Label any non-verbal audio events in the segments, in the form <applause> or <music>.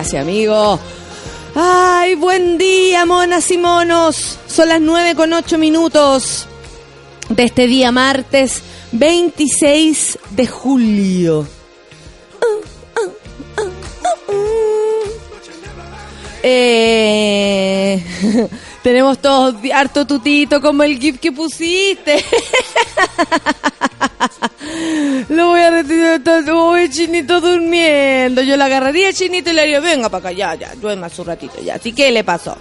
Gracias, amigo. Ay, buen día, monas y monos. Son las 9 con 8 minutos de este día martes 26 de julio. Eh, <laughs> tenemos todos harto tutito como el GIF que pusiste. <laughs> Lo voy a retirar todo. Uy, Chinito durmiendo. Yo la agarraría Chinito y le diría, venga para acá, ya, ya, duerma su ratito, ya. Así que le pasó.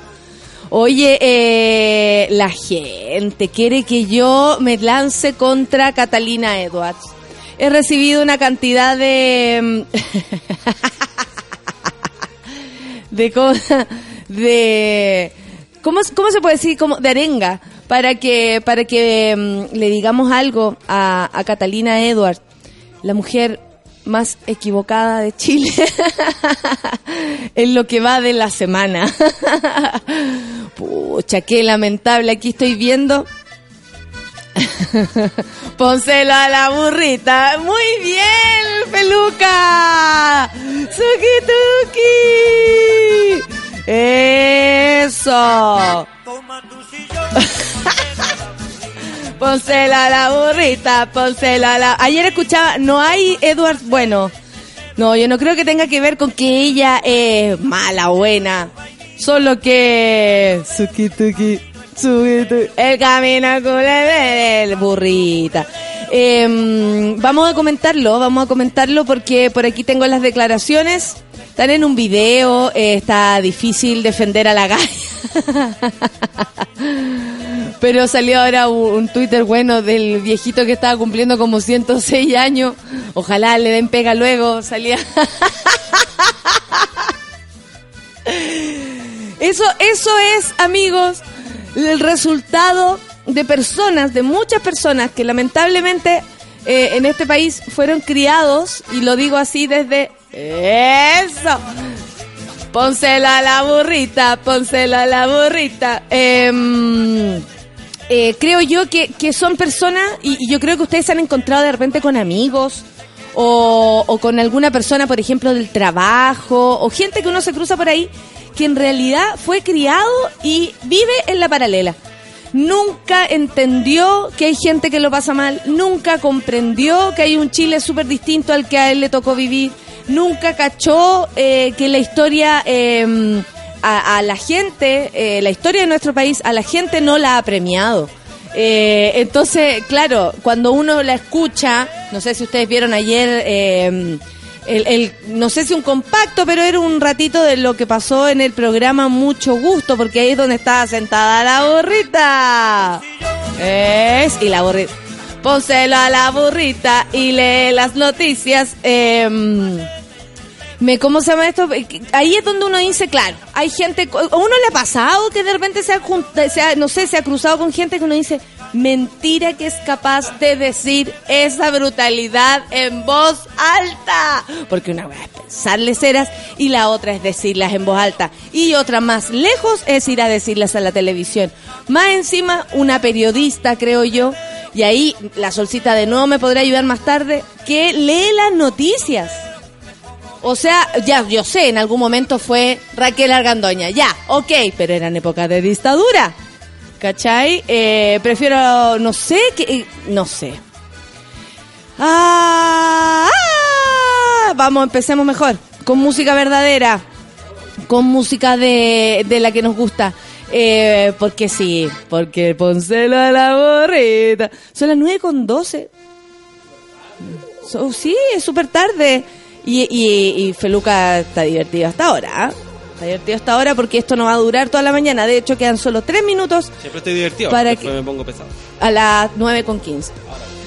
Oye, eh, la gente quiere que yo me lance contra Catalina Edwards. He recibido una cantidad de... <laughs> de cosas... de... ¿Cómo, ¿Cómo se puede decir? Como de arenga. Para que, para que mm, le digamos algo a, Catalina Edwards, la mujer más equivocada de Chile <laughs> en lo que va de la semana. <laughs> Pucha, qué lamentable. Aquí estoy viendo. <laughs> Pónselo a la burrita. Muy bien, peluca. Suki. Eso. <laughs> Pónselo a la burrita, pónselo a la... Ayer escuchaba, no hay Edward bueno. No, yo no creo que tenga que ver con que ella es mala o buena. Solo que... Suki tuki, El camino culebel, el burrita. Em, vamos a comentarlo, vamos a comentarlo porque por aquí tengo las declaraciones. Están en un video, eh, está difícil defender a la galla. <laughs> Pero salió ahora un Twitter bueno del viejito que estaba cumpliendo como 106 años. Ojalá le den pega luego. Salía. <laughs> Eso, eso es, amigos, el resultado de personas, de muchas personas que lamentablemente eh, en este país fueron criados, y lo digo así desde... Eso. Pónselo a la burrita, pónselo a la burrita. Em, eh, creo yo que, que son personas, y, y yo creo que ustedes se han encontrado de repente con amigos, o, o con alguna persona, por ejemplo, del trabajo, o gente que uno se cruza por ahí, que en realidad fue criado y vive en la paralela. Nunca entendió que hay gente que lo pasa mal, nunca comprendió que hay un Chile súper distinto al que a él le tocó vivir, nunca cachó eh, que la historia eh, a, la gente, eh, la historia de nuestro país, a la gente no la ha premiado. Eh, entonces, claro, cuando uno la escucha, no sé si ustedes vieron ayer, eh, el, el- no sé si un compacto, pero era un ratito de lo que pasó en el programa Mucho Gusto, porque ahí es donde estaba sentada la burrita. Es, y la burrita. Pónselo a la burrita y lee las noticias. em, me, ¿Cómo se llama esto? Ahí es donde uno dice, claro, hay gente, a uno le ha pasado que de repente se ha, se ha- no sé, se ha cruzado con gente que uno dice, mentira que es capaz de decir esa brutalidad en voz alta. Porque una vez es pensarles eras y la otra es decirlas en voz alta. Y otra más lejos es ir a decirlas a la televisión. Más encima, una periodista, creo yo, y ahí la solcita de nuevo me podrá ayudar más tarde, que lee las noticias O sea, ya, yo sé, en algún momento fue Raquel Argandoña, ya, ok, pero eran épocas de dictadura. ¿Cachai? Eh, prefiero, no sé, que, eh, no sé. Ah, ah, vamos, empecemos mejor. Con música verdadera. Con música de, de la que nos gusta. Eh, porque sí, porque Poncelo a la borrita. Son las 9 con 12. So, sí, es súper tarde. Y, y, y, Feluca está divertido hasta ahora. ¿eh? Está divertido hasta ahora porque esto no va a durar toda la mañana. De hecho, quedan solo 3 minutos. Siempre estoy divertido. Para que- me pongo pesado. A las 9 con 15.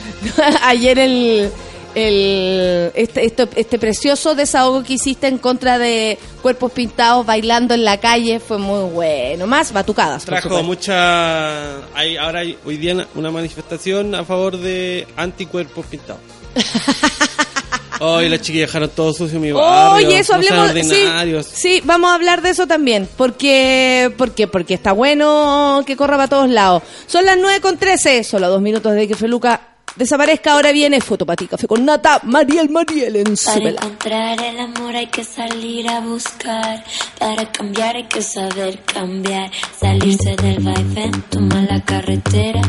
<laughs> Ayer el, el este, este, este precioso desahogo que hiciste en contra de cuerpos pintados bailando en la calle fue muy bueno. Más batucadas. Trajo mucha. Hay, ahora hay hoy día una manifestación a favor de anticuerpos pintados. <laughs> Hoy las chiquillas dejaron todo sucio mi barrio. Oye, eso hablemos. Sí, sí, vamos a hablar de eso también. Porque, porque, porque está bueno que corra para todos lados. Son las 9 con 13, solo dos minutos de que Feluca desaparezca. Ahora viene Fotopati Café con Nata, Mariel Mariel en su Para encontrar el amor hay que salir a buscar. Para cambiar hay que saber cambiar. Salirse del vaivén, toma la carretera.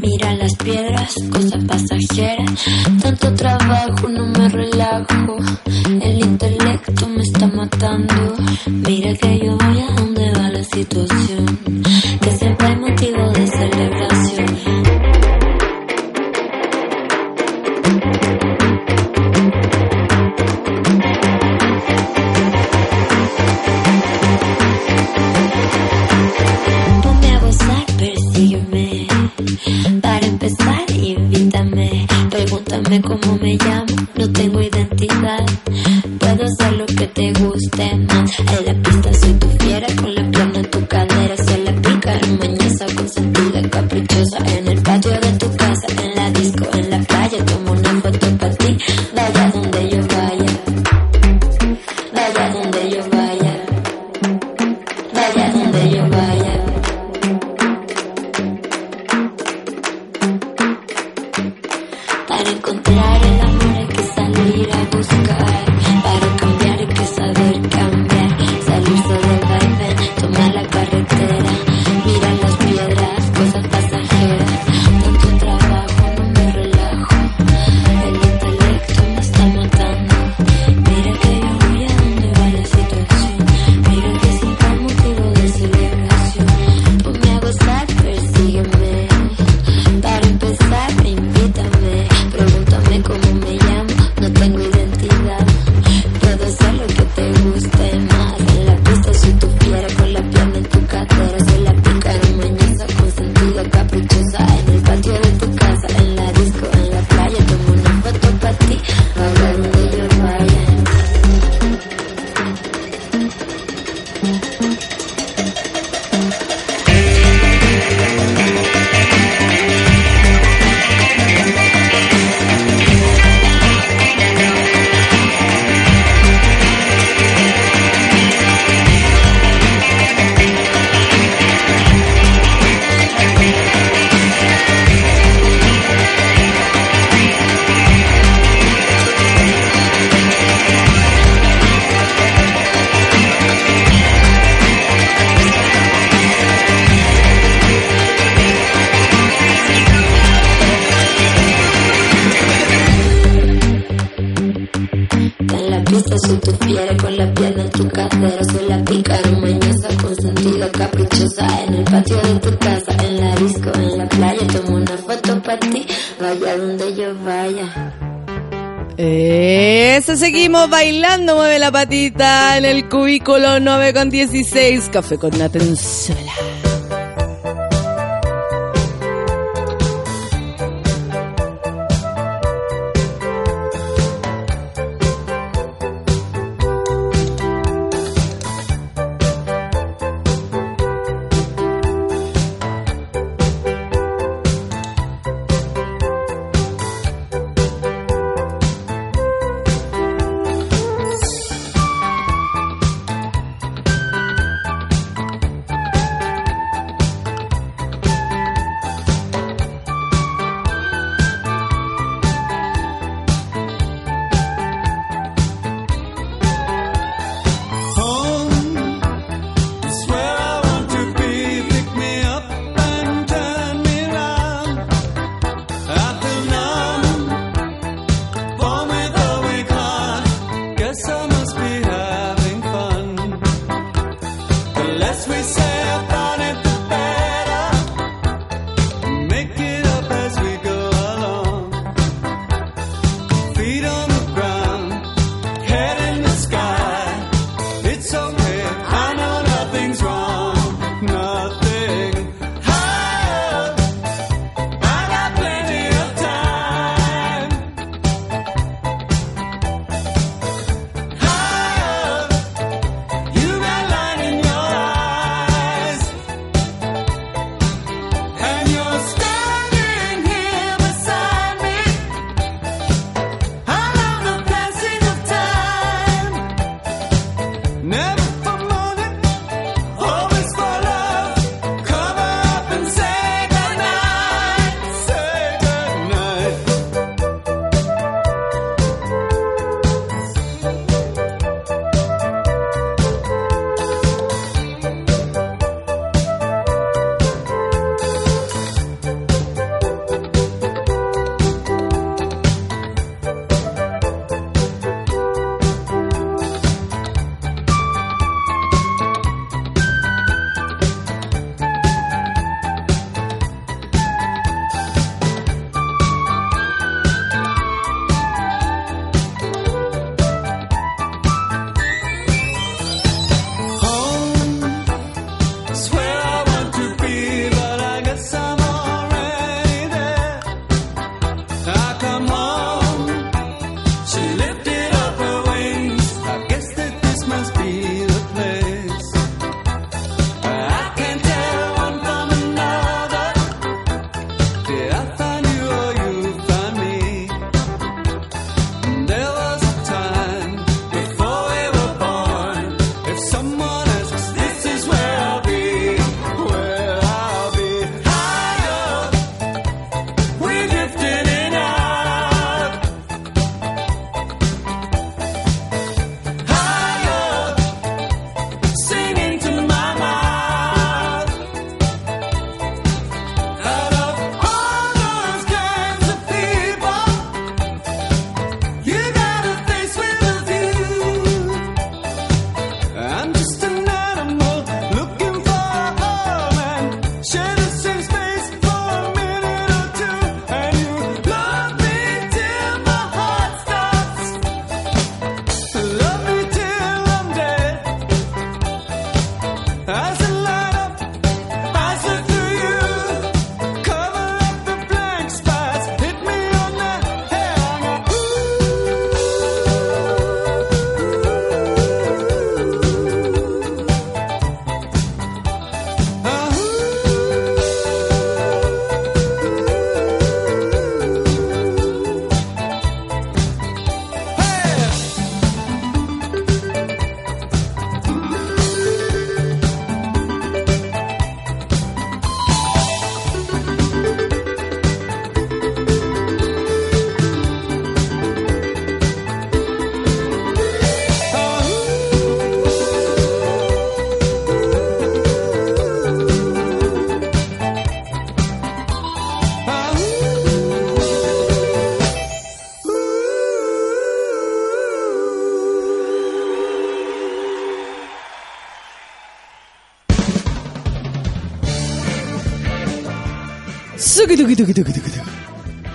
Mira las piedras, cosa pasajera. Tanto trabajo, no me relajo. El intelecto me está matando. Mira que yo voy a donde va la situación. Que siempre hay motivo Para empezar, invítame. Pregúntame cómo me llamo, no tengo identidad. Puedo hacer lo que te guste más. En la pista soy tu fiera, con la pierna en tu cadera. Se la pica, mañosa, consentida, caprichosa. En Para encontrar el amor hay que salir a buscar. La patita en el cubículo 9 con 16, café con Nata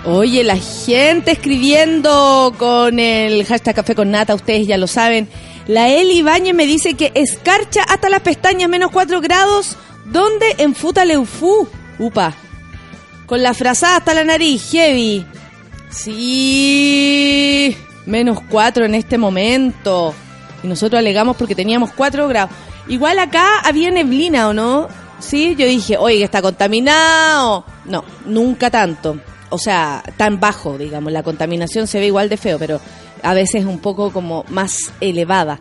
Oye, la gente escribiendo con el hashtag café con nata, ustedes ya lo saben. La Eli Ibañez me dice que escarcha hasta las pestañas menos 4 grados. ¿Dónde? En Futaleufú. Upa. Con la frazada hasta la nariz, heavy. Sí. Menos 4 en este momento. Y nosotros alegamos porque teníamos 4 grados. Igual acá había neblina, ¿o no? Sí, yo dije, oye, está contaminado. Nunca tanto. O sea, tan bajo, digamos. La contaminación se ve igual de feo, pero a veces un poco como más elevada.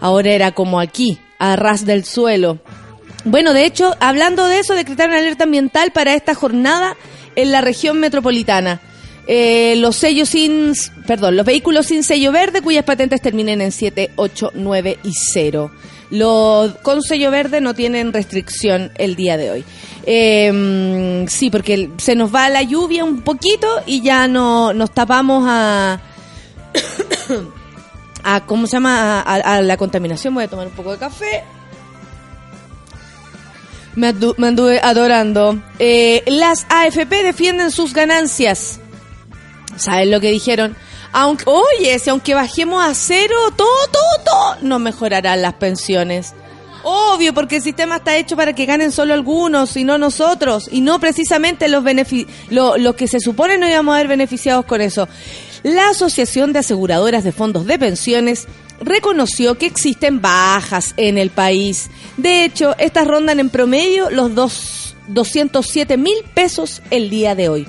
Ahora era como aquí, a ras del suelo. Bueno, de hecho, hablando de eso, decretaron alerta ambiental para esta jornada en la región metropolitana. Eh, los sellos sin, perdón, los vehículos sin sello verde cuyas patentes terminen en 7, 8, 9 y 0. Los con sello verde no tienen restricción el día de hoy. Eh, sí, porque se nos va la lluvia un poquito y ya no nos tapamos a <coughs> a cómo se llama a, a la contaminación. Voy a tomar un poco de café. Me anduve adorando. Eh, las AFP defienden sus ganancias. ¿Saben lo que dijeron? Aunque, oye, si aunque bajemos a cero, todo, todo, todo, no mejorarán las pensiones. Obvio, porque el sistema está hecho para que ganen solo algunos y no nosotros, y no precisamente los lo, los que se supone no íbamos a ver beneficiados con eso. La Asociación de Aseguradoras de Fondos de Pensiones reconoció que existen bajas en el país. De hecho, estas rondan en promedio los dos, 207 mil pesos el día de hoy.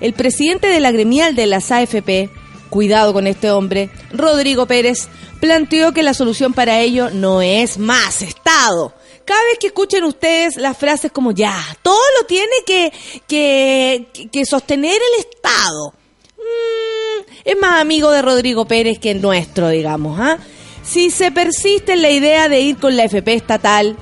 El presidente de la gremial de las AFP, cuidado con este hombre, Rodrigo Pérez, planteó que la solución para ello no es más Estado. Cada vez que escuchen ustedes las frases como ya, todo lo tiene que, que, que sostener el Estado. Mm, es más amigo de Rodrigo Pérez que nuestro, digamos. ¿ah? Si se persiste en la idea de ir con la FP estatal,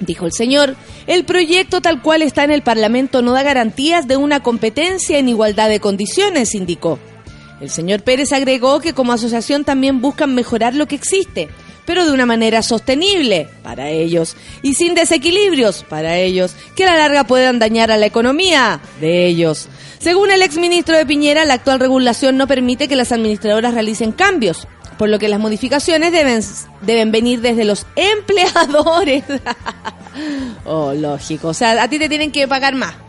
dijo el señor, el proyecto tal cual está en el Parlamento no da garantías de una competencia en igualdad de condiciones, indicó. El señor Pérez agregó que como asociación también buscan mejorar lo que existe, pero de una manera sostenible para ellos y sin desequilibrios para ellos, que a la larga puedan dañar a la economía de ellos. Según el exministro de Piñera, la actual regulación no permite que las administradoras realicen cambios, por lo que las modificaciones deben, deben venir desde los empleadores. <laughs> oh, lógico. O sea, a ti te tienen que pagar más.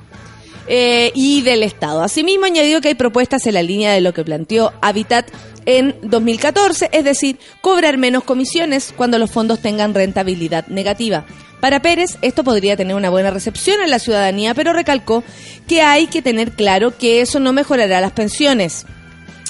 Eh, y del Estado. Asimismo, añadió que hay propuestas en la línea de lo que planteó Habitat en 2014, es decir, cobrar menos comisiones cuando los fondos tengan rentabilidad negativa. Para Pérez, esto podría tener una buena recepción en la ciudadanía, pero recalcó que hay que tener claro que eso no mejorará las pensiones.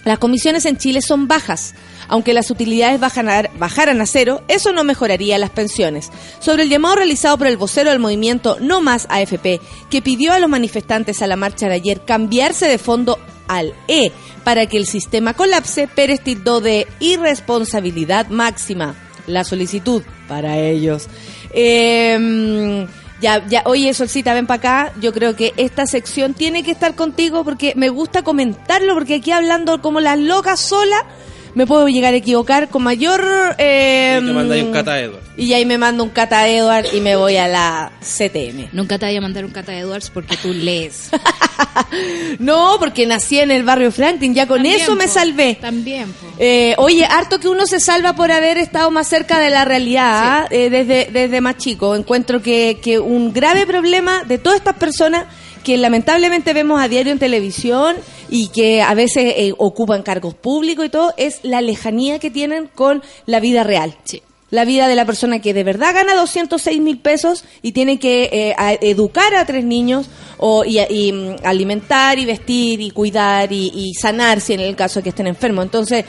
Las comisiones en Chile son bajas. Aunque las utilidades bajaran a cero, eso no mejoraría las pensiones. Sobre el llamado realizado por el vocero del movimiento No Más AFP, que pidió a los manifestantes a la marcha de ayer cambiarse de fondo al E para que el sistema colapse, Pérez tildó de irresponsabilidad máxima la solicitud para ellos. Eh, ya, ya, oye, Solcita, ven para acá. Yo creo que esta sección tiene que estar contigo porque me gusta comentarlo, porque aquí hablando como las locas sola, me puedo llegar a equivocar con mayor... Eh, Y te mandáis un cata Edward. Y ahí me mando un cata Edward y me voy a la CTM. Nunca te voy a mandar un Cata Edwards porque tú lees. <laughs> No, porque nací en el barrio Franklin, ya con También, eso me po. salvé. También, po. Eh, oye, harto que uno se salva por haber estado más cerca de la realidad. Eh, desde, desde más chico. Encuentro que, que un grave problema de todas estas personas que lamentablemente vemos a diario en televisión y que a veces eh, ocupan cargos públicos y todo, es la lejanía que tienen con la vida real. Sí. La vida de la persona que de verdad gana 206 mil pesos y tiene que eh, a- educar a tres niños o, y, y, mm, alimentar y vestir y cuidar y, y sanar si en el caso de que estén enfermos. Entonces,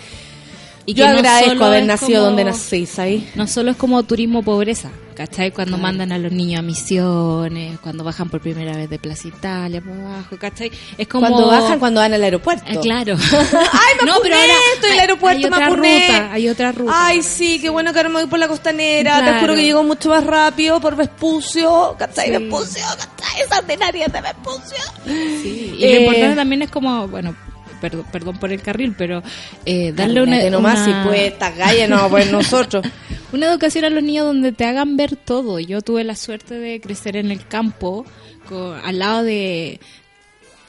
Y yo que no agradezco solo haber nacido como- donde nací, ¿sabes? No solo es como turismo pobreza, ¿cachai? Cuando mandan a los niños a misiones, cuando bajan por primera vez de Plaza Italia por abajo, ¿cachai? Es como... Cuando bajan, cuando van al aeropuerto. Ah, claro. <laughs> Ay, me No, pero ahora estoy en el aeropuerto, hay me otra apuné. ruta, hay otra ruta. Ay, sí, qué bueno que ahora me voy por la costanera. Te Claro. juro que llego mucho más rápido por Vespucio. ¿Cachai? Sí. Vespucio, ¿cachai? Esa ordinaria de Vespucio. Sí, y Eh, lo importante también es como, bueno, perdón, perdón por el carril, pero eh, darle una, Cárgate nomás una- si puede esta galla, no, pues nosotros. <laughs> una educación a los niños donde te hagan ver todo. Yo tuve la suerte de crecer en el campo, al lado de...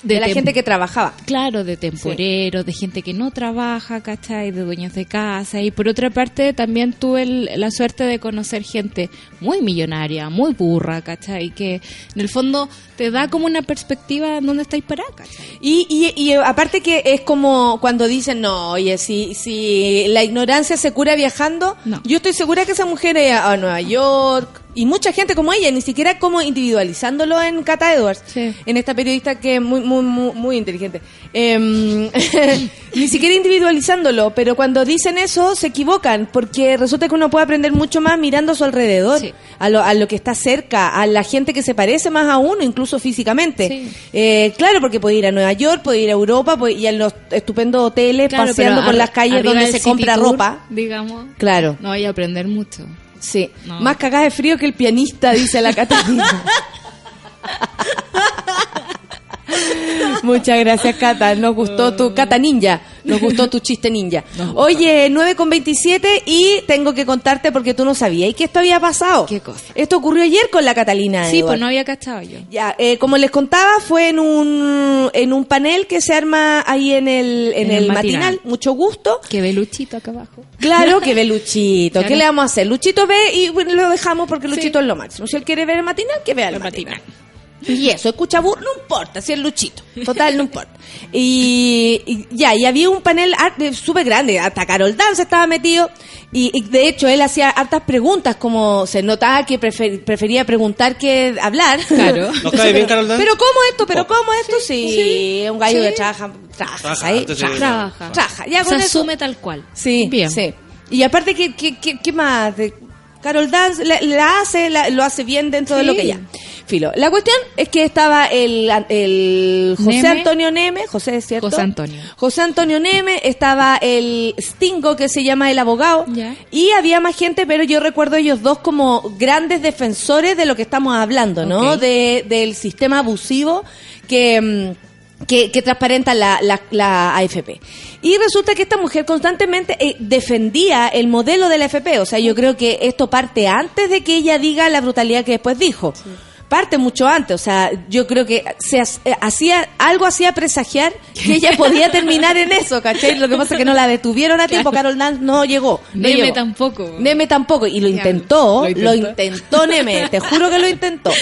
De, la gente que trabajaba. Claro, de temporeros, de gente que no trabaja, ¿cachai? De dueños de casa. Y por otra parte, también tuve el- la suerte de conocer gente muy millonaria, muy burra, ¿cachai? Que en el fondo te da como una perspectiva en dónde estáis parados, ¿cachai? Y, y, y aparte que es como cuando dicen, no, oye, si, si la ignorancia se cura viajando, No. yo estoy segura que esa mujer es a Nueva York y mucha gente como ella, ni siquiera como individualizándolo en Cata Edwards, Sí. en esta periodista que es muy, muy, muy, muy inteligente. Em, <laughs> ni siquiera individualizándolo, pero cuando dicen eso se equivocan, porque resulta que uno puede aprender mucho más mirando a su alrededor, Sí. a, lo, a lo que está cerca, a la gente que se parece más a uno, incluso físicamente. Sí. Eh, claro, porque puede ir a Nueva York, puede ir a Europa, puede ir a los estupendos hoteles, Claro, paseando por las calles donde se compra Tour, ropa. Digamos. Claro, No a aprender mucho. Sí. No. Más cagada de frío que el pianista, dice la <laughs> Catalina. <laughs> <laughs> Muchas gracias, Cata. Nos gustó tu Cata Ninja. Nos gustó tu chiste ninja. Oye, 9 con 27 y tengo que contarte porque tú no sabías que esto había pasado. ¿Qué cosa? Esto ocurrió ayer con la Catalina. Sí, Edward. pues no había cachado yo. Ya, eh, como les contaba, fue en un, en un panel que se arma ahí en el, en En el el matinal. matinal. Mucho gusto. Que ve Luchito acá abajo. Claro <laughs> que ve Luchito. ¿Qué le vamos a hacer? Luchito ve y bueno, lo dejamos porque Luchito es lo máximo. Si él quiere ver el matinal, que vea el, matinal. Y eso, escucha burro, no importa, si es Luchito. Total, no importa. Y, y ya, y había un panel de- súper grande, hasta Carol Dance estaba metido. Y, y de hecho, él hacía hartas preguntas, como se notaba que prefer- prefería preguntar que hablar. Claro. <laughs> ¿Nos cae bien Carol Dance? Pero ¿cómo esto? ¿Pero Oh. cómo esto? Sí, un gallo sí. que trabaja, trabaja, Trabaja, ahí, trabaja. Trabaja. Trabaja. Ya Se con eso- asume tal cual. Sí, Bien. sí. Y aparte, ¿qué, qué, qué, qué más? De Carol Dance la, la hace, la- lo hace bien dentro de Sí. lo que ya. Filo. La cuestión es que estaba el, el José Neme. Antonio Neme, José, ¿es ¿cierto? José Antonio. José Antonio Neme, estaba el Stingo, que se llama el abogado, y había más gente, pero yo recuerdo ellos dos como grandes defensores de lo que estamos hablando, ¿no? De, del sistema abusivo que... mm, que, que transparenta la, la, la AFP. Y resulta que esta mujer constantemente eh, defendía el modelo de la AFP. O sea, yo creo que esto parte antes de que ella diga la brutalidad que después dijo. Parte mucho antes. O sea, yo creo que se ha- eh, hacía algo hacía presagiar que <laughs> ella podía terminar en eso, ¿cachai? Lo que pasa es que no la detuvieron a tiempo. Carol Dance no llegó. no Neme llegó. tampoco. Neme tampoco. Y lo Claro, intentó, lo lo intentó. intentó Neme, te juro que lo intentó. <laughs>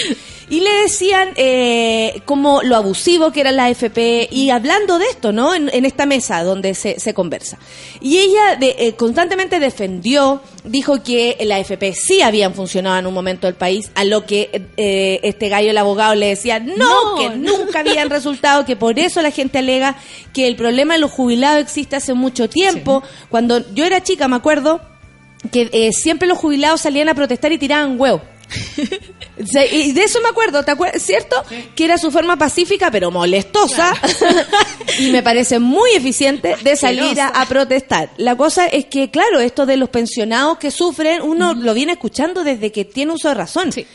Y le decían eh, como lo abusivo que era la AFP y hablando de esto, ¿no? En, en esta mesa donde se, se conversa. Y ella de- eh, constantemente defendió, dijo que la AFP sí habían funcionado en un momento del país, a lo que eh, este gallo, el abogado, le decía, no, No, que no. nunca habían resultado, que por eso la gente alega que el problema de los jubilados existe hace mucho tiempo. Cuando yo era chica, me acuerdo, que eh, siempre los jubilados salían a protestar y tiraban huevos. <laughs> Se- y de eso me acuerdo, ¿te acuerdas? ¿Cierto? Que era su forma pacífica, pero molestosa. <laughs> y me parece muy eficiente de salir a, a protestar. La cosa es que, claro, esto de los pensionados que sufren, uno lo viene escuchando desde que tiene uso de razón. Sí.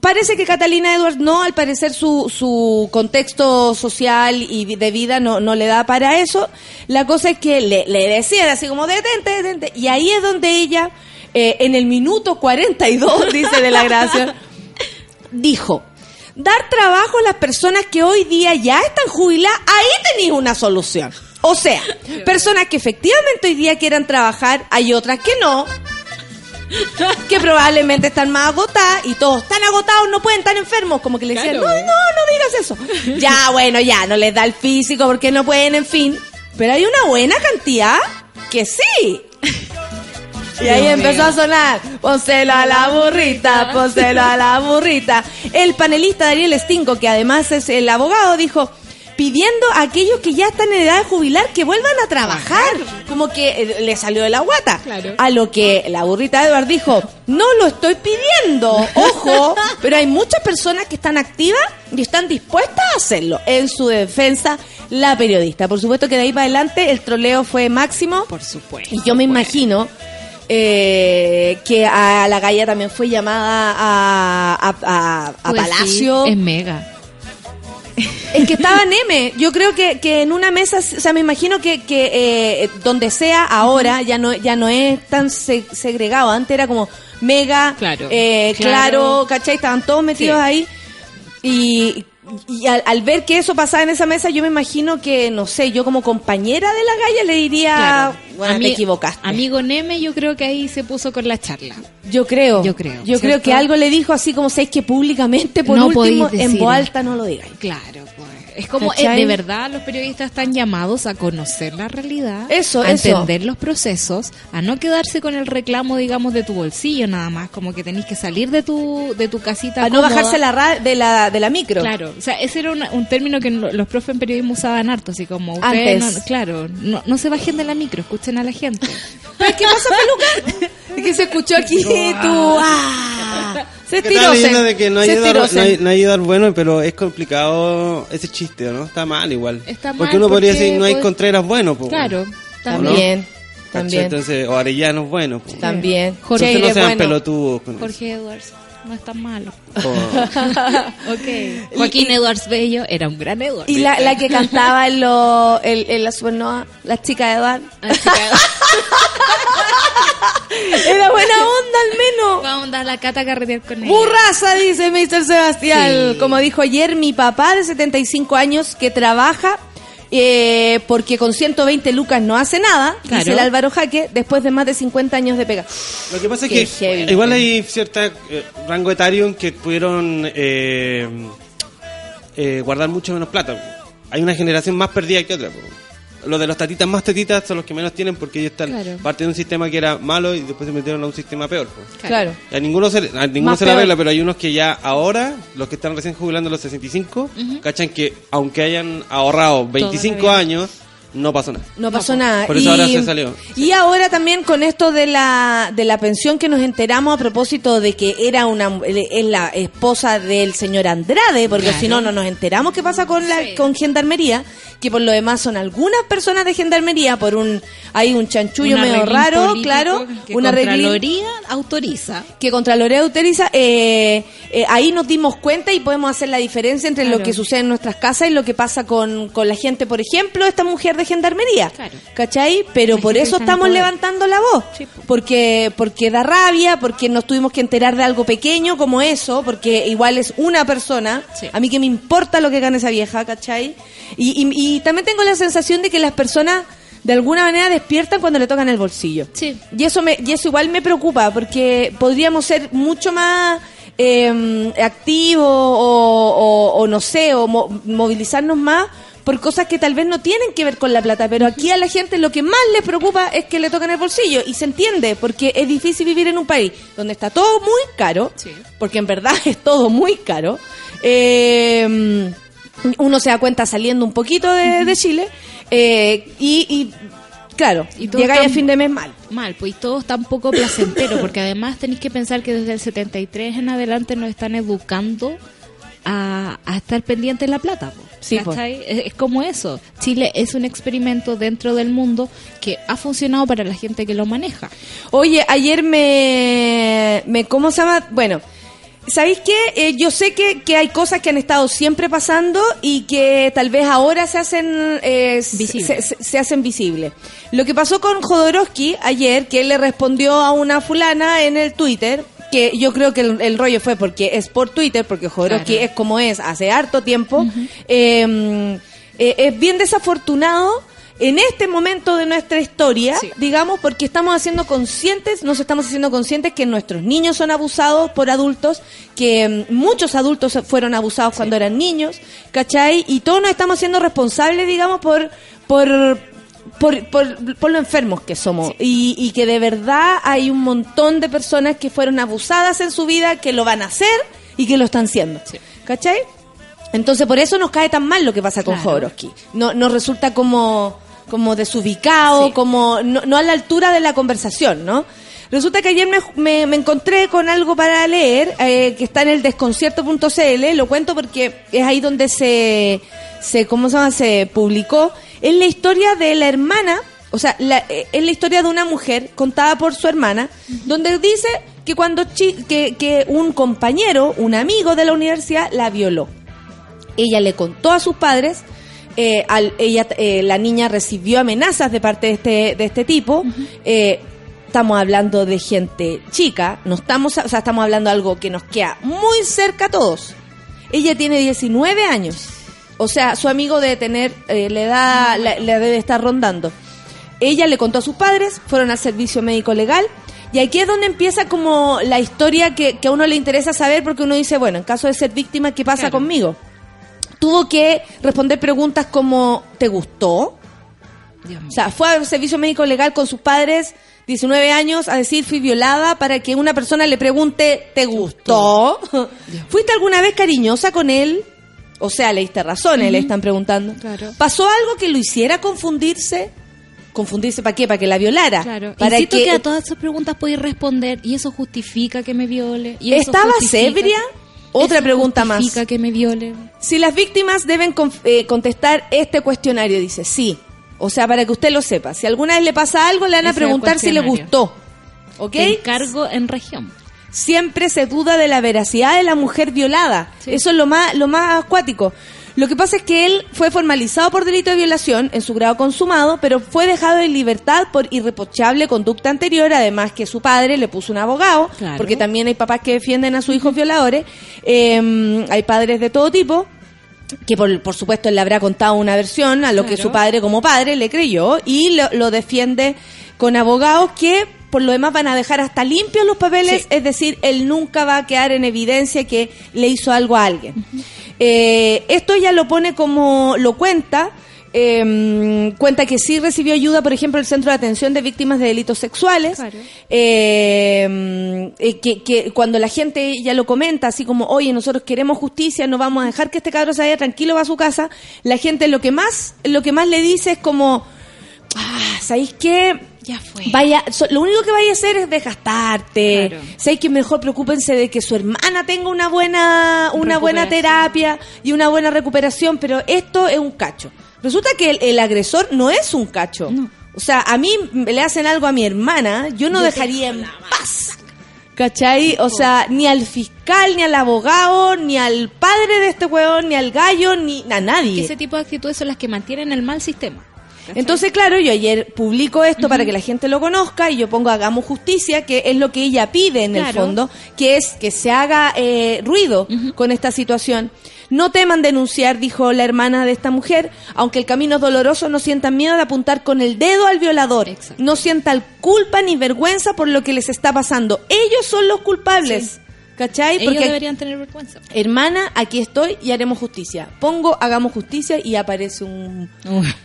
Parece que Catalina Edwards no, al parecer su, su contexto social y de vida no, no le da para eso. La cosa es que le, le decían así como detente, detente. Y ahí es donde ella, eh, en el minuto 42, dice de la gracia, <laughs> dijo, dar trabajo a las personas que hoy día ya están jubiladas, ahí tenéis una solución. O sea, personas que efectivamente hoy día quieran trabajar, hay otras que no, que probablemente están más agotadas y todos están agotados, no pueden estar enfermos, como que le decían, Claro. no, no, no digas eso. Ya, bueno, ya, no les da el físico porque no pueden, en fin. Pero hay una buena cantidad que sí. Y ahí empezó a sonar, pónselo a la burrita, pónselo a la burrita. El panelista Daniel Stingo, que además es el abogado, dijo, pidiendo a aquellos que ya están en edad de jubilar que vuelvan a trabajar. Como que eh, le salió de la guata. Claro. A lo que la burrita Edward dijo, no lo estoy pidiendo, ojo, <laughs> pero hay muchas personas que están activas y están dispuestas a hacerlo. En su defensa, la periodista. Por supuesto que de ahí para adelante el troleo fue máximo. Por supuesto. Y yo me imagino eh, que a la galla también fue llamada a, a, a- a Pues sí, Palacio. es mega. Es que estaba Neme. Yo creo que, que en una mesa, o sea, me imagino que, que eh, donde sea ahora ya no ya no es tan se- segregado. Antes era como mega, Claro. eh, claro, Claro. ¿cachai? Estaban todos metidos Sí. ahí. Y, y al, al ver que eso pasaba en esa mesa, yo me imagino que, no sé, yo como compañera de la galla le diría, Claro. bueno, Ami- te equivocaste. Amigo Neme, yo creo que ahí se puso con la charla. Yo creo. Yo creo, Yo creo que algo le dijo así como, ¿sabes que públicamente, por No último, en voz alta no lo digáis? Claro, pues. Es como, eh, ¿Cachai? de verdad, los periodistas están llamados a conocer la realidad, Eso, a eso. entender los procesos, a no quedarse con el reclamo, digamos, de tu bolsillo nada más, como que tenés que salir de tu, de tu casita. A no bajarse la ra- de, la, de la micro. Claro, o sea, ese era un término que lo- los profes en periodismo usaban harto, así como ustedes, Antes. no- claro, no, no se bajen de la micro, escuchen a la gente. <laughs> ¿Pero qué pasa, peluca? Es que se escuchó aquí tú. Ah, se estiró. estaba se- diciendo de que no no, hay, no hay Edward bueno, pero es complicado ese chiste, ¿no? Está mal igual. Está mal porque uno podría decir, no hay pues, Contreras bueno. Claro, También, también, Entonces, o Arellanos bueno, pues. también. Jorge, Entonces Cheire, no sean bueno. pelotudos con eso. Jorge Edwards. No es tan malo. Oh. <laughs> Ok. <laughs> Joaquín Edwards Bello era un gran Edward. Y la, la que cantaba en, lo, en, en la Supernova, la chica de chica, <laughs> Era buena onda al menos. Vamos a dar la cata a carretear con ella. Burraza, dice Mr. Sebastián. Sí. Como dijo ayer mi papá de 75 años que trabaja eh, porque con 120 lucas no hace nada, Claro. dice el Álvaro Jaque, después de más de 50 años de pega. Lo que pasa es que heavy. igual hay cierta eh, rango etario en que pudieron eh, eh, guardar mucho menos plata. Hay una generación más perdida que otra. Los de los tatitas más tetitas son los que menos tienen porque ellos están Claro. parte de un sistema que era malo y después se metieron a un sistema peor. po. Claro. Y a ninguno se, a ninguno Más se la arregla, pero hay unos que ya ahora, los que están recién jubilando a los 65, cachan que aunque hayan ahorrado 25 vida. años, no pasó nada. No pasó nada. Por eso ahora se salió. Y ahora también con esto de la, de la pensión que nos enteramos a propósito de que era una es la esposa del señor Andrade, porque Claro. si no, no nos enteramos qué pasa con la Sí. con Gendarmería, que por lo demás son algunas personas de Gendarmería, por un hay un chanchullo medio raro, claro, que una Contraloría autoriza. que Contraloría autoriza, eh, eh, ahí nos dimos cuenta y podemos hacer la diferencia entre lo que sucede en nuestras casas y lo que pasa con, con la gente, por ejemplo, esta mujer de gendarmería. Claro. ¿Cachai? Pero por eso estamos poder. levantando la voz. Sí. Porque, porque da rabia, porque nos tuvimos que enterar de algo pequeño como eso, porque igual es una persona. Sí. A mí que me importa lo que gane esa vieja, ¿cachai? Y, y, y también tengo la sensación de que las personas de alguna manera despiertan cuando le tocan el bolsillo. Sí. Y eso, me, y eso igual me preocupa, porque podríamos ser mucho más eh, activos o, o- o no sé, o mo- movilizarnos más por cosas que tal vez no tienen que ver con la plata, pero aquí a la gente lo que más les preocupa es que le toquen el bolsillo y se entiende, porque es difícil vivir en un país donde está todo muy caro, Sí. porque en verdad <laughs> es todo muy caro. Eh, uno se da cuenta saliendo un poquito de, de Chile eh, y, y, claro, Y todo llegáis a fin de mes mal. Mal, pues y todo está un poco placentero, porque además tenéis que pensar que desde el 73 en adelante nos están educando a, a estar pendientes de la plata. Sí. ¿cachai? Es, es como eso. Chile es un experimento dentro del mundo que ha funcionado para la gente que lo maneja. Oye, ayer me, me ¿cómo se llama? Bueno, ¿sabéis qué? Eh, yo sé que, que hay cosas que han estado siempre pasando y que tal vez ahora se hacen eh, se-. Se, se hacen visibles. Lo que pasó con Jodorowsky ayer, que él le respondió a una fulana en el Twitter, que yo creo que el, el rollo fue porque es por Twitter, porque Jodorowsky Claro. es como es hace harto tiempo, eh, eh, es bien desafortunado en este momento de nuestra historia, Sí. digamos, porque estamos haciendo conscientes, nos estamos haciendo conscientes que nuestros niños son abusados por adultos, que mm, muchos adultos fueron abusados cuando eran niños, ¿cachai? Y todos nos estamos haciendo responsables, digamos, por... por por, por, por lo enfermos que somos y, y que de verdad hay un montón de personas que fueron abusadas en su vida, que lo van a hacer y que lo están siendo. Sí. ¿Cachai? Entonces por eso nos cae tan mal lo que pasa con Claro. Jodorowsky. No, nos resulta como, como desubicado, Sí. como no, no a la altura de la conversación, ¿no? Resulta que ayer me, me- me encontré con algo para leer eh, que está en el desconcierto.cl, lo cuento porque es ahí donde se, se ¿cómo se llama? Se publicó. Es la historia de la hermana, o sea, la- eh, es la historia de una mujer contada por su hermana, donde dice que cuando chi- que, que un compañero, un amigo de la universidad, la violó. Ella le contó a sus padres eh, al, ella eh, la niña recibió amenazas de parte de este de este tipo. Eh, estamos hablando de gente chica no estamos o sea estamos hablando de algo que nos queda muy cerca a todos. Ella tiene 19 años o sea su amigo debe tener eh, le da la, la debe estar rondando ella le contó a sus padres, fueron al servicio médico legal. Y aquí es donde empieza como la historia que, que a uno le interesa saber porque uno dice, bueno, en caso de ser víctima, ¿qué pasa Claro. conmigo? Tuvo que responder preguntas como, ¿te gustó? O sea, fue al servicio médico legal con sus padres, 19 años, a decir, fui violada para que una persona le pregunte, ¿te gustó? <laughs> ¿Fuiste alguna vez cariñosa con él? O sea, le diste razones, le están preguntando. Claro. ¿Pasó algo que lo hiciera confundirse? ¿Confundirse para qué? Para que la violara. Claro. Para Insisto que, que, a todas esas preguntas podéis responder y eso justifica que me viole. Y eso ¿Estabas justifica- ebria? Otra eso pregunta más. justifica que me viole. Si las víctimas deben eh, contestar este cuestionario, dice, sí. O sea, para que usted lo sepa. Si alguna vez le pasa algo, le van a Ese preguntar si le gustó. ¿Ok? Te encargo en región. Siempre se duda de la veracidad de la mujer violada. Eso es lo más, lo más acuático. Lo que pasa es que él fue formalizado por delito de violación en su grado consumado, pero fue dejado en libertad por irreprochable conducta anterior, además que su padre le puso un abogado, Claro. porque también hay papás que defienden a sus hijos violadores, eh, hay padres de todo tipo, que por, por supuesto él le habrá contado una versión a lo que su padre como padre le creyó y lo, lo defiende con abogados que por lo demás van a dejar hasta limpios los papeles, Sí. es decir, él nunca va a quedar en evidencia que le hizo algo a alguien. Eh, esto ya lo pone como lo cuenta. eh, cuenta que sí recibió ayuda, por ejemplo, el Centro de Atención de Víctimas de Delitos Sexuales. Claro. Eh, eh, que, que cuando la gente ya lo comenta, así como, oye, nosotros queremos justicia, no vamos a dejar que este cabrón se vaya tranquilo va a su casa, la gente lo que más, lo que más le dice es como, ah, ¿sabéis qué? Ya fue. Vaya, so- lo único que vaya a hacer es desgastarte. Claro. ¿Sabéis que mejor preocúpense de que su hermana tenga una buena, una buena terapia y una buena recuperación? Pero esto es un cacho. Resulta que el, el agresor no es un cacho. O sea, a mí le hacen algo a mi hermana, yo no dejaría en paz. ¿Cachai? O sea, ni al fiscal, ni al abogado, ni al padre de este huevón, ni al gallo, ni a nadie. Que ese tipo de actitudes son las que mantienen el mal sistema. ¿Cachai? Entonces, claro, yo ayer publico esto para que la gente lo conozca y yo pongo hagamos justicia, que es lo que ella pide en el fondo, que es que se haga eh, ruido con esta situación. No teman denunciar, dijo la hermana de esta mujer, aunque el camino es doloroso, no sientan miedo de apuntar con el dedo al violador. Exacto. No sientan culpa ni vergüenza por lo que les está pasando. Ellos son los culpables. ¿Cachai? Ellos Porque deberían tener vergüenza. Hermana, aquí estoy y haremos justicia. Pongo, hagamos justicia y aparece un,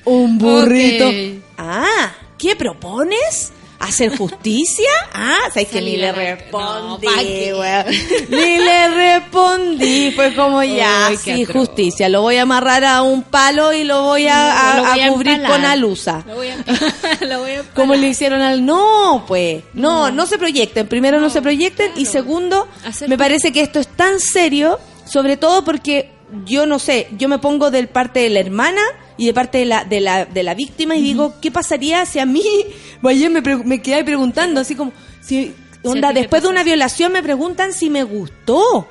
un burrito. Ah, ¿qué propones? ¿Hacer justicia? <laughs> Ah, sabes que ni le respondí. <laughs> Ni le respondí. Fue como ya, qué sí, atroz. justicia. Lo voy a amarrar a un palo y lo voy a, a- Lo voy a cubrir con alusa. Lo voy a, <laughs> lo voy a Como le hicieron al no, pues. No, no, se proyecten. Primero no, No, se proyecten y segundo, Hacer me parece que esto es tan serio, sobre todo porque yo no sé, yo me pongo del parte de la hermana y de parte de la de la, de la víctima y digo, ¿qué pasaría si a mí <laughs> ayer me, pre- me quedé preguntando así como si onda después de una violación me preguntan si me gustó?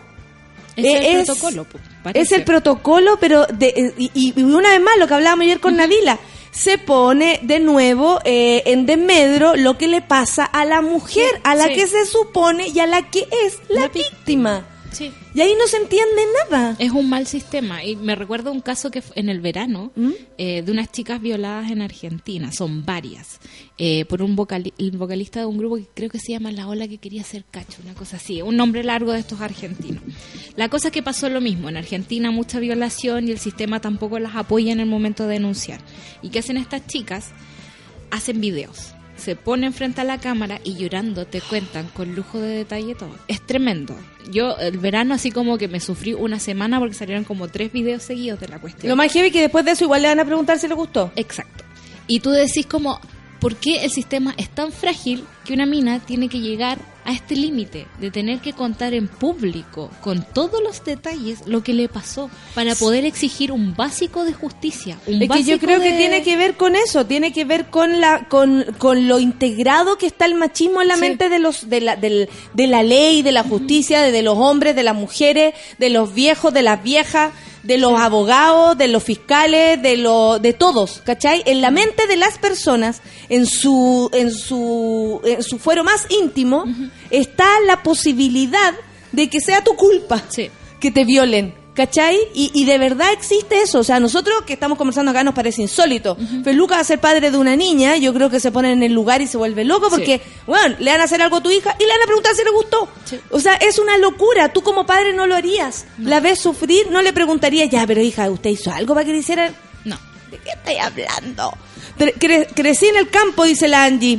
Es Eh, el protocolo, parece. es el protocolo, pero de, y, y una vez más lo que hablábamos ayer con Navila, se pone de nuevo eh, en desmedro lo que le pasa a la mujer, a la Sí. que se supone y a la que es la, víctima. Sí. Y ahí no se entiende nada. Es un mal sistema. Y me recuerdo un caso que en el verano ¿Mm? eh, de unas chicas violadas en Argentina. Son varias. eh, por un vocali- vocalista de un grupo que creo que se llama La Ola que quería ser cacho, una cosa así. Un nombre largo de estos argentinos. La cosa es que pasó lo mismo. En Argentina mucha violación y el sistema tampoco las apoya en el momento de denunciar. ¿Y qué hacen estas chicas? Hacen videos. Se ponen frente a la cámara y llorando te cuentan con lujo de detalle todo. Es tremendo. Yo el verano así como que me sufrí una semana porque salieron como tres videos seguidos de la cuestión. Lo más heavy que después de eso igual le van a preguntar si le gustó. Exacto. Y tú decís como, ¿por qué el sistema es tan frágil que una mina tiene que llegar a este límite de tener que contar en público, con todos los detalles, lo que le pasó, para poder exigir un básico de justicia? Un Es que yo creo que tiene que ver con eso, tiene que ver con la con, con lo integrado que está el machismo en la Sí. mente de los de la del- de la ley, de la justicia, de, de los hombres, de las mujeres, de los viejos, de las viejas, de los abogados, de los fiscales, de lo de todos, ¿cachai? En la mente de las personas, en su en su en su fuero más íntimo está la posibilidad de que sea tu culpa Sí. que te violen. ¿Cachai? Y, y de verdad existe eso. O sea, nosotros que estamos conversando acá nos parece insólito. Feluca va a ser padre de una niña, yo creo que se pone en el lugar y se vuelve loco porque, bueno, le van a hacer algo a tu hija y le van a preguntar si le gustó. Sí. O sea, es una locura. Tú como padre no lo harías. La ves sufrir, no le preguntarías, ya, pero hija, ¿usted hizo algo para que le hicieran? No. ¿De qué estoy hablando? Cre- crecí en el campo, dice la Angie.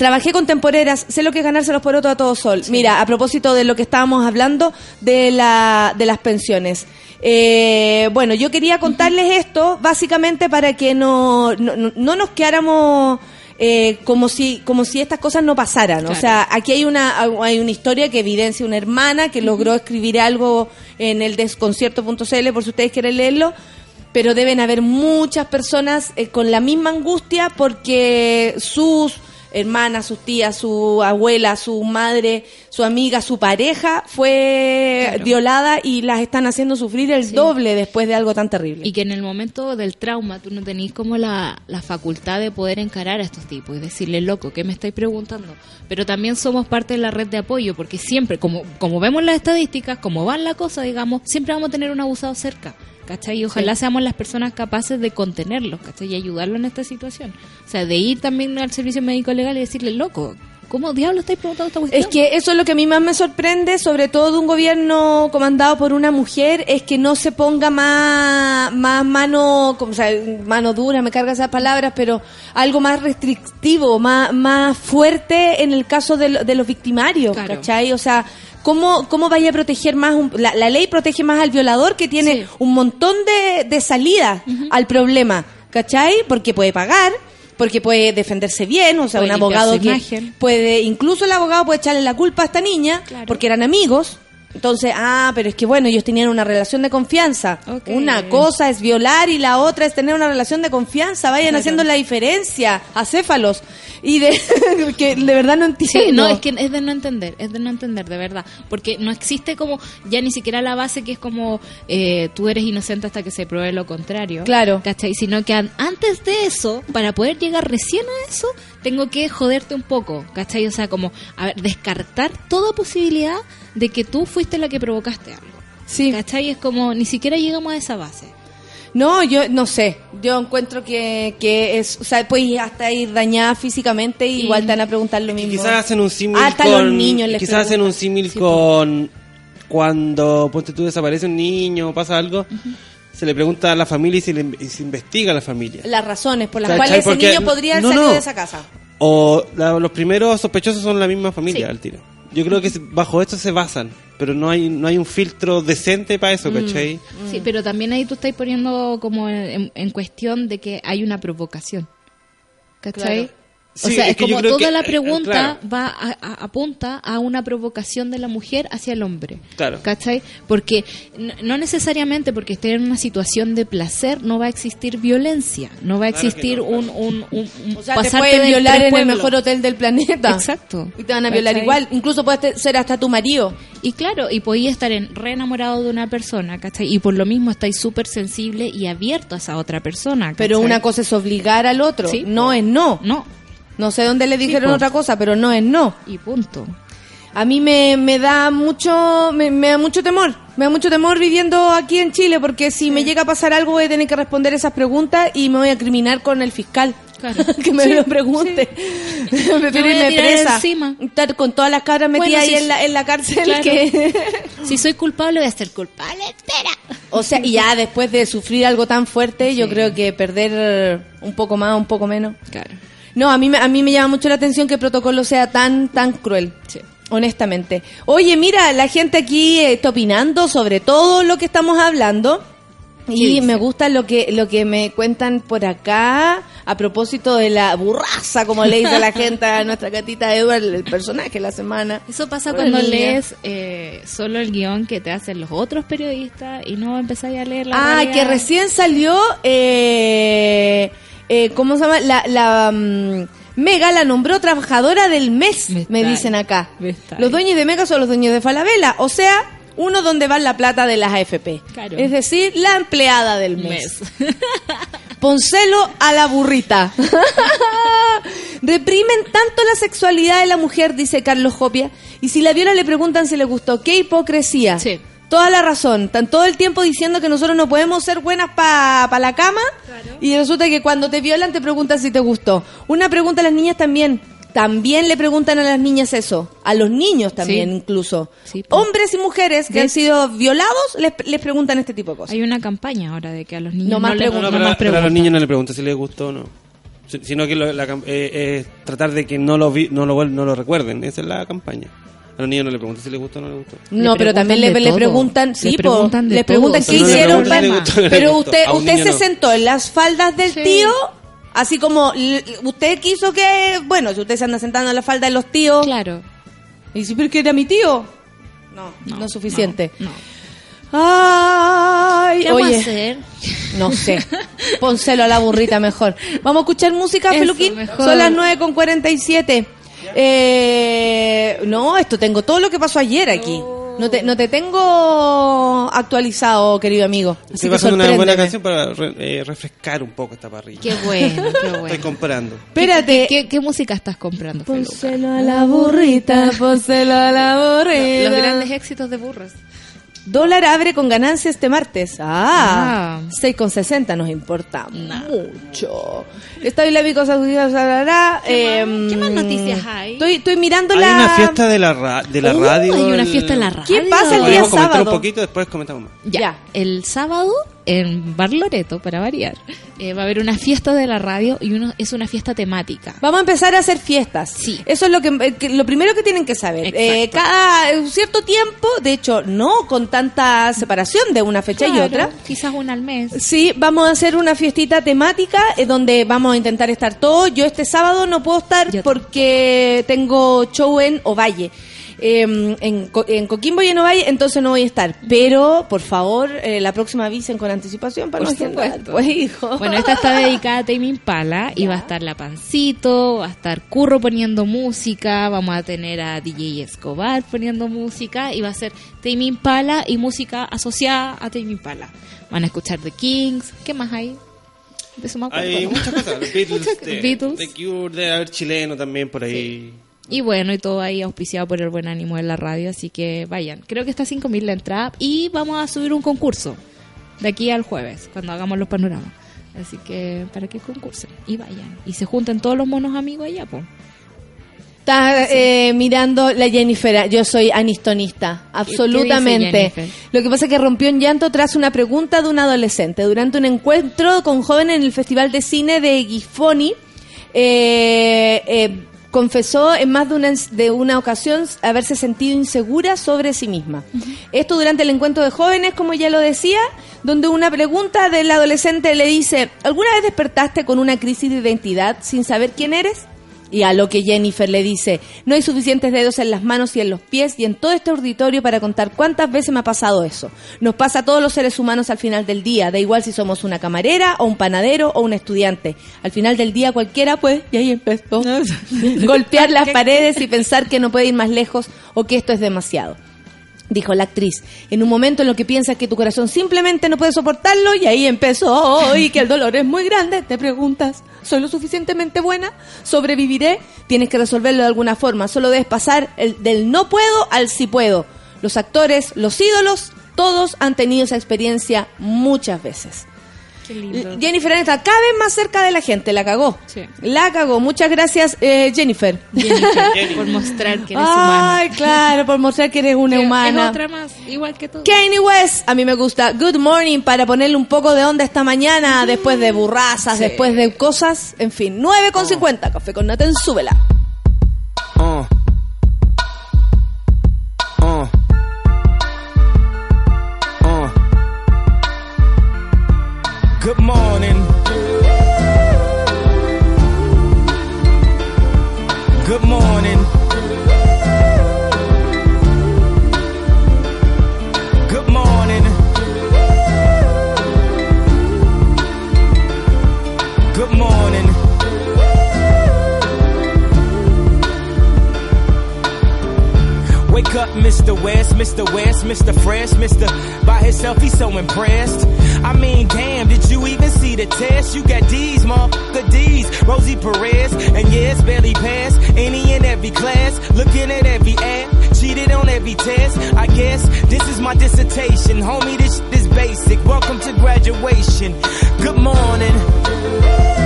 Trabajé con temporeras, sé lo que es ganarse los porotos a todo sol. Mira, a propósito de lo que estábamos hablando de, la, de las pensiones. Eh, bueno, yo quería contarles esto básicamente para que no, no, no- no nos quedáramos eh, como si como si estas cosas no pasaran. O sea, aquí hay una hay una historia que evidencia una hermana que logró escribir algo en el desconcierto.cl por si ustedes quieren leerlo pero deben haber muchas personas eh, con la misma angustia porque sus hermana, sus tías, su abuela, su madre, su amiga, su pareja fue Claro. violada y las están haciendo sufrir el doble después de algo tan terrible. Y que en el momento del trauma tú no tenés como la, la facultad de poder encarar a estos tipos y decirle, loco, ¿qué me estáis preguntando? Pero también somos parte de la red de apoyo, porque siempre, como, como vemos las estadísticas, como van la cosa, digamos, siempre vamos a tener un abusado cerca. ¿Cachai? Y ojalá seamos las personas capaces de contenerlos, ¿cachai? Y ayudarlo en esta situación. O sea, de ir también al servicio médico legal y decirle, loco, ¿cómo diablo estáis preguntando esta cuestión? Es que eso es lo que a mí más me sorprende, sobre todo de un gobierno comandado por una mujer, es que no se ponga más, más mano, como, o sea, mano dura, me carga esas palabras, pero algo más restrictivo, más, más fuerte en el caso de, lo- de los victimarios, Claro. ¿cachai? O sea, ¿cómo, cómo vaya a proteger más? un- la, la ley protege más al violador que tiene Sí. un montón de, de salidas al problema, ¿cachai? Porque puede pagar. Porque puede defenderse bien, o sea, Puede un abogado que imagen. puede, incluso el abogado puede echarle la culpa a esta niña Claro. porque eran amigos. Entonces, ah, pero es que bueno, ellos tenían una relación de confianza. Una cosa es violar y la otra es tener una relación de confianza. Vayan Claro. haciendo la diferencia, acéfalos. Y de <laughs> que de verdad no entiendo. Sí, no, es que es de no entender, es de no entender, de verdad. Porque no existe como, ya ni siquiera la base que es como, eh, tú eres inocente hasta que se pruebe lo contrario. Claro. ¿Cachai? Sino que an- antes de eso, para poder llegar recién a eso, tengo que joderte un poco, ¿cachai? O sea, como, a ver, descartar toda posibilidad de que tú fuiste la que provocaste algo. Sí. ¿Cachai? Es como, ni siquiera llegamos a esa base. No, yo no sé. Yo encuentro que, que es, o sea, puedes hasta ir dañada físicamente y igual te van a preguntar lo mismo. Quizás hacen un símil Hasta con... los niños les Quizás hacen un símil Sí, con... Cuando, ponte tú, desaparece un niño o pasa algo, se le pregunta a la familia y se, le- y se investiga a la familia. Las razones por las ¿Cachai? cuales ese Porque- niño podría no, no. de esa casa. O la- los primeros sospechosos son la misma familia Sí. al tiro. Yo creo que se- bajo esto se basan, pero no hay no hay un filtro decente para Mm. eso, ¿cachai? Sí, pero también ahí tú estás poniendo como en, en cuestión de que hay una provocación. ¿Cachai? Claro. O Sí, sea, es es, que yo como toda que, la eh, pregunta claro. va a, a- apunta a una provocación de la mujer hacia el hombre. Claro. ¿Cachai? Porque no necesariamente porque esté en una situación de placer no va a existir violencia, no va a Claro existir no, un, un, un, un O sea, te pasarte pueden de violar en el mejor hotel del planeta. Exacto. Y te van a violar ¿Cachai? igual. Incluso puede ser hasta tu marido. Y claro, y podía estar en, re enamorado de una persona, ¿cachai? Y por lo mismo estáis súper sensible y abierto a esa otra persona. Pero una cosa es obligar al otro. Sí. No es no. No, No sé dónde le dijeron otra cosa, pero no es no. y punto. A mí me, me da mucho me, me da mucho temor. Me da mucho temor viviendo aquí en Chile porque si me llega a pasar algo voy a tener que responder esas preguntas y me voy a criminar con el fiscal. Claro. <laughs> que me Sí, lo pregunte. <laughs> me Me irme presa. encima. Estar con todas las cabras metidas Bueno, ahí sí, en, la, en la cárcel. claro. que <laughs> Si soy culpable, voy a ser culpable. Espera. O sea, y ya después de sufrir algo tan fuerte, yo creo que perder un poco más, un poco menos. Claro. No, a mí, me- a mí me llama mucho la atención que el protocolo sea tan, tan cruel. Sí. Honestamente. Oye, mira, la gente aquí eh, está opinando sobre todo lo que estamos hablando. ¿Qué Y me gusta lo que, lo que me cuentan por acá a propósito de la burraza, como le dice la gente a nuestra gatita Edward, el personaje de la semana. Eso pasa cuando niña. lees eh, solo el guion que te hacen los otros periodistas y no empezáis a leer la Ah, realidad. que recién salió, eh, eh, ¿cómo se llama? La, la mm, Mega la nombró trabajadora del mes, Me dicen acá. me Los dueños de Mega son los dueños de Falabella, o sea, uno donde va la plata de las AFP. Claro. Es decir, la empleada del mes. mes. <laughs> Poncelo a la burrita. <laughs> Reprimen tanto la sexualidad de la mujer, dice Carlos Jopia, y si la viola le preguntan si le gustó. ¡Qué hipocresía! Sí. Toda la razón. Están todo el tiempo diciendo que nosotros no podemos ser buenas para la cama y resulta que cuando te violan te preguntan si te gustó. Una pregunta a las niñas también. También le preguntan a las niñas eso. A los niños también Sí. incluso. Sí, pues. Hombres y mujeres que han sido violados les, les preguntan este tipo de cosas. Hay una campaña ahora de que a los niños No no, más les preguntas. No, no pero, más pero a los preguntas. niños no le pregunta si les gustó o no. Si- Sino que lo- la eh, es tratar de que no lo, vi- no, lo, no lo recuerden. Esa es la campaña. A los niños no le preguntan si les gustó o no les gustó. No, Le pero también le, preguntan le preguntan, sí, preguntan les todo. preguntan qué hicieron preguntan Pero usted usted se no. sentó en las faldas del Sí. tío, así como usted quiso que, bueno, si usted se anda sentando en la falda de los tíos, Claro. y si pero que era mi tío, no, no, No, es suficiente. No. no. Ay, ¿Qué vamos a oye, hacer? no sé. Pónselo a la burrita mejor. Vamos a escuchar música, Eso, Peluquín. mejor. Son las 9 con 47. Eh, no, esto tengo todo lo que pasó ayer aquí. No te, no te tengo actualizado, querido amigo. Así Estoy pasando una buena canción para re- eh, refrescar un poco esta parrilla. Qué bueno, qué <laughs> Estoy bueno. comprando. Espérate. ¿Qué, qué música estás comprando? Pónselo a la burrita, <laughs> pónselo a la burrita. Los grandes éxitos de burros. Dólar abre con ganancias este martes. Ah, Ah. 6,60 nos importa mucho. Está Islámico Saudita Sarará. ¿Qué más- qué más noticias hay? Estoy, estoy mirando Hay la... una fiesta de la, ra- de la Uh, radio. hay una fiesta en la radio. ¿Qué pasa el día sábado? un poquito, después comentamos más. Ya, Ya. el sábado en Bar Loreto, para variar, eh, va a haber una fiesta de la radio y uno es una fiesta temática. Vamos a empezar a hacer fiestas. Sí. Eso es lo que, eh, que- lo primero que tienen que saber. Eh, cada un cierto tiempo, de hecho, no con tanta separación de una fecha y otra. Quizás una al mes. Sí, vamos a hacer una fiestita temática eh, donde vamos a intentar estar todos. Yo este sábado no puedo estar Yo porque tengo show en Ovalle. Eh, en, Co- en Coquimbo y en Ovalle, entonces no voy a estar. Pero, por favor, eh, la próxima avisen con anticipación para Por no agendar, supuesto. pues, hijo. Bueno, esta está dedicada a Tame Impala y va a estar La Pancito, va a estar Curro poniendo música, vamos a tener a DJ Escobar poniendo música y va a ser Tame Impala y música asociada a Tame Impala. Van a escuchar The Kings, ¿qué más hay? De eso me acuerdo. Hay muchas cosas. Los <laughs> Beatles, Muchas- de, Beatles. The Cure, debe haber chileno también por ahí. Y bueno, y todo ahí auspiciado por el buen ánimo de la radio, así que vayan. Creo que está a 5.000 la entrada y vamos a subir un concurso de aquí al jueves, cuando hagamos los panoramas. Así que para que concursen y vayan. Y se junten todos los monos amigos allá, pues. Está eh, mirando la Jennifer. Yo soy anistonista, absolutamente. Lo que pasa es que rompió en llanto tras una pregunta de un adolescente durante un encuentro con jóvenes en el Festival de Cine de Gifoni. eh, eh, confesó en más de una, de una ocasión haberse sentido insegura sobre sí misma. Esto durante el encuentro de jóvenes, como ya lo decía, donde una pregunta del adolescente le dice, ¿alguna vez despertaste con una crisis de identidad sin saber quién eres? Y a lo que Jennifer le dice, no hay suficientes dedos en las manos y en los pies y en todo este auditorio para contar cuántas veces me ha pasado eso. Nos pasa a todos los seres humanos al final del día, da igual si somos una camarera o un panadero o un estudiante. Al final del día cualquiera pues, y ahí empezó, <laughs> golpear las paredes y pensar que no puede ir más lejos o que esto es demasiado. Dijo la actriz, en un momento en lo que piensas que tu corazón simplemente no puede soportarlo y ahí empezó y que el dolor es muy grande, te preguntas, ¿soy lo suficientemente buena? ¿Sobreviviré? Tienes que resolverlo de alguna forma, solo debes pasar el, del no puedo al sí puedo. Los actores, los ídolos, todos han tenido esa experiencia muchas veces. Qué lindo. Jennifer está cada vez más cerca de la gente, la cagó. Sí. La cagó. Muchas gracias, eh, Jennifer. Jennifer, <laughs> por mostrar que eres humana. Ay, claro, por mostrar que eres una humana. Es otra más, igual que tú. Kanye West, a mí me gusta Good Morning para ponerle un poco de onda esta mañana, después de burrazas, después de cosas, en fin, 9 con 50, café con Nathan, súbela. Uh. Good morning. Good morning. Good morning. Good morning. Wake up, Mr. West, Mr. West, Mr. Fresh, Mr. By himself, he's so impressed. I mean, damn, did you even see the test? You got D's, motherfucker D's. Rosie Perez, and yes, barely passed. Any and every class, looking at every ad, cheated on every test. I guess this is my dissertation, homie. This is basic. Welcome to graduation. Good morning.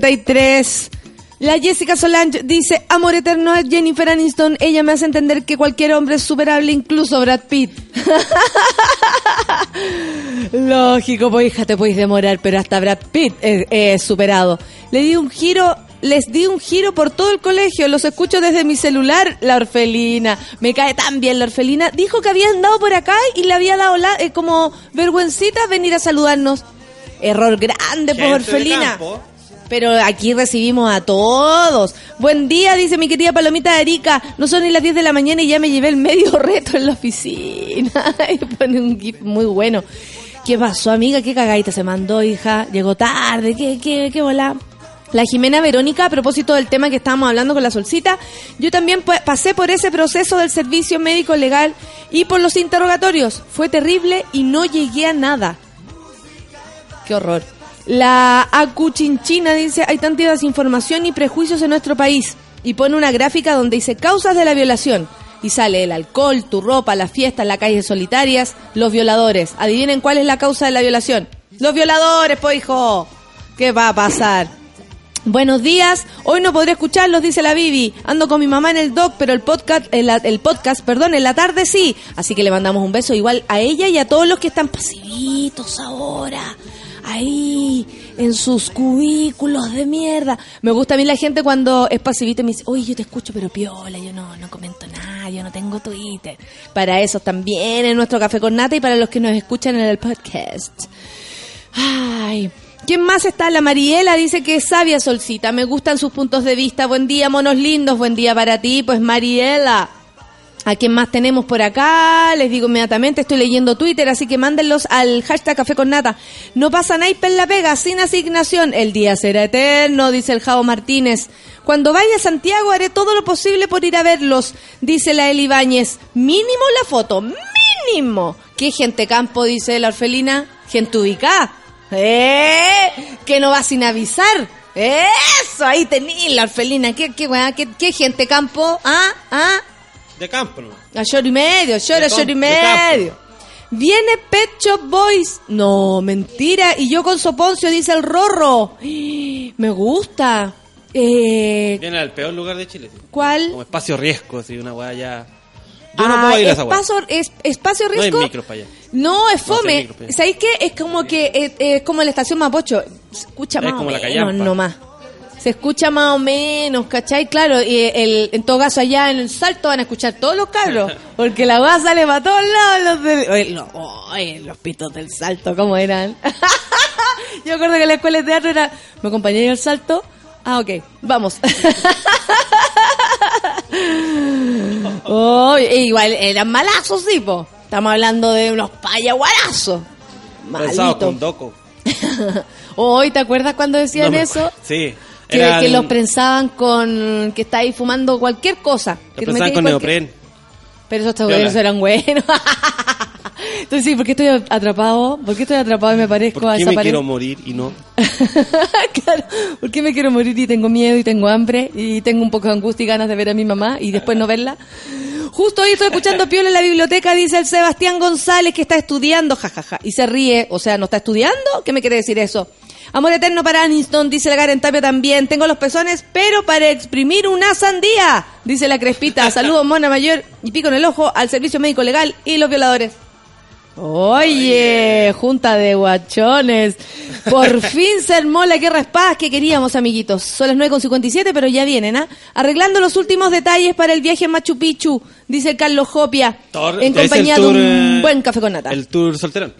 53. La Jessica Solange dice, amor eterno a Jennifer Aniston, ella me hace entender que cualquier hombre es superable, incluso Brad Pitt. <laughs> Lógico, pues hija, te podéis demorar, pero hasta Brad Pitt es, es superado. Le di un giro, les di un giro por todo el colegio, los escucho desde mi celular, la orfelina. Me cae tan bien la orfelina. Dijo que había andado por acá y le había dado la, eh, como vergüencita venir a saludarnos. Error grande, por de orfelina. Pero aquí recibimos a todos. Buen día, dice mi querida Palomita de Erika. No son ni las 10 de la mañana y ya me llevé el medio <laughs> reto en la oficina. <laughs> y pone un gif muy bueno. ¿Qué pasó, amiga? ¿Qué cagadita se mandó, hija? Llegó tarde. ¿Qué, qué, qué bola? La Jimena Verónica, a propósito del tema que estábamos hablando con la solcita, yo también pa- pasé por ese proceso del servicio médico legal y por los interrogatorios. Fue terrible y no llegué a nada. Qué horror. La Acuchinchina dice, hay tanta desinformación y prejuicios en nuestro país. Y pone una gráfica donde dice causas de la violación. Y sale el alcohol, tu ropa, las fiestas, las calles solitarias, los violadores. Adivinen cuál es la causa de la violación. Los violadores, po hijo. ¿Qué va a pasar? Buenos días, hoy no podré escucharlos, dice la Bibi. Ando con mi mamá en el doc, pero el podcast, el, el podcast, perdón, en la tarde sí. Así que le mandamos un beso igual a ella y a todos los que están pasivitos ahora. Ahí, en sus cubículos de mierda. Me gusta a mí la gente cuando es pasivita y me dice, oye, yo te escucho, pero piola, yo no, no comento nada, yo no tengo Twitter. Para eso también en nuestro Café con Nata y para los que nos escuchan en el podcast. Ay, ¿quién más está? La Mariela dice que es sabia Solcita. Me gustan sus puntos de vista. Buen día, monos lindos. Buen día para ti. Pues Mariela. ¿A quién más tenemos por acá? Les digo inmediatamente, estoy leyendo Twitter, así que mándenlos al hashtag Café con Nata. No pasa nada en la pega, sin asignación. El día será eterno, dice el Jao Martínez. Cuando vaya a Santiago haré todo lo posible por ir a verlos, dice la Eli Ibáñez. Mínimo la foto, mínimo. ¿Qué gente campo? Dice la orfelina. Gente ubicada. ¿Eh? Que no va sin avisar. Eso, ahí tení la orfelina. ¿Qué, qué? ¿Qué, qué gente campo? ¿Ah? ¿Ah? De campo, ¿no? A lloro y medio, llora, lloro y medio. Viene Pet Shop Boys. No, mentira. Y yo con Soponcio, dice el Rorro. <gasps> Me gusta. Eh, Viene al peor lugar de Chile. sí. ¿Cuál? Como espacio riesgo, así, una weá ya. Yo no Ah, puedo ir a esa espacio, es- espacio No hay riesgo. micros para allá. No, es No, fome. pero- ¿Sabéis qué? Es como que es como la estación Mapocho. Escucha Es más como o la menos callampa. nomás. Se escucha más o menos, ¿cachai? Claro, y el, en todo caso allá en el salto van a escuchar todos los cabros, <laughs> porque la weá sale para todos lados. Los, del- oye, lo- oye, los pitos del salto, ¿cómo eran? <laughs> Yo recuerdo que en la escuela de teatro era, ¿me acompañé al salto? Ah, ok, vamos. <laughs> Oh, e igual eran malazos, sí, po. Estamos hablando de unos payaguarazos. Pensado Maldito. con Doco. Hoy, ¿te acuerdas cuando decían No me eso? Sí. Que, eran- que los prensaban con... que estáis fumando cualquier cosa. los Que prensaban con cualquier- neopren. Pero esos esos eran buenos. <laughs> Entonces sí, ¿por qué estoy atrapado? ¿Por qué estoy atrapado y me parezco ¿Por a qué esa me quiero morir y no? <laughs> claro, ¿por qué me quiero morir y tengo miedo y tengo hambre y tengo un poco de angustia y ganas de ver a mi mamá y después no verla? Justo hoy estoy escuchando <laughs> Piola en la biblioteca, dice el Sebastián González que está estudiando, jajaja, y se ríe, o sea, ¿no está estudiando? ¿Qué me quiere decir eso? Amor eterno para Aniston, dice la Karen Tapia también. Tengo los pezones, pero para exprimir una sandía, dice la Crespita. <laughs> Saludos, Mona Mayor y pico en el ojo al servicio médico legal y los violadores. Oye, junta de guachones. Por <laughs> fin se armó la guerra espada que queríamos, amiguitos. Son las 9.57, pero ya vienen, ¿ah? Arreglando los últimos detalles para el viaje a Machu Picchu, dice Carlos Jopia, Tor- en compañía tour, de un eh, buen café con nata. El tour solterón.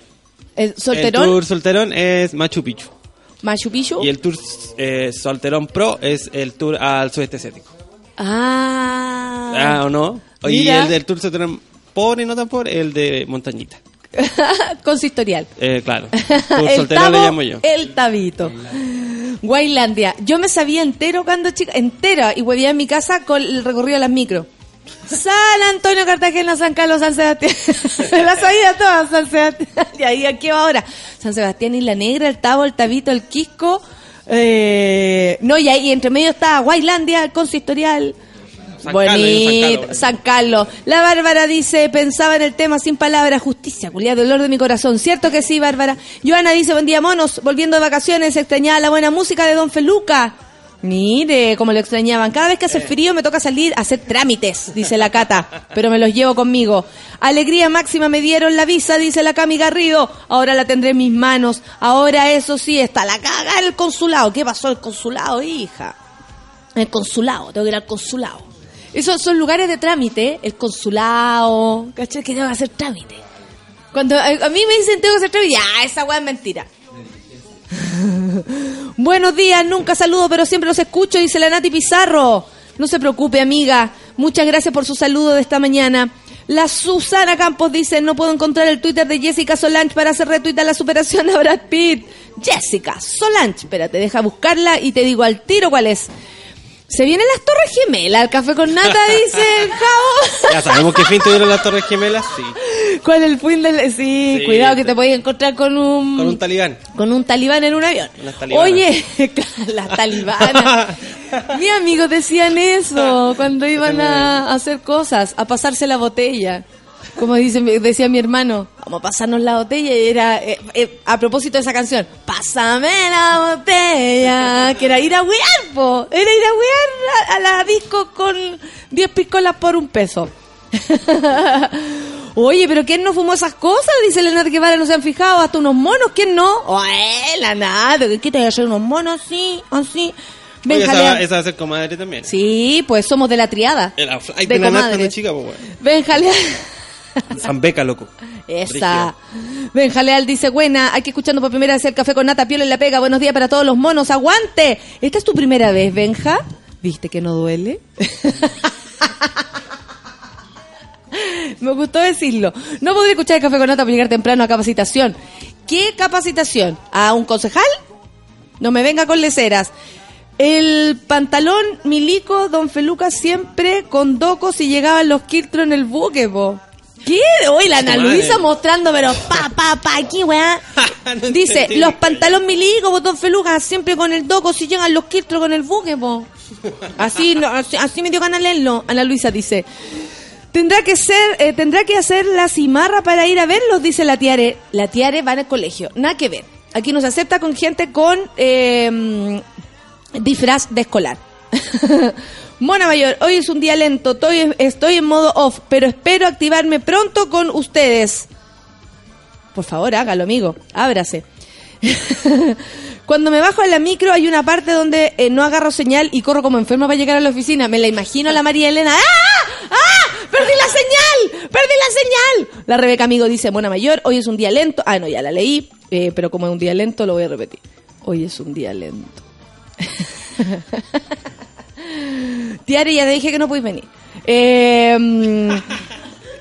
El solterón, El tour solterón es Machu Picchu. Machu Picchu. Y el tour eh, solterón pro es el tour al sudeste asiático. Ah. Ah, ¿o no? Y el del tour solterón pobre y no tan pobre, el de montañita. <laughs> Consistorial. Eh, claro. <laughs> Tour el solterón le tabo, llamo yo. El tabito. Guaylandia. Yo me sabía entero cuando chica, entera, y huevía en mi casa con el recorrido de las micro. San Antonio, Cartagena, San Carlos, San Sebastián. <laughs> La sabía toda, San Sebastián. Y ahí, aquí va ahora. San Sebastián, Isla Negra, el Tabo, el Tabito, el Quisco. Eh, no, y ahí entre medio está Guaylandia, el Consistorial. San Carlos, Bonito, San San Carlos. Carlos. La Bárbara dice, pensaba en el tema sin palabras, justicia, culiá, dolor de mi corazón. ¿Cierto que sí, Bárbara? Joana dice, buen día, monos, volviendo de vacaciones, extrañaba la buena música de Don Feluca. Mire, como lo extrañaban. Cada vez que hace frío me toca salir a hacer trámites, dice la Cata, <laughs> pero me los llevo conmigo. Alegría máxima me dieron la visa, dice la Cami Garrido. Ahora la tendré en mis manos. Ahora eso sí, está la caga en el consulado. ¿Qué pasó el consulado, hija? El consulado, tengo que ir al consulado. Esos son lugares de trámite, el consulado, ¿cachai? Que tengo que hacer trámite. Cuando a, mí me dicen tengo que hacer trámite, ya, esa weá es mentira. <laughs> Buenos días, nunca saludo, pero siempre los escucho, dice la Nati Pizarro. No se preocupe, amiga. Muchas gracias por su saludo de esta mañana. La Susana Campos dice, no puedo encontrar el Twitter de Jessica Solange para hacer retweet a la superación a Brad Pitt. Jessica Solange, espérate, deja buscarla y te digo al tiro cuál es. Se vienen las Torres Gemelas, el café con nata, <laughs> dice el Javo. Ya sabemos que fin tuvieron las Torres Gemelas, sí. ¿Cuál es el fin del...? Sí, Sí, cuidado que te- podías encontrar con un... Con un talibán. con un talibán en un avión. Oye, <laughs> las talibanas. <laughs> Mis amigos decían eso cuando iban a hacer cosas, a pasarse la botella. Como dice, decía mi hermano, vamos a pasarnos la botella y era, eh, eh, a propósito de esa canción, pásame la botella, que era ir a wear, po, era ir a wear a, a la disco con 10 piscolas por un peso. <laughs> Oye, pero ¿quién no fumó esas cosas? Dice Leonardo Guevara, no se han fijado, hasta unos monos, ¿quién no? Oye, la nada, ¿qué te voy a hacer unos monos así, así? Oye, esa, va- esa va a ser comadre también. Sí, pues somos de la triada. De de la de chica, pues. Ven, jalea. <laughs> San Beca, loco. Esa. Benja Leal dice, buena, aquí escuchando por primera vez el café con nata, piola en la pega. Buenos días para todos los monos, aguante. ¿Esta es tu primera vez, Benja? ¿Viste que no duele? <laughs> Me gustó decirlo. No podría escuchar el café con nata para llegar temprano a capacitación. ¿Qué capacitación? ¿A un concejal? No me venga con leceras. El pantalón milico, don Feluca, siempre con docos y llegaban los quiltros en el buque, po. ¿Qué? Hoy la Ana. Luisa mostrando, pero pa, <laughs> pa, pa, aquí, weá. <laughs> No Dice, entendí. los pantalones milicos, don Feluca, siempre con el doco si llegan los quiltros con el buque, po. <laughs> Así, no, así, así me dio ganas leerlo. Ana Luisa dice, Tendrá que ser, eh, tendrá que hacer la cimarra para ir a verlos, dice la Tiare. La Tiare va el colegio, nada que ver. Aquí nos acepta con gente con eh, disfraz de escolar. Mona Mayor, hoy es un día lento, estoy, estoy en modo off, pero espero activarme pronto con ustedes. Por favor, hágalo, amigo, ábrase. <laughs> Cuando me bajo en la micro hay una parte donde eh, no agarro señal y corro como enferma para llegar a la oficina. Me la imagino a la María Elena. ¡Ah! ¡Ah! ¡Perdí la señal! ¡Perdí la señal! La Rebeca Amigo dice, Mona Mayor, hoy es un día lento. Ah, no, ya la leí, eh, pero como es un día lento lo voy a repetir. Hoy es un día lento. <laughs> Tiare, ya te dije que no puedes venir. Eh, mm,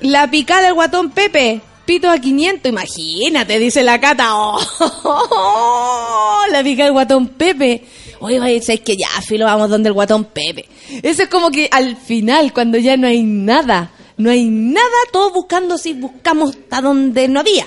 <laughs> la picada del guatón Pepe. Pito a 500, imagínate, dice la cata. <laughs> Oh, la picada del guatón Pepe. Oye, oye, ¿sabes que ya, filo, vamos donde el guatón Pepe? Eso es como que al final, cuando ya no hay nada, No hay nada, todos buscando si buscamos hasta donde no había.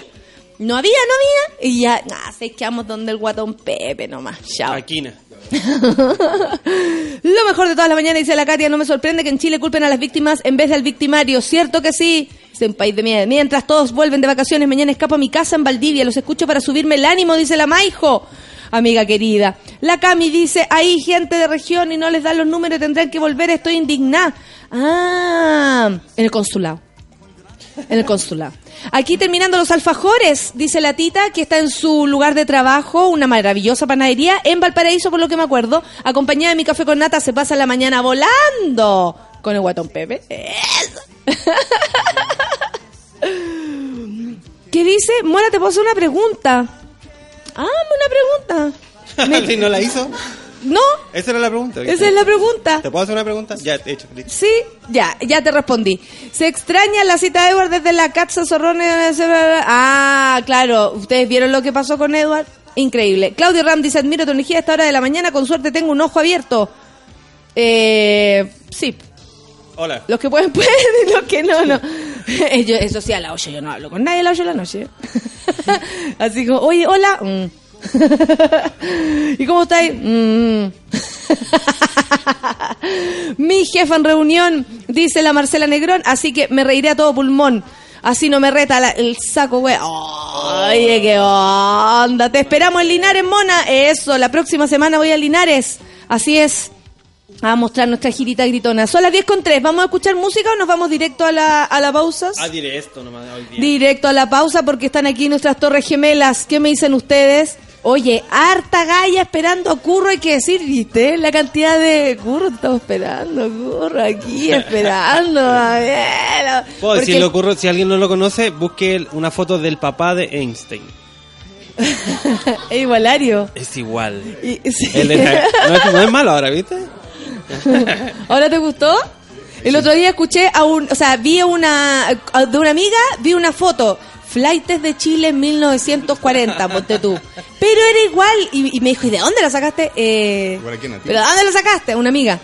No había, no había. Y ya, ah, se quedamos donde el guatón Pepe nomás. Chao. Aquina. <laughs> Lo mejor de todas las mañanas, dice la Katia, no me sorprende que en Chile culpen a las víctimas en vez del victimario. ¿Cierto que sí? Dice un país de miedo. Mientras todos vuelven de vacaciones, mañana escapo a mi casa en Valdivia. Los escucho para subirme el ánimo, dice la Maijo. Amiga querida. La Cami dice, hay gente de región y no les dan los números, tendrán que volver, estoy indignada. Ah, en el consulado. En el consulado. Aquí terminando los alfajores, dice la tita, que está en su lugar de trabajo, una maravillosa panadería en Valparaíso, por lo que me acuerdo. Acompañada de mi café con nata, se pasa la mañana volando con el guatón Pepe. Eso. <laughs> ¿Qué dice? Mora, te puedo hacer una pregunta. Ah, una pregunta. <laughs> ¿Y no la hizo? No, Esa era la pregunta. esa es la pregunta. ¿Te puedo hacer una pregunta? Ya, hecho. listo. Sí, ya, ya te respondí. Se extraña la cita de Edward desde la Catza Zorrones. Ah, claro. ¿Ustedes vieron lo que pasó con Edward? Increíble. Claudio Ram dice, admiro tu energía a esta hora de la mañana, con suerte tengo un ojo abierto. Eh, sí, Hola. los que pueden, <laughs> pueden, y los que no, no. Yo, eso sí, a las 8 yo no hablo con nadie a las 8 de la noche. <laughs> Así como, oye, hola. Mm. <laughs> ¿Y cómo estáis? Mm. <laughs> Mi jefa en reunión, dice la Marcela Negrón, así que me reiré a todo pulmón. Así no me reta la- el saco, güey. Oye, qué onda. Te esperamos en Linares, mona. Eso, la próxima semana voy a Linares. Así es. A mostrar nuestra girita gritona. Son las 10 con 3. ¿Vamos a escuchar música o nos vamos directo a la, a la pausa? Ah, diré esto nomás hoy día. Directo a la pausa porque están aquí nuestras torres gemelas. ¿Qué me dicen ustedes? Oye, harta galla esperando a Curro, hay que decir, ¿viste? La cantidad de Curro estamos esperando, Curro, aquí esperando. a <laughs> ver. Puedo Porque- decirlo, si alguien no lo conoce, busque una foto del papá de Einstein. <laughs> es igualario. Es igual. Y- sí. <laughs> No, es, no es malo ahora, ¿viste? ¿Ahora te gustó? El otro día escuché a un, o sea, vi una, de una amiga, vi una foto, Flightes de Chile en 1940, ponte tú. Pero era igual, y, y me dijo, ¿y de dónde la sacaste? Eh. ¿Pero de dónde la sacaste? Una amiga.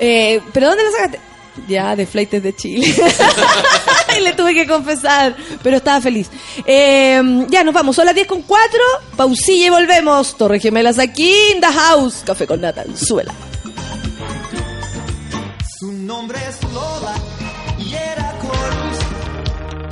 Eh, ¿Pero dónde la sacaste? Ya, de Flightes de Chile. <laughs> y le tuve que confesar, pero estaba feliz. Eh, ya, nos vamos, son las 10 con 4, pausilla y volvemos. Torre Gemelas aquí in the house. Café con nata, suela. Su nombre es Lola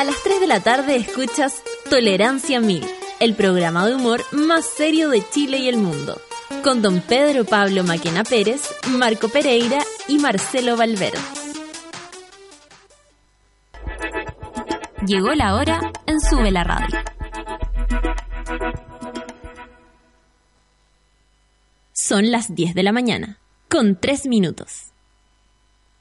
A las 3 de la tarde escuchas Tolerancia Mil, el programa de humor más serio de Chile y el mundo, con don Pedro Pablo Maquena Pérez, Marco Pereira y Marcelo Valverde. Llegó la hora en Sube la Radio. Son las 10 de la mañana, con 3 minutos.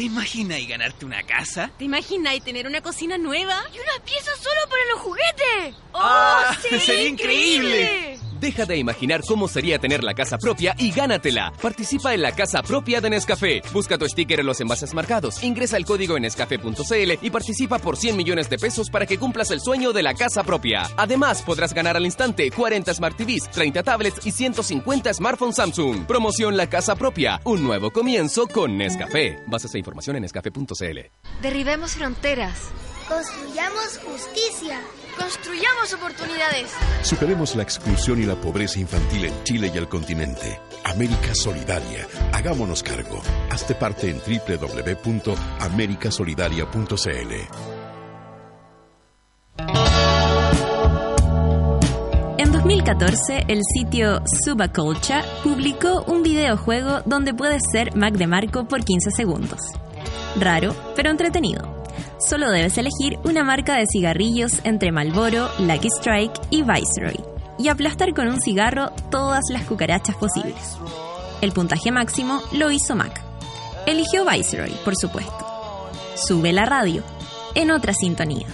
¿Te imaginas ganarte una casa? ¿Te imaginas y tener una cocina nueva? Y una pieza solo para los juguetes. ¡Oh, ¡Ah! sí! ¡Sería increíble! Deja de imaginar cómo sería tener la casa propia y gánatela. Participa en la casa propia de Nescafé. Busca tu sticker en los envases marcados. Ingresa el código en nescafé.cl y participa por 100 millones de pesos para que cumplas el sueño de la casa propia. Además, podrás ganar al instante 40 Smart TVs, 30 tablets y 150 smartphones Samsung. Promoción La Casa Propia. Un nuevo comienzo con Nescafé. Bases e información en nescafé.cl. Derribemos fronteras. Construyamos justicia. Construyamos oportunidades. Superemos la exclusión y la pobreza infantil en Chile y el continente. América Solidaria. Hagámonos cargo. Hazte parte en www.americasolidaria.cl. En 2020 2014, el sitio Subaculture publicó un videojuego donde puedes ser Mac DeMarco por 15 segundos. Raro, pero entretenido. Solo debes elegir una marca de cigarrillos entre Marlboro, Lucky Strike y Viceroy y aplastar con un cigarro todas las cucarachas posibles. El puntaje máximo lo hizo Mac. Eligió Viceroy, por supuesto. Sube la radio, en otra sintonía.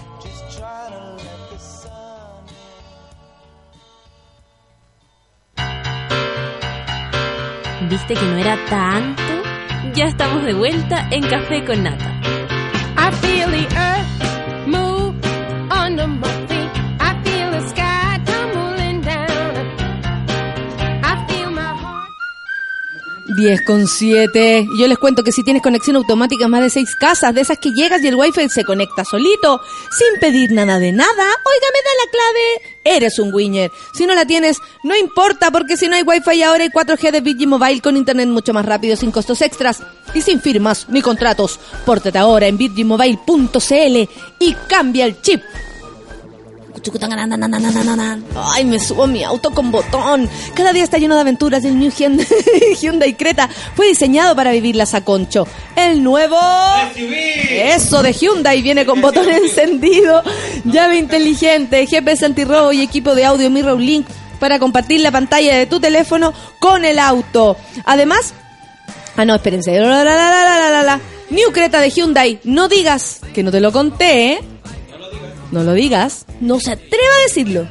¿Viste que no era tanto? Ya estamos de vuelta en Café con Nata. I feel the earth 10 con 7. Yo les cuento que si tienes conexión automática más de 6 casas, de esas que llegas y el wifi se conecta solito, sin pedir nada de nada, oiga, me da la clave. Eres un winner. Si no la tienes, no importa, porque si no hay wifi ahora hay 4G de Digi Mobile con internet mucho más rápido, sin costos extras y sin firmas ni contratos. Pórtate ahora en virginmobile.cl y cambia el chip. Ay, me subo a mi auto con botón. Cada día está lleno de aventuras el New <laughs> Hyundai, Creta fue diseñado para vivirlas a concho. El nuevo... Eso de Hyundai viene con botón <laughs> encendido, llave inteligente, GPS antirrobo y equipo de audio Mirror Link para compartir la pantalla de tu teléfono con el auto. Además... Ah, no, espérense. La, la, la. New Creta de Hyundai. No digas que no te lo conté, ¿eh? No lo digas. No se atreva a decirlo.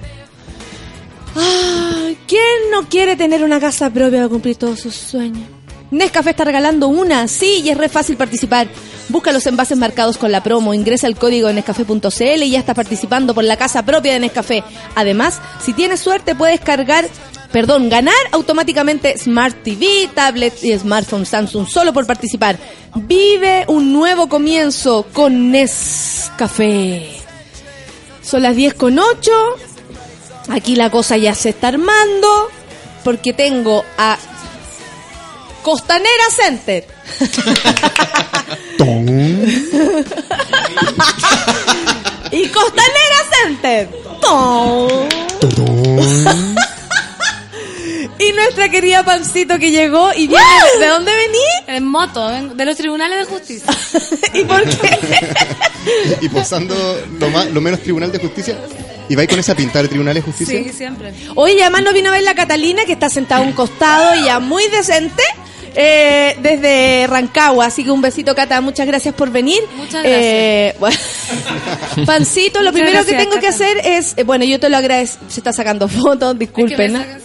Ay, ¿Quién no quiere tener una casa propia para cumplir todos sus sueños? Nescafé está regalando una, sí, y es re fácil participar. Busca los envases marcados con la promo, ingresa el código en nescafé.cl y ya estás participando por la casa propia de Nescafé. Además, si tienes suerte puedes cargar, perdón, ganar automáticamente Smart TV, tablet y smartphone Samsung solo por participar. Vive un nuevo comienzo con Nescafé. Son las 10 con 8. Aquí la cosa ya se está armando. Porque tengo a Costanera Center. <laughs> y Costanera Center. Y nuestra querida Pancito que llegó y viene. ¿De dónde vení? En moto, de los tribunales de justicia. <laughs> ¿Y por qué? <laughs> y posando lo, más, lo menos tribunal de justicia. ¿Y vais con esa pinta de tribunal de justicia? Sí, siempre. Oye, además no vino a ver la Catalina, que está sentada a un costado y ya muy decente. eh, desde Rancagua, así que un besito Cata, muchas gracias por venir. Muchas Eh, <laughs> bueno. Pancito, lo Muchas primero que gracias, tengo que hacer es, eh, bueno, yo te lo agradezco, se está sacando fotos, disculpen. ¿no? ¿Sí,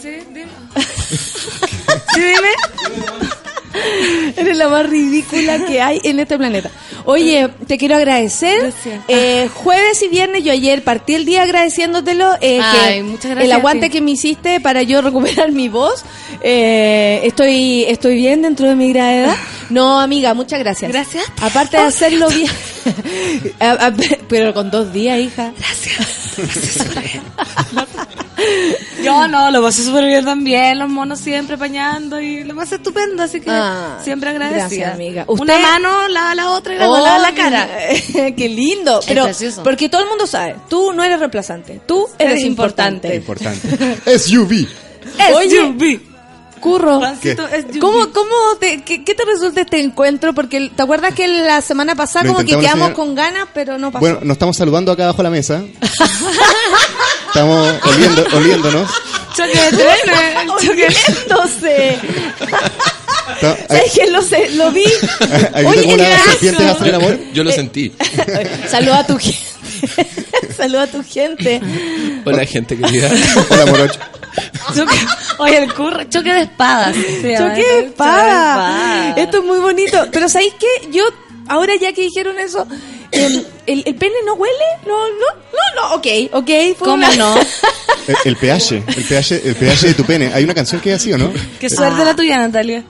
dime? Eres la más ridícula que hay en este planeta. Oye, te quiero agradecer. Eh, jueves y viernes, yo ayer partí el día agradeciéndotelo. eh, Ay, que muchas gracias El aguante que me hiciste para yo recuperar mi voz. Eh, estoy, estoy bien dentro de mi gravedad. No, amiga, muchas gracias. Gracias. Aparte de hacerlo bien. <laughs> Pero con dos días, hija. <laughs> <laughs> Yo no, lo pasé súper bien también, los monos siempre apañando y lo pasé estupendo, así que Ah, siempre agradecida. gracias, amiga. Una mano lava la otra y la Oh, lava la cara. <laughs> Qué lindo. Pero, porque todo el mundo sabe, tú no eres reemplazante, tú eres, Eres importante. Importante. SUV. Oye, Curro, es ¿cómo, cómo te, qué, qué te resulta este encuentro? Porque te acuerdas que la semana pasada Lo como que quedamos enseñar- con ganas, pero no pasó. Bueno, nos estamos saludando acá abajo de la mesa. Estamos oliendo, oliéndonos. Choque de trenes, choque ¿Sabes que lo, sé, lo vi? <laughs> ¿Has visto Oye, gracias. serpientes hacen el amor? Yo lo Eh, sentí. <laughs> Saluda a tu gente. <laughs> Saluda a tu gente. Hola, gente querida. <laughs> Hola, morocho. Choque- Oye, el curro, choque de espadas. llama Choque de espada. Esto es muy bonito. Pero ¿sabéis qué? Yo, ahora ya que dijeron eso, ¿el, el pene no huele? No, no, no, no. Ok, ok. fue ¿Cómo una- no? El, el pH, el pH, el pH de tu pene. Hay una canción que es así, ¿o no? Qué suerte la tuya, Natalia.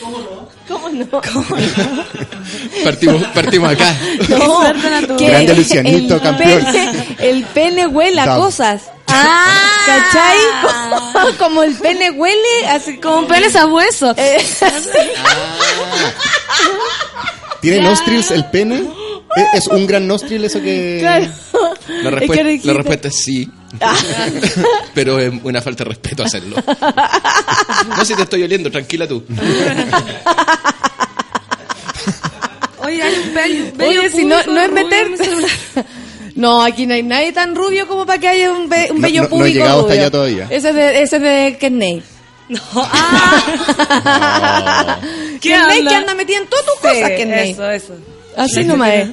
¿Cómo no? <laughs> Partimos, partimos acá. <laughs> No, que Grande Lucianito, el campeón. Pene, <laughs> el pene huele a cosas. Ah, ¿Cachai? Como, como el pene huele, así como un pene sabueso. Eh, ¿Tiene nostrils el pene? ¿Es- ¿Es un gran nostril eso que...? Claro. La, Es respuesta- que la dijiste- respuesta es sí. Pero es una falta de respeto hacerlo. No si te estoy oliendo, tranquila tú. Oye, hay un bello, bello Oye, si no, público no es celular. <laughs> No, aquí no hay nadie tan rubio como para que haya un, be- un bello no- no he público. llegado hasta allá todavía. Ese es de, ese es de Kenney. No. <laughs> Ah. ¿Qué Kenney habla? que anda metida en todas tus Sí, cosas, Kenney. Eso, eso. Así nomás <laughs> es.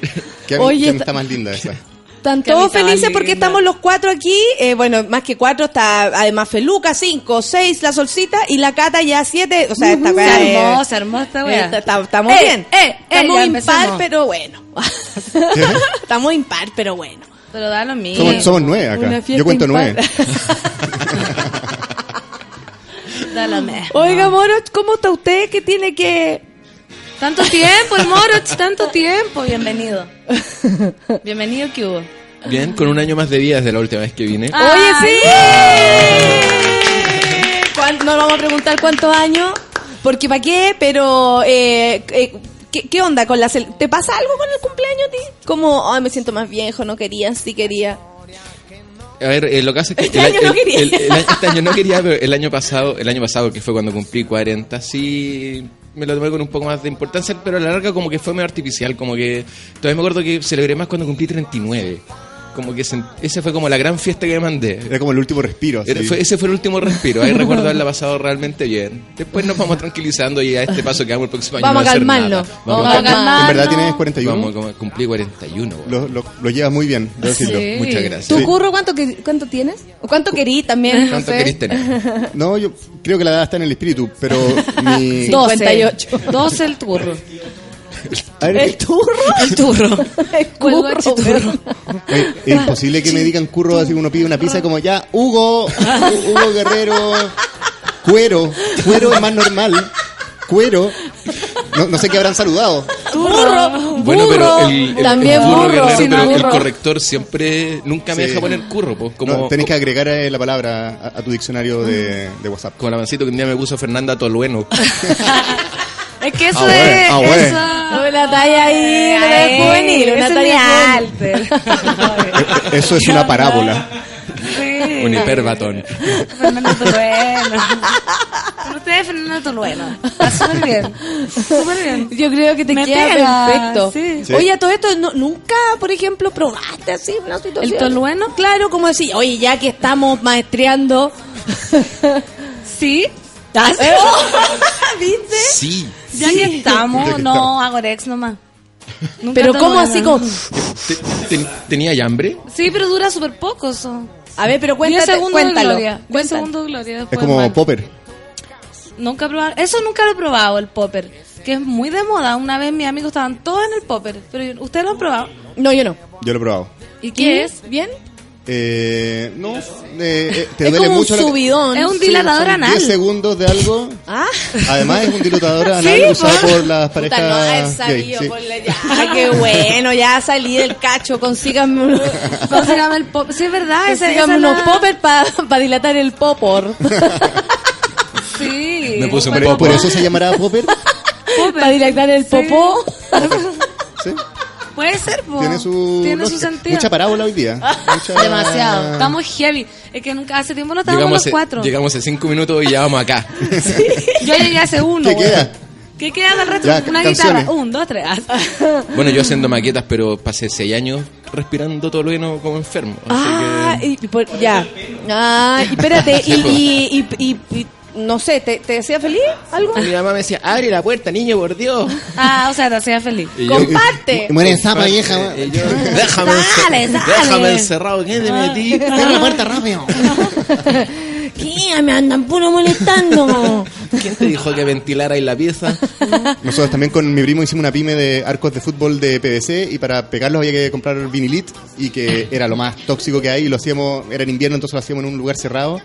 ¿Qué, Oye, quién está- está más linda esa? <laughs> Están todos felices linda. porque estamos los cuatro aquí. Eh, bueno, más que cuatro está además Feluca, cinco, seis, la solcita y la cata ya siete. O sea, esta Se weá es- armó, se armó esta eh, weá. está- está- Estamos Eh, bien. eh, eh, estamos ya impar, empecemos. pero bueno. <laughs> estamos impar, pero bueno. Pero da lo mismo. Somos, somos nueve acá. Yo cuento impar. nueve. Da lo mismo. Oiga, Moroch, ¿cómo está usted? ¿Qué tiene que...? Tanto tiempo, el Moroch, tanto tiempo. Bienvenido. Bienvenido, ¿qué hubo? Bien, con un año más de vida desde la última vez que vine. Oye, sí. ¿Cuán- No vamos a preguntar cuántos años, porque para qué, pero eh, eh, ¿qué, qué onda con la cel- ¿Te pasa algo con el cumpleaños, ti? Como, ay, me siento más viejo, no quería, sí quería. A ver, eh, lo que hace es que Este el, año el- no quería. el- el año- este año no quería, pero el año pasado, el año pasado que fue cuando cumplí 40, sí me lo tomé con un poco más de importancia, pero a la larga como que fue medio artificial, como que todavía me acuerdo que celebré más cuando cumplí 39. Como que ese fue como la gran fiesta que me mandé. Era como el último respiro. Era- así. fue- ese fue el último respiro. Ahí recuerdo haberla pasado realmente bien. Después nos vamos tranquilizando y a este paso que vamos el próximo año. Vamos no a nada. Vamos a a calmar- calmarnos. ¿En verdad tienes 41? Vamos, como cumplí 41. güey. Lo, lo, lo llevas muy bien, debo decirlo. Sí. Muchas gracias. ¿Tu curro cuánto, que- cuánto tienes? ¿O cuánto querís también? No ¿Cuánto sé. querés tener? No, yo creo que la edad está en el espíritu, pero <laughs> mi... 58. 12 el turro. ¿El turro? El turro. <laughs> El oye, es imposible que me digan curro así uno pide una pizza como ya, Hugo, Hu- Hugo Guerrero, cuero, cuero es más normal, cuero, no, no sé qué habrán saludado. Burro, Bueno, pero el, el- también el burro burro. guerrero, Sí, pero el burro. corrector siempre nunca me Sí. deja poner curro, pues, como, No, tenés que agregar eh, la palabra a, a tu diccionario de, de WhatsApp. como el avancito que un día me puso Fernanda Tolueno. <laughs> Es que eso Ah, es. ah, bueno. eso- Una talla ahí, una Ay, talla juvenil, una talla alter. <laughs> Eso es una parábola. Sí. un hiperbatón. Fernando Tolueno. Con ustedes, Fernando Tolueno. Está súper bien. Súper bien. Yo creo que te Me queda pega, perfecto. sí. Sí. Oye, a todo esto, no- ¿nunca, por ejemplo, probaste así una situación? ¿El tolueno? Claro, como decir, oye, ya que estamos maestreando... Sí. <laughs> ¿Viste? Sí. Ya que estamos, Ya que no, estamos. hago ex nomás. Nunca Pero ¿cómo así como...? Te- te- ¿Tenía ya hambre? Sí, pero dura súper poco eso. A ver, pero 10 cuéntate, cuéntalo. de gloria. 10 Cuéntalo. segundos de gloria. Es como mal. popper. Nunca he probado. Eso nunca lo he probado, el popper. Que es muy de moda. Una vez mis amigos estaban todos en el popper. Pero ustedes lo han probado. No, yo no. Yo lo he probado. ¿Y qué es? ¿Bien? Eh, no, eh, eh, te Es duele como un mucho la- subidón. Es un Sí, dilatador son anal. 10 segundos de algo. Ah, Además es un dilatador <laughs> anal Sí, usado po. por las puta, no parejas gay. sí. por la- Ya, qué bueno, ya salí del cacho, consíganme, unos- <laughs> Consígame el pop. Sí, es verdad. Consíganme unos la- poppers para dilatar el popor. <laughs> Sí. Me puse un Por, popo. por eso se llamará popper. para dilatar el popó. ¿sí? Puede ser, po. Tiene su, Tiene su lógica. sentido. Mucha parábola hoy día. <laughs> Mucha- Demasiado. Estamos heavy. Es que nunca hace tiempo no estábamos Llegamos, los hace- cuatro. llegamos hace cinco minutos y ya vamos acá. <laughs> Yo llegué hace uno. ¿Qué queda? ¿Qué queda del resto? Ya, Una canciones. guitarra. Un, dos, tres. <laughs> Bueno, yo haciendo maquetas, pero pasé seis años respirando Tolueno como enfermo. Así Ah, que... y, y por- ya. Ah, y espérate, y, y, y, y- y- no sé, ¿te, ¿te hacía feliz algo? Mi mamá me decía, abre la puerta, niño, por Dios. Ah, o sea, te hacía feliz. Y yo- Comparte. Muere zapa vieja. y yo, déjame, encer- Dale, dale. déjame encerrado, ¿qué te metí? Abre la puerta rápido. <laughs> ¿Qué? Me andan puro molestando. ¿Quién te dijo que ventilara en la pieza? Nosotros también con mi primo hicimos una pyme de arcos de fútbol de PVC y para pegarlos había que comprar vinilit y que era lo más tóxico que hay y lo hacíamos, era en invierno entonces lo hacíamos en un lugar cerrado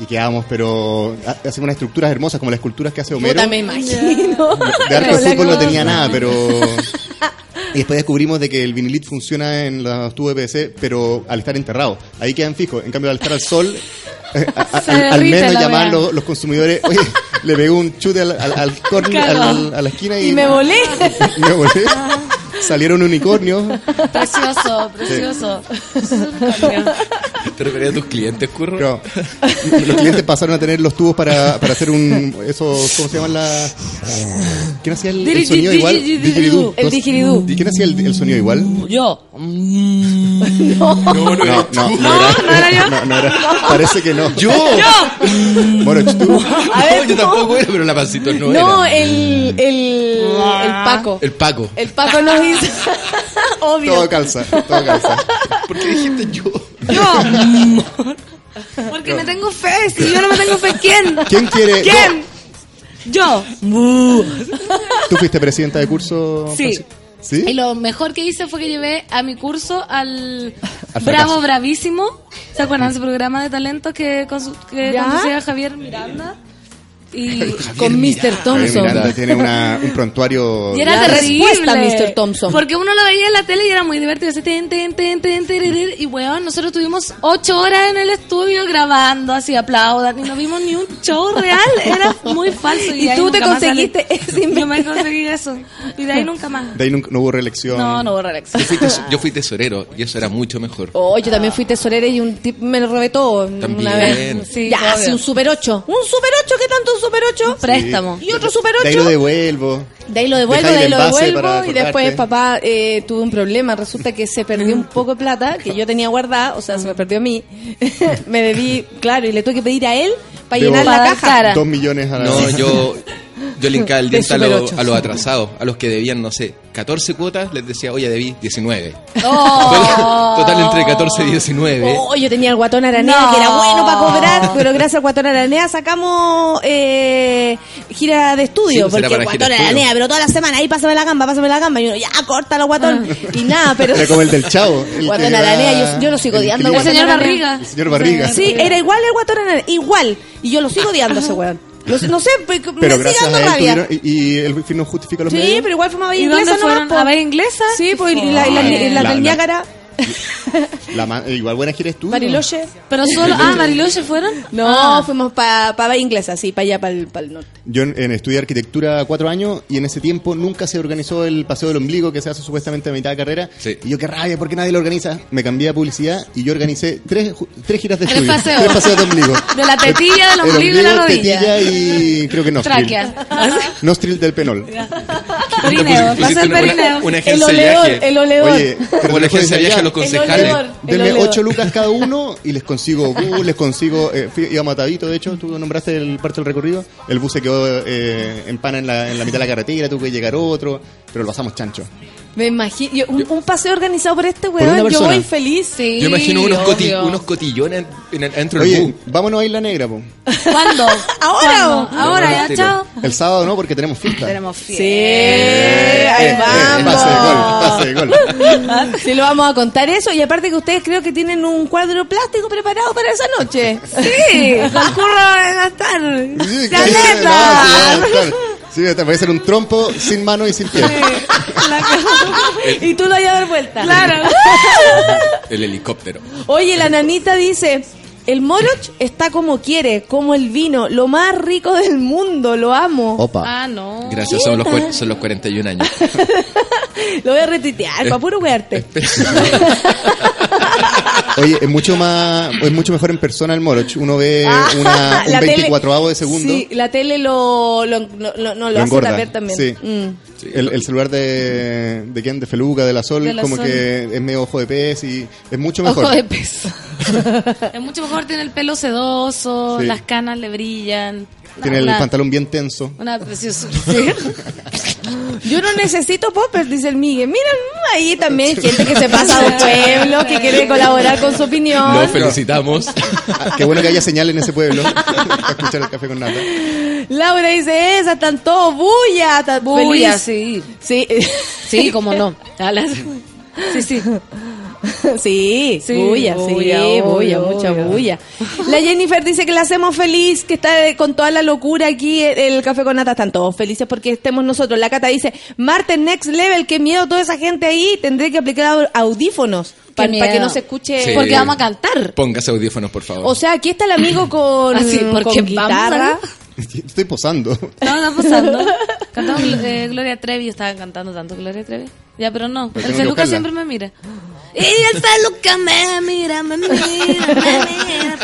y quedábamos pero ha- hacíamos unas estructuras hermosas como las esculturas que hace Homero. Puta, me imagino. De arco de La fútbol no tenía nada, pero... <laughs> Y después descubrimos de que el vinilit funciona en los tubos de PVC, pero al estar enterrado. Ahí quedan fijos. En cambio, al estar al sol, eh, a- a- Se al, menos la llamar los, los consumidores, oye, le pegó un chute al, al, al al- a la esquina y, <laughs> Y me volé. me volé. Salieron unicornios. Precioso, precioso. ¿Te referías a tus clientes, curro? Claro. Los clientes pasaron a tener los tubos para, para hacer un. Esos, ¿Cómo se llaman la.? ¿Quién hacía el, el sonido igual? Didgeridoo. El didgeridoo. ¿Y quién hacía el, el sonido igual? Yo. No, <laughs> no, no, no, era, no, no era. Parece que no. ¡Yo! Bueno, tú. A ver, No, yo tampoco era, pero la pancito no, No, era. el, el, el Paco. El Paco. El Paco nos <laughs> <laughs> Obvio. Todo calza, todo calza. ¿Por qué dijiste yo? Yo. <laughs> Porque me tengo fe. Si yo no me tengo fe, ¿quién? ¿Quién quiere.? ¿Quién? Yo. ¿Tú fuiste presidenta de curso? Sí. ¿Sí? Y lo mejor que hice fue que llevé a mi curso al, Al Bravo. Bravísimo. ¿Se acuerdan de ese programa de talentos que, que conducía Javier Miranda? Y <laughs> Con Mr. Thompson. Miranda tiene una, un prontuario. <laughs> Y era La terrible. respuesta, Mr. Thompson. Porque uno lo veía en la tele y era muy divertido. Así, ten, ten, ten, y weón, nosotros tuvimos ocho horas en el estudio grabando, así aplaudan. Y no vimos ni un show real. Era muy falso. Y ahí tú te conseguiste <laughs> ese Yo me conseguí eso. Y de ahí nunca más. De ahí nunca- no hubo reelección. No, no hubo reelección. Yo fui, tes- yo fui tesorero y eso era mucho mejor. Oh, yo también fui tesorera y un tip me lo robé todo una También. vez. Sí, ya, sí, un super 8. Un super 8, ¿qué tanto super 8? Préstamo. Y otro super De ahí lo 8. devuelvo. De ahí lo devuelvo, de ahí lo devuelvo. Y después papá eh, tuvo un problema. Resulta que se perdió un poco de plata que yo tenía guardada. O sea, se me perdió a mí. <laughs> me debí, claro, y le tuve que pedir a él para Debo llenar la caja. Dos millones a la No, yo, <laughs> yo le hincaba el diente a, lo- los atrasados, a los que debían, no sé, 14 cuotas, les decía, oye, debí 19. Oh. Total entre 14 y 19. Oh, yo tenía el guatón aranea No. que era bueno para cobrar, pero gracias al guatón aranea sacamos eh, gira de estudio. Sí, pues porque el guatón aranea, pero toda la semana, ahí pásame la gamba, pásame la gamba. Y uno, ya, córtalo, guatón. Y nada, pero. Era como el del chavo. el Guatón aranea, yo, yo lo sigo odiando. El señor. Barriga. El señor Barriga. Sí, era igual el guatón aranea, igual. Y yo lo sigo odiando a ese weón. Lo sé- no sé, me Pero sigue gracias dando a él rabia. tuvieron. Y, y el fin no justifica los Sí, medios. pero igual fuimos a ver ¿Y inglesa dónde fueron? ¿A ver inglesa? Sí, pues y la, y la, y la La- del la- Niágara, La ma- igual buena gira de estudio. Bariloche. Pero solo. Ah, Mariloche fueron. No, Ah. fuimos para pa ver inglesa, sí, para allá, para el, pa' el norte. Yo en, en estudié arquitectura cuatro años y en ese tiempo nunca se organizó el paseo del ombligo que se hace supuestamente a mitad de carrera. Sí. Y yo, qué rabia, ¿por qué nadie lo organiza? Me cambié a publicidad y yo organicé tres, ju- tres giras de Tres estudio. paseos. Tres paseos de ombligo. <laughs> De la tetilla, del El ombligo y la rodilla. tetilla y creo que nostril. Tráquea. <laughs> Nostril del penol. Perineo. Pusiste Pasó el una- perineo. una El agencia de oleor, viaje. el oleor. Oye, pero Como la después agencia de decía, viaje a los concejales. Denme. 8 lucas cada uno y les consigo bus, les consigo. Eh, fui- íbamos a de hecho, tú nombraste el parte del recorrido. El bus se quedó eh, en pana en la, en la mitad de la carretera, tuve que llegar otro, pero lo pasamos chancho. Me imagino, yo- un, un paseo organizado por este weón, yo voy feliz. Sí, Yo imagino unos, coti- obvio. unos cotillones en el, dentro del Oye, bus. vámonos a Isla Negra, po. ¿Cuándo? <laughs> ¿Ahora ¿Cuándo? o? Ahora, ya, chao. El sábado no, porque tenemos fiesta. Tenemos Sí, fiesta. ahí Eh, eh, vamos. pase de gol, pase de gol. <laughs> Sí, lo vamos a contar eso. Y aparte que ustedes creo que tienen un cuadro plástico preparado para esa noche. <laughs> Sí, concurro a gastar. Sí, ¡Ya claro, neta! no, sí, claro. Sí, te puede ser un trompo sin mano y sin pie. <laughs> y tú lo a dar vuelta. Claro. <laughs> El helicóptero. Oye, la nanita dice, el moroch está como quiere, como el vino, lo más rico del mundo, lo amo. Opa. Ah, no. Gracias, son los, son los 41 años. <laughs> Lo voy a retuitear, para puro wearte. Oye, es mucho más, es mucho mejor en persona el Moroch. Uno ve Ah, una, <laughs> un la tele- 24 de segundo. Sí, la tele lo, lo, lo- lo- no, lo, Lo hace engorda, ver también. sí. Mm. El, el celular de, de quién, de Feluca, de la Sol, De La como Sol. que es medio ojo de pez y es mucho mejor. Ojo de pez. es mucho mejor, tiene el pelo sedoso, Sí. las canas le brillan. Tiene el Una- pantalón bien tenso. Una preciosura. Yo no necesito poppers, dice el Miguel. Miren, ahí también gente que se pasa de pueblo, que quiere colaborar con su opinión. Lo felicitamos. Ah, qué bueno que haya señal en ese pueblo <laughs> para escuchar el café con nata. Laura dice, esa, están todos bulla. tan Bulla, feliz. sí. Sí. Sí, como no. <laughs> Alas. Sí, sí. <laughs> Sí, Sí, bulla, sí, bulla, bulla, obvio, mucha obvio. bulla. La Jennifer dice que la hacemos feliz, que está con toda la locura aquí el, el café con nata. Están todos felices porque estemos nosotros. La Cata dice, Marte Next Level, qué miedo toda esa gente ahí. Tendré que aplicar au- audífonos para que no se escuche. Sí. Porque vamos a cantar. Póngase audífonos, por favor. O sea, aquí está el amigo con, Ah, sí, con vamos a guitarra. <laughs> Estoy posando. Estaban pasando. <laughs> Cantamos eh, Gloria Trevi. Estaban cantando tanto Gloria Trevi. Ya, pero no. Pero el Feluca siempre me mira. Y el Feluca me mira, me mira, me mira.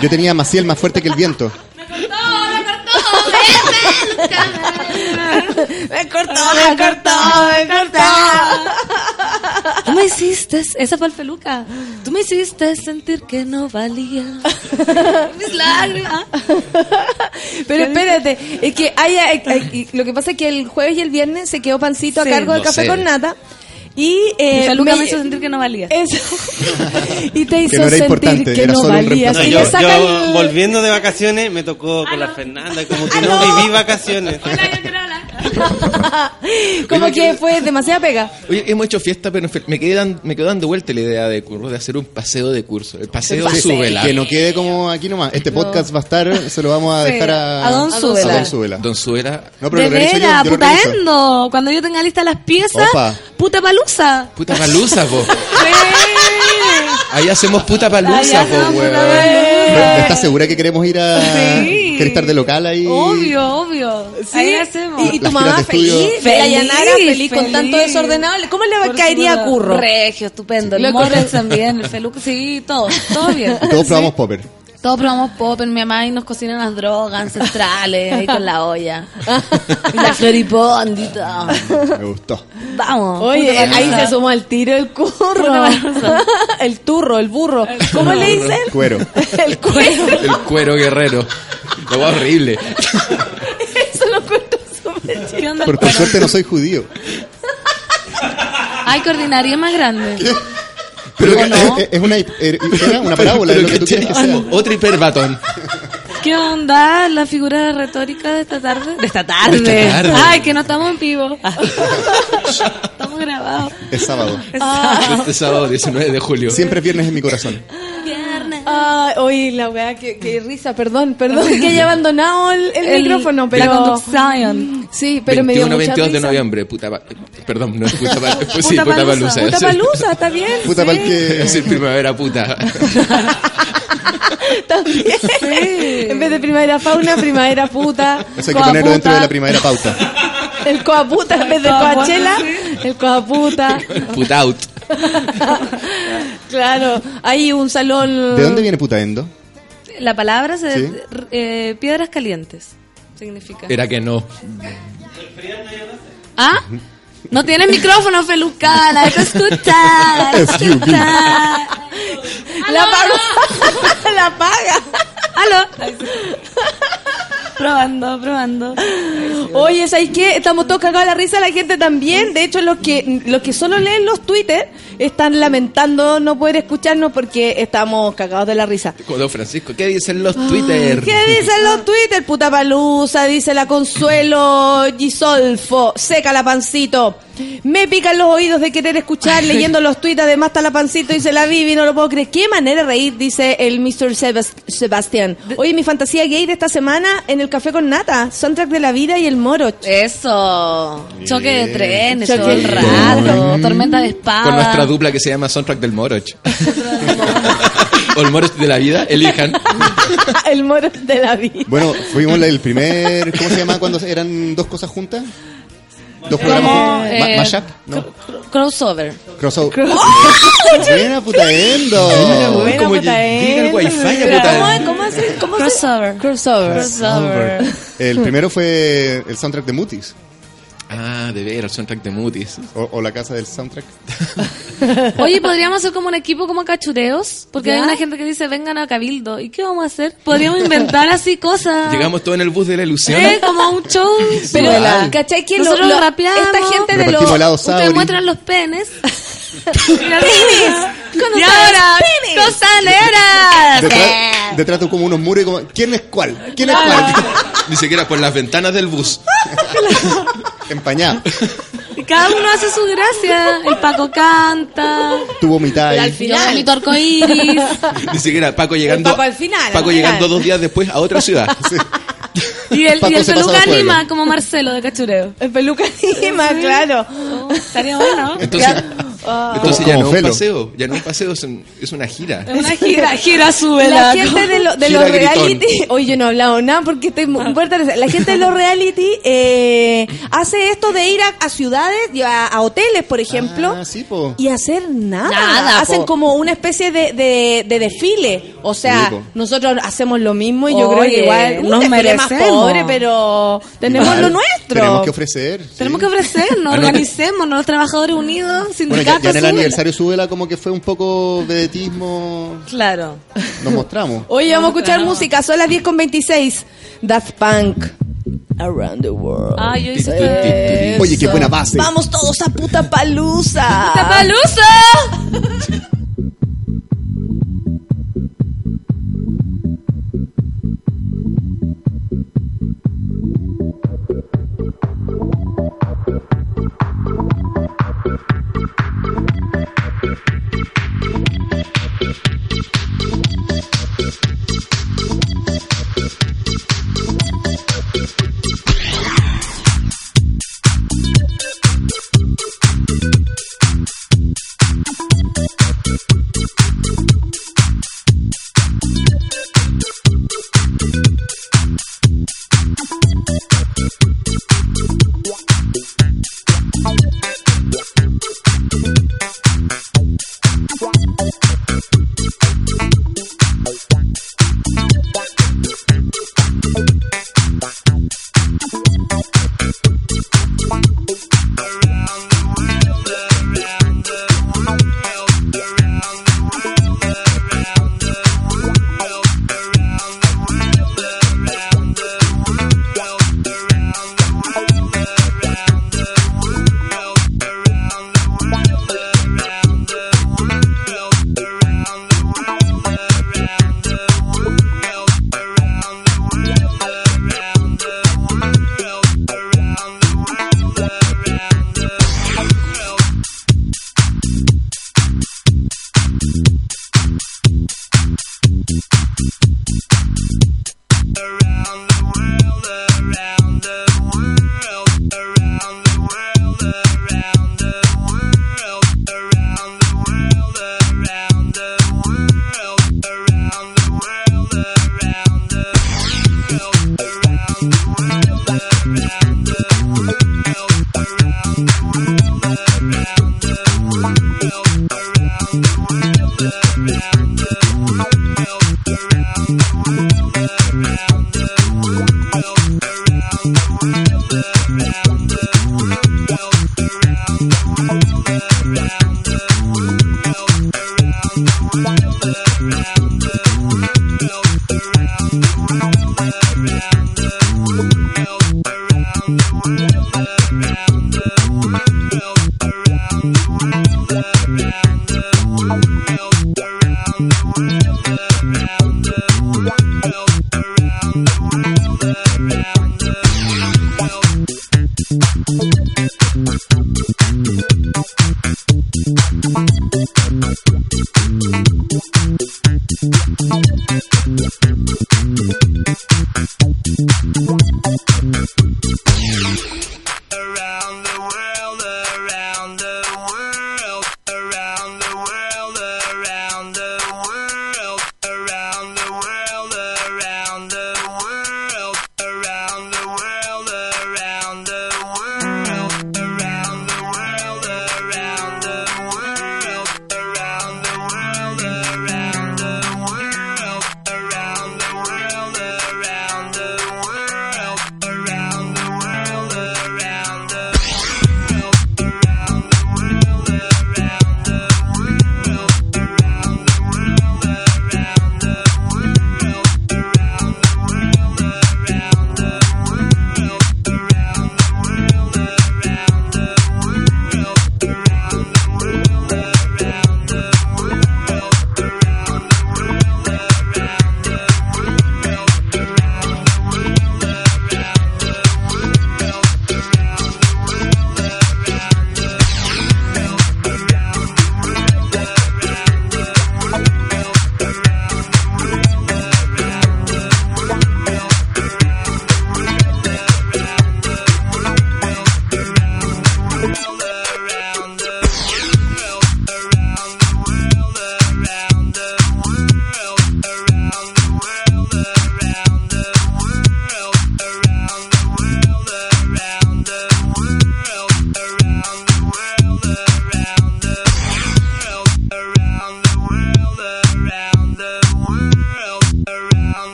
Yo tenía a Maciel más fuerte que el viento. Me cortó, me cortó, me cortó. Tú me hiciste, esa fue el Feluca. Tú me hiciste sentir que no valía. Mis lágrimas. Pero espérate, es que hay, hay- hay- lo que pasa es que el jueves y el viernes se quedó pancito Sí. a cargo del Lo café sé. con nata. Y, eh, me hizo sentir que no valía. Eso. <laughs> y te hizo no era sentir que era no valías. No, Y yo, yo, el- volviendo de vacaciones me tocó con la Fernanda, como que no, viví vacaciones. <laughs> como Oye, que que- fue demasiada pega. Oye, hemos hecho fiesta, pero me quedé, dan- me quedó dando vuelta la idea de curso, de hacer un paseo de curso. El paseo paseo. súbela. Que no quede como aquí nomás. Este podcast va a estar, se lo vamos a dejar a, a Don a Súbela. Don Súbela. Don Suela, No, pero De organizo yo, yo lo puta organizo. endo. Cuando yo tenga lista las piezas, Opa. puta palusa. puta palusa, po. <laughs> Ahí hacemos puta palusa, po, weón. ¿Estás segura que queremos ir a... Sí. ¿Quieres estar de local ahí? Obvio, obvio. Sí. Ahí hacemos. Y, y tu mamá feliz, Feliz, la Yanara feliz, con feliz. tanto desordenado. ¿Cómo le Por caería a curro? Regio, estupendo. Lo El Morris también, el Feluca, sí, todo, todo bien. Todos probamos popper. Todos probamos pop, en mi mamá y nos cocinan las drogas ancestrales ahí con la olla. y la floripondita. Me gustó. Vamos. Oye, ahí se sumó al tiro el curro. <laughs> El turro, el burro. ¿Cómo le dicen? Cuero. <laughs> El cuero. El cuero guerrero. Lo va horrible. Eso lo cuento súper chido. Por, por suerte no soy judío. Ay, coordinaría más grande. Pero ¿O no? es, es- es una, era una parábola, es lo que tú quieres que sea. Otro hiperbatón. ¿Qué onda la figura retórica de esta tarde? De esta tarde. De esta tarde. Ay, que no estamos en vivo. <laughs> estamos grabados. Es sábado. Este sábado 19 de julio. Siempre es viernes en mi corazón. Ay, oye, la weá, qué, qué risa, perdón, perdón que haya abandonado el, el El- micrófono, pero... La conducción. Sí, pero me dio 21, mucha 22 de risa. noviembre. Puta, pa- perdón, no es puta, pues <laughs> sí, Puta palusa. Puta palusa, está bien. Puta sí. pal que... Es decir, primavera puta. <laughs> También. En vez de primavera fauna, primavera puta. Eso hay que ponerlo dentro de la primavera pauta. El coaputa en vez de coachela, el coaputa. Puta out. <laughs> Claro, hay un salón. ¿De dónde viene putaendo? La palabra se Sí. eh, piedras calientes. Significa. Era que no. ¿Ah? No tienes micrófono, Felucana. Te escucha. te <laughs> Excuse me. escucha. La paga. <laughs> la paga. Aló. Probando, probando. Oye, ¿sabes qué? Estamos todos cagados de la risa, la gente también. De hecho, los que los que solo leen los Twitter están lamentando no poder escucharnos porque estamos cagados de la risa. Don Francisco, ¿qué dicen los Twitter? ¿Qué dicen los <laughs> Twitter? Puta palusa, dice la Consuelo Gisolfo. Seca la pancito. Me pican los oídos de querer escuchar <laughs> leyendo los tweets. Además está la pancito, dice la Vivi, no lo puedo creer. Qué manera de reír, dice el Mr. Sebas- Sebastián. Oye, mi fantasía gay de esta semana en el café con nata. Soundtrack de la vida y el moro. Eso. Choque de trenes Choque todo el rato. Tormenta de espada. Con nuestra dupla que se llama Soundtrack del Moroch. o <laughs> el Moroch de la vida, elijan. <laughs> el moro de la vida. Bueno, fuimos el primer... ¿Cómo se llama cuando eran dos cosas juntas? ¿Dos programas eh, ¿Mashup? No. Crossover. Crossover. <laughs> Buena putaendo. Buena como puta el wifi puta ¿Cómo, es? ¿Cómo. Crossover. Crossover. Crossover. El primero fue el soundtrack de Mutis. Ah, de ver, el soundtrack de Mutis. O, o la casa del soundtrack. <laughs> Oye, podríamos hacer como un equipo como cachureos, porque ¿Ya? hay una gente que dice vengan a Cabildo. ¿Y qué vamos a hacer? Podríamos inventar así cosas. Llegamos todos en el bus de la ilusión. Eh, como un show. Pero, Igual. ¿cachai? Que lo- Nosotros lo- rapeamos. esta gente de los... Ustedes muestran los penes. <laughs> ¡Penis! y ahora, costaneras. Detrás, detrás de como unos muros y como, ¿quién es cuál? ¿Quién es cuál? <laughs> Ni siquiera por las ventanas del bus. Empañada. Y cada uno hace su gracia. El Paco canta. Tu vomitáis. Al final. vomito arcoíris. <laughs> Ni siquiera Paco llegando. Paco al final, Paco al llegando final. dos días después a otra ciudad. <laughs> Y el, y el peluca anima como Marcelo de Cachureo. El peluca anima, claro. Estaría bueno. Entonces, Entonces Como- ya como no es un paseo, ya no es un paseo, es, un- es una gira. Una gira, <laughs> gira sube La gente de, lo- de los reality, hoy yo no he hablado nada porque estoy muy muy interesada. La gente de los reality eh, hace esto de ir a, a ciudades a, a hoteles, por ejemplo, Ah, sí, po. y hacer nada. Nada, Hacen po. como una especie de, de- de desfile. O sea, Sí, nosotros hacemos lo mismo y yo creo que igual un nos desfile más merecemos. pobre, pero tenemos lo nuestro. Tenemos que ofrecer. sí. Tenemos que ofrecernos, <laughs> Ah, no. organicémonos, los trabajadores unidos, Bueno, ya, en el aniversario súbela como que fue un poco vedetismo. Claro. Nos mostramos. <laughs> Oye, vamos a escuchar música, son las 10 con 26. Daft Punk. Around the world. Ay, yo hice Eso. Oye, qué buena base. Vamos todos a puta palusa. ¡Tapalusa! Yo <laughs>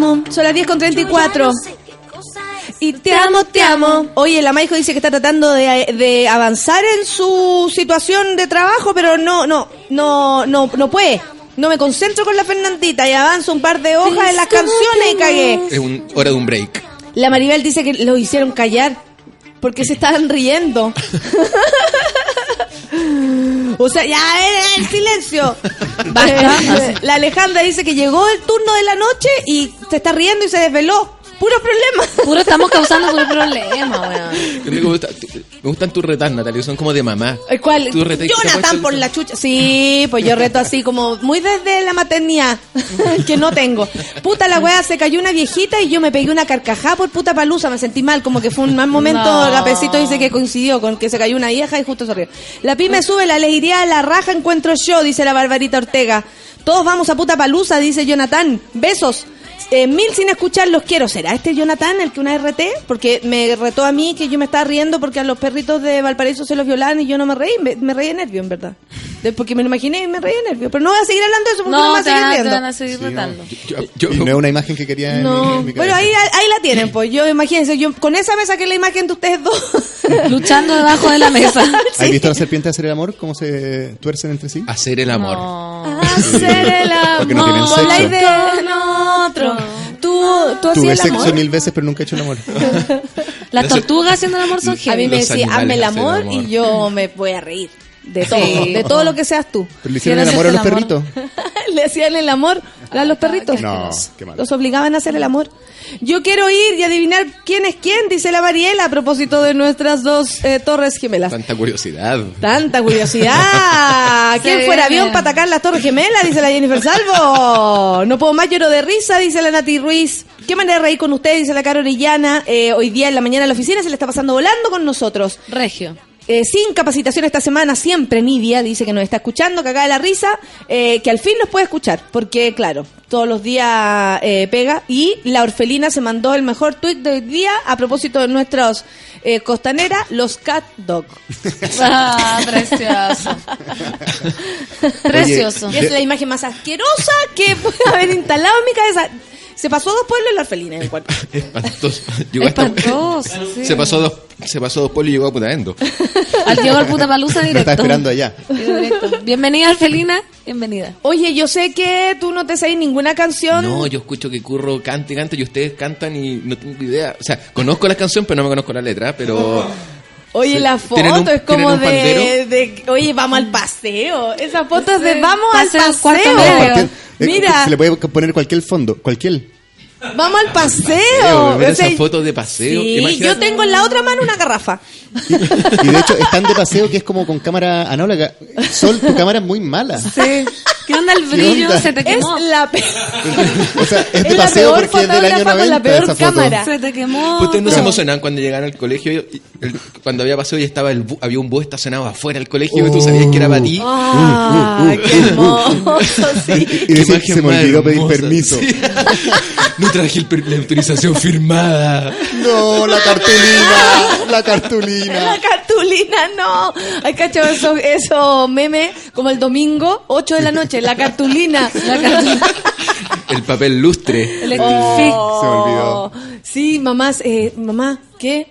amo. Son las 10 con 34. Y te amo, te amo. Oye, la Maijo dice que está tratando de, de avanzar en su situación de trabajo, pero no, no, no, no, no puede. No me concentro con la Fernandita y avanzo un par de hojas en las canciones y cagué. Es un, hora de un break. La Maribel dice que lo hicieron callar porque se estaban riendo. <laughs> o sea, ya, eh, eh, silencio. La Alejandra dice que llegó el turno de la noche y se está riendo y se desveló. Puro problema. <laughs> Puro estamos causando puro problema, weón. Me, gusta- me gustan tus retas, Natalia, son como de mamá. ¿El cuál? Jonathan por la chucha. Sí, pues yo reto así como muy desde la maternidad, <laughs> que no tengo. Puta la wea, se cayó una viejita y yo me pegué una carcajada por puta palusa, me sentí mal, como que fue un mal momento. No. Gapecito dice que coincidió con que se cayó una vieja y justo se rió. La pyme sube, la alegría a la raja encuentro yo, dice la Barbarita Ortega. Todos vamos a puta palusa, dice Jonathan. Besos. Eh, mil sin escuchar los quiero. ¿Será este Jonathan el que una RT? Porque me retó a mí que yo me estaba riendo porque a los perritos de Valparaíso se los violaban y yo no me reí. Me, me reí de nervio, en verdad. De- porque me lo imaginé y me reí de nervio. Pero no voy a seguir hablando de eso porque no, me No, voy a te seguir van, a- te riendo. van a seguir retando. y no es una imagen que quería en mi- No, en mi bueno, ahí, ahí la tienen, pues. Yo, imagínense, yo con esa me saqué la imagen de ustedes dos. <laughs> Luchando debajo de la <laughs> mesa. ¿Has visto a la serpiente hacer el amor? ¿Cómo se tuercen entre sí? Hacer el amor. Hacer el Porque no tienen amor. La sexo. idea otro. Tú, tú Tuve hacías el sexo amor. mil veces, pero nunca he hecho el amor. <laughs> Las tortugas haciendo el amor son A mí me Los decía, hazme el animales hacen amor, amor. y yo me voy a reír. De todo, Sí. de todo lo que seas tú. Pero le hicieron el amor a los perritos. <laughs> Le hacían el amor a los perritos. No, qué mal. Los obligaban a hacer el amor. Yo quiero ir y adivinar quién es quién, dice la Mariela a propósito de nuestras dos eh, torres gemelas. Tanta curiosidad. Tanta <laughs> curiosidad. <laughs> ¿Quién Sí. fuera avión para atacar las Torres Gemelas? Dice la Jennifer Salvo. No puedo más, lloro de risa, dice la Nati Ruiz. ¿Qué manera de reír con usted? Dice la Caro Orellana. Eh, hoy día en la mañana en la oficina se le está pasando volando con nosotros. Regio. Eh, sin capacitación esta semana, siempre Nidia dice que nos está escuchando, que acá de la risa, eh, que al fin nos puede escuchar, porque claro, todos los días eh, pega. Y la orfelina se mandó el mejor tweet de hoy día a propósito de nuestros eh, costaneras, los cat dog. <laughs> Ah, precioso. Precioso. Y es la imagen más asquerosa que puede haber instalado en mi cabeza. Se pasó dos pueblos en la orfelina en el cuarto. <laughs> Espantoso. Llegó hasta- Espantoso, <laughs> sí. Se pasó dos, se pasó dos pueblos y llegó a Putaendo. <laughs> Al llegó al puta palusa Me directo. está esperando allá. Directo. Bienvenida, Alfelina. Bienvenida. Oye, yo sé que tú no te sabes ninguna canción. No, yo escucho que Curro canta y canta y ustedes cantan y no tengo idea. O sea, conozco la canción, pero no me conozco la letra, pero... Oye, Sí. la ¿Tienen foto un- es como de, de- Oye, vamos al paseo. Esa foto es de vamos paseo, al cuarto paseo. eh, Mira, Se le puede poner cualquier fondo, cualquier. Vamos al paseo. Ver O sea, esa foto de paseo. Sí, Imagínate- yo tengo en la otra mano una garrafa. Y de hecho, están de paseo que es como con cámara análoga. Sol, tu cámara es muy mala. Sí. ¿Qué onda el ¿Qué brillo? onda? Se te Es quemó. la, pe- O sea, es de Es la paseo peor porque es del año fotógrafa 90 con la peor esa foto. cámara. Se te quemó. Pues ustedes no se emocionaban cuando llegaron al colegio. y- el- cuando había paseo y estaba el bu- había un bus estacionado afuera del colegio y tú sabías que era para ti. Ah, qué hermoso, sí. Y decir, se me olvidó pedir hermosa. permiso. Sí. no <laughs> traje el la autorización firmada. No, la cartulina, la cartulina. La cartulina, no. Hay cacho eso, eso meme como el domingo, 8 de la noche, la cartulina. La cartulina. El papel lustre. El Oh. Se me olvidó. Sí, mamás, eh, mamá, ¿qué?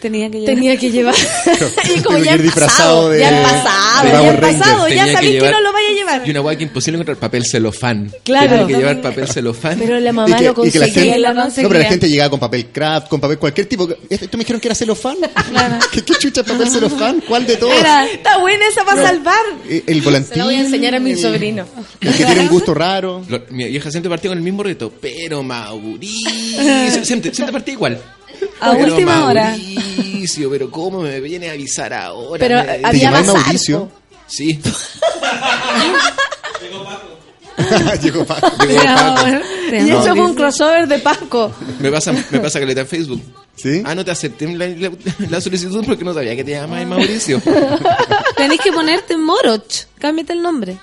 Tenía que llevar. Tenía que llevar. <laughs> y como ya pasado, disfrazado de- ya pasado, de ya Power el pasado, ya Tenía que sabéis que, no lo a llevar. Y una guay que imposible encontrar papel celofán. Claro. Tenía que llevar papel celofán. Pero la Y mamá que, lo y que la conseguía gente, y lo no, pero conseguía. la gente llegaba con papel craft, con papel cualquier tipo. ¿Esto me dijeron que era celofán? <laughs> ¿Qué, qué chucha papel celofán? ¿Cuál de todos? Era- está buena esa para salvar. Eh, El volantín. Se la voy a enseñar a mi el- sobrino. El que tiene un gusto raro. Lo- mi vieja siempre partía con el mismo reto, pero Mauricio. <laughs> Siempre, siempre partía igual. A Pero última hora. Mauricio, pero ¿cómo me viene a avisar ahora? Pero, Me- ¿Te Había llamas bazar, Mauricio? Sí. <laughs> <laughs> Llegó Paco. Llegó Paco. Te Y amo, eso fue un crossover de Paco. Me pasa, me pasa que le da en Facebook. ¿Sí? Ah, no te acepté la, la- la solicitud porque no sabía que te llamabas Mauricio. <laughs> Tenés que ponerte Moroch. Cámbiate el nombre.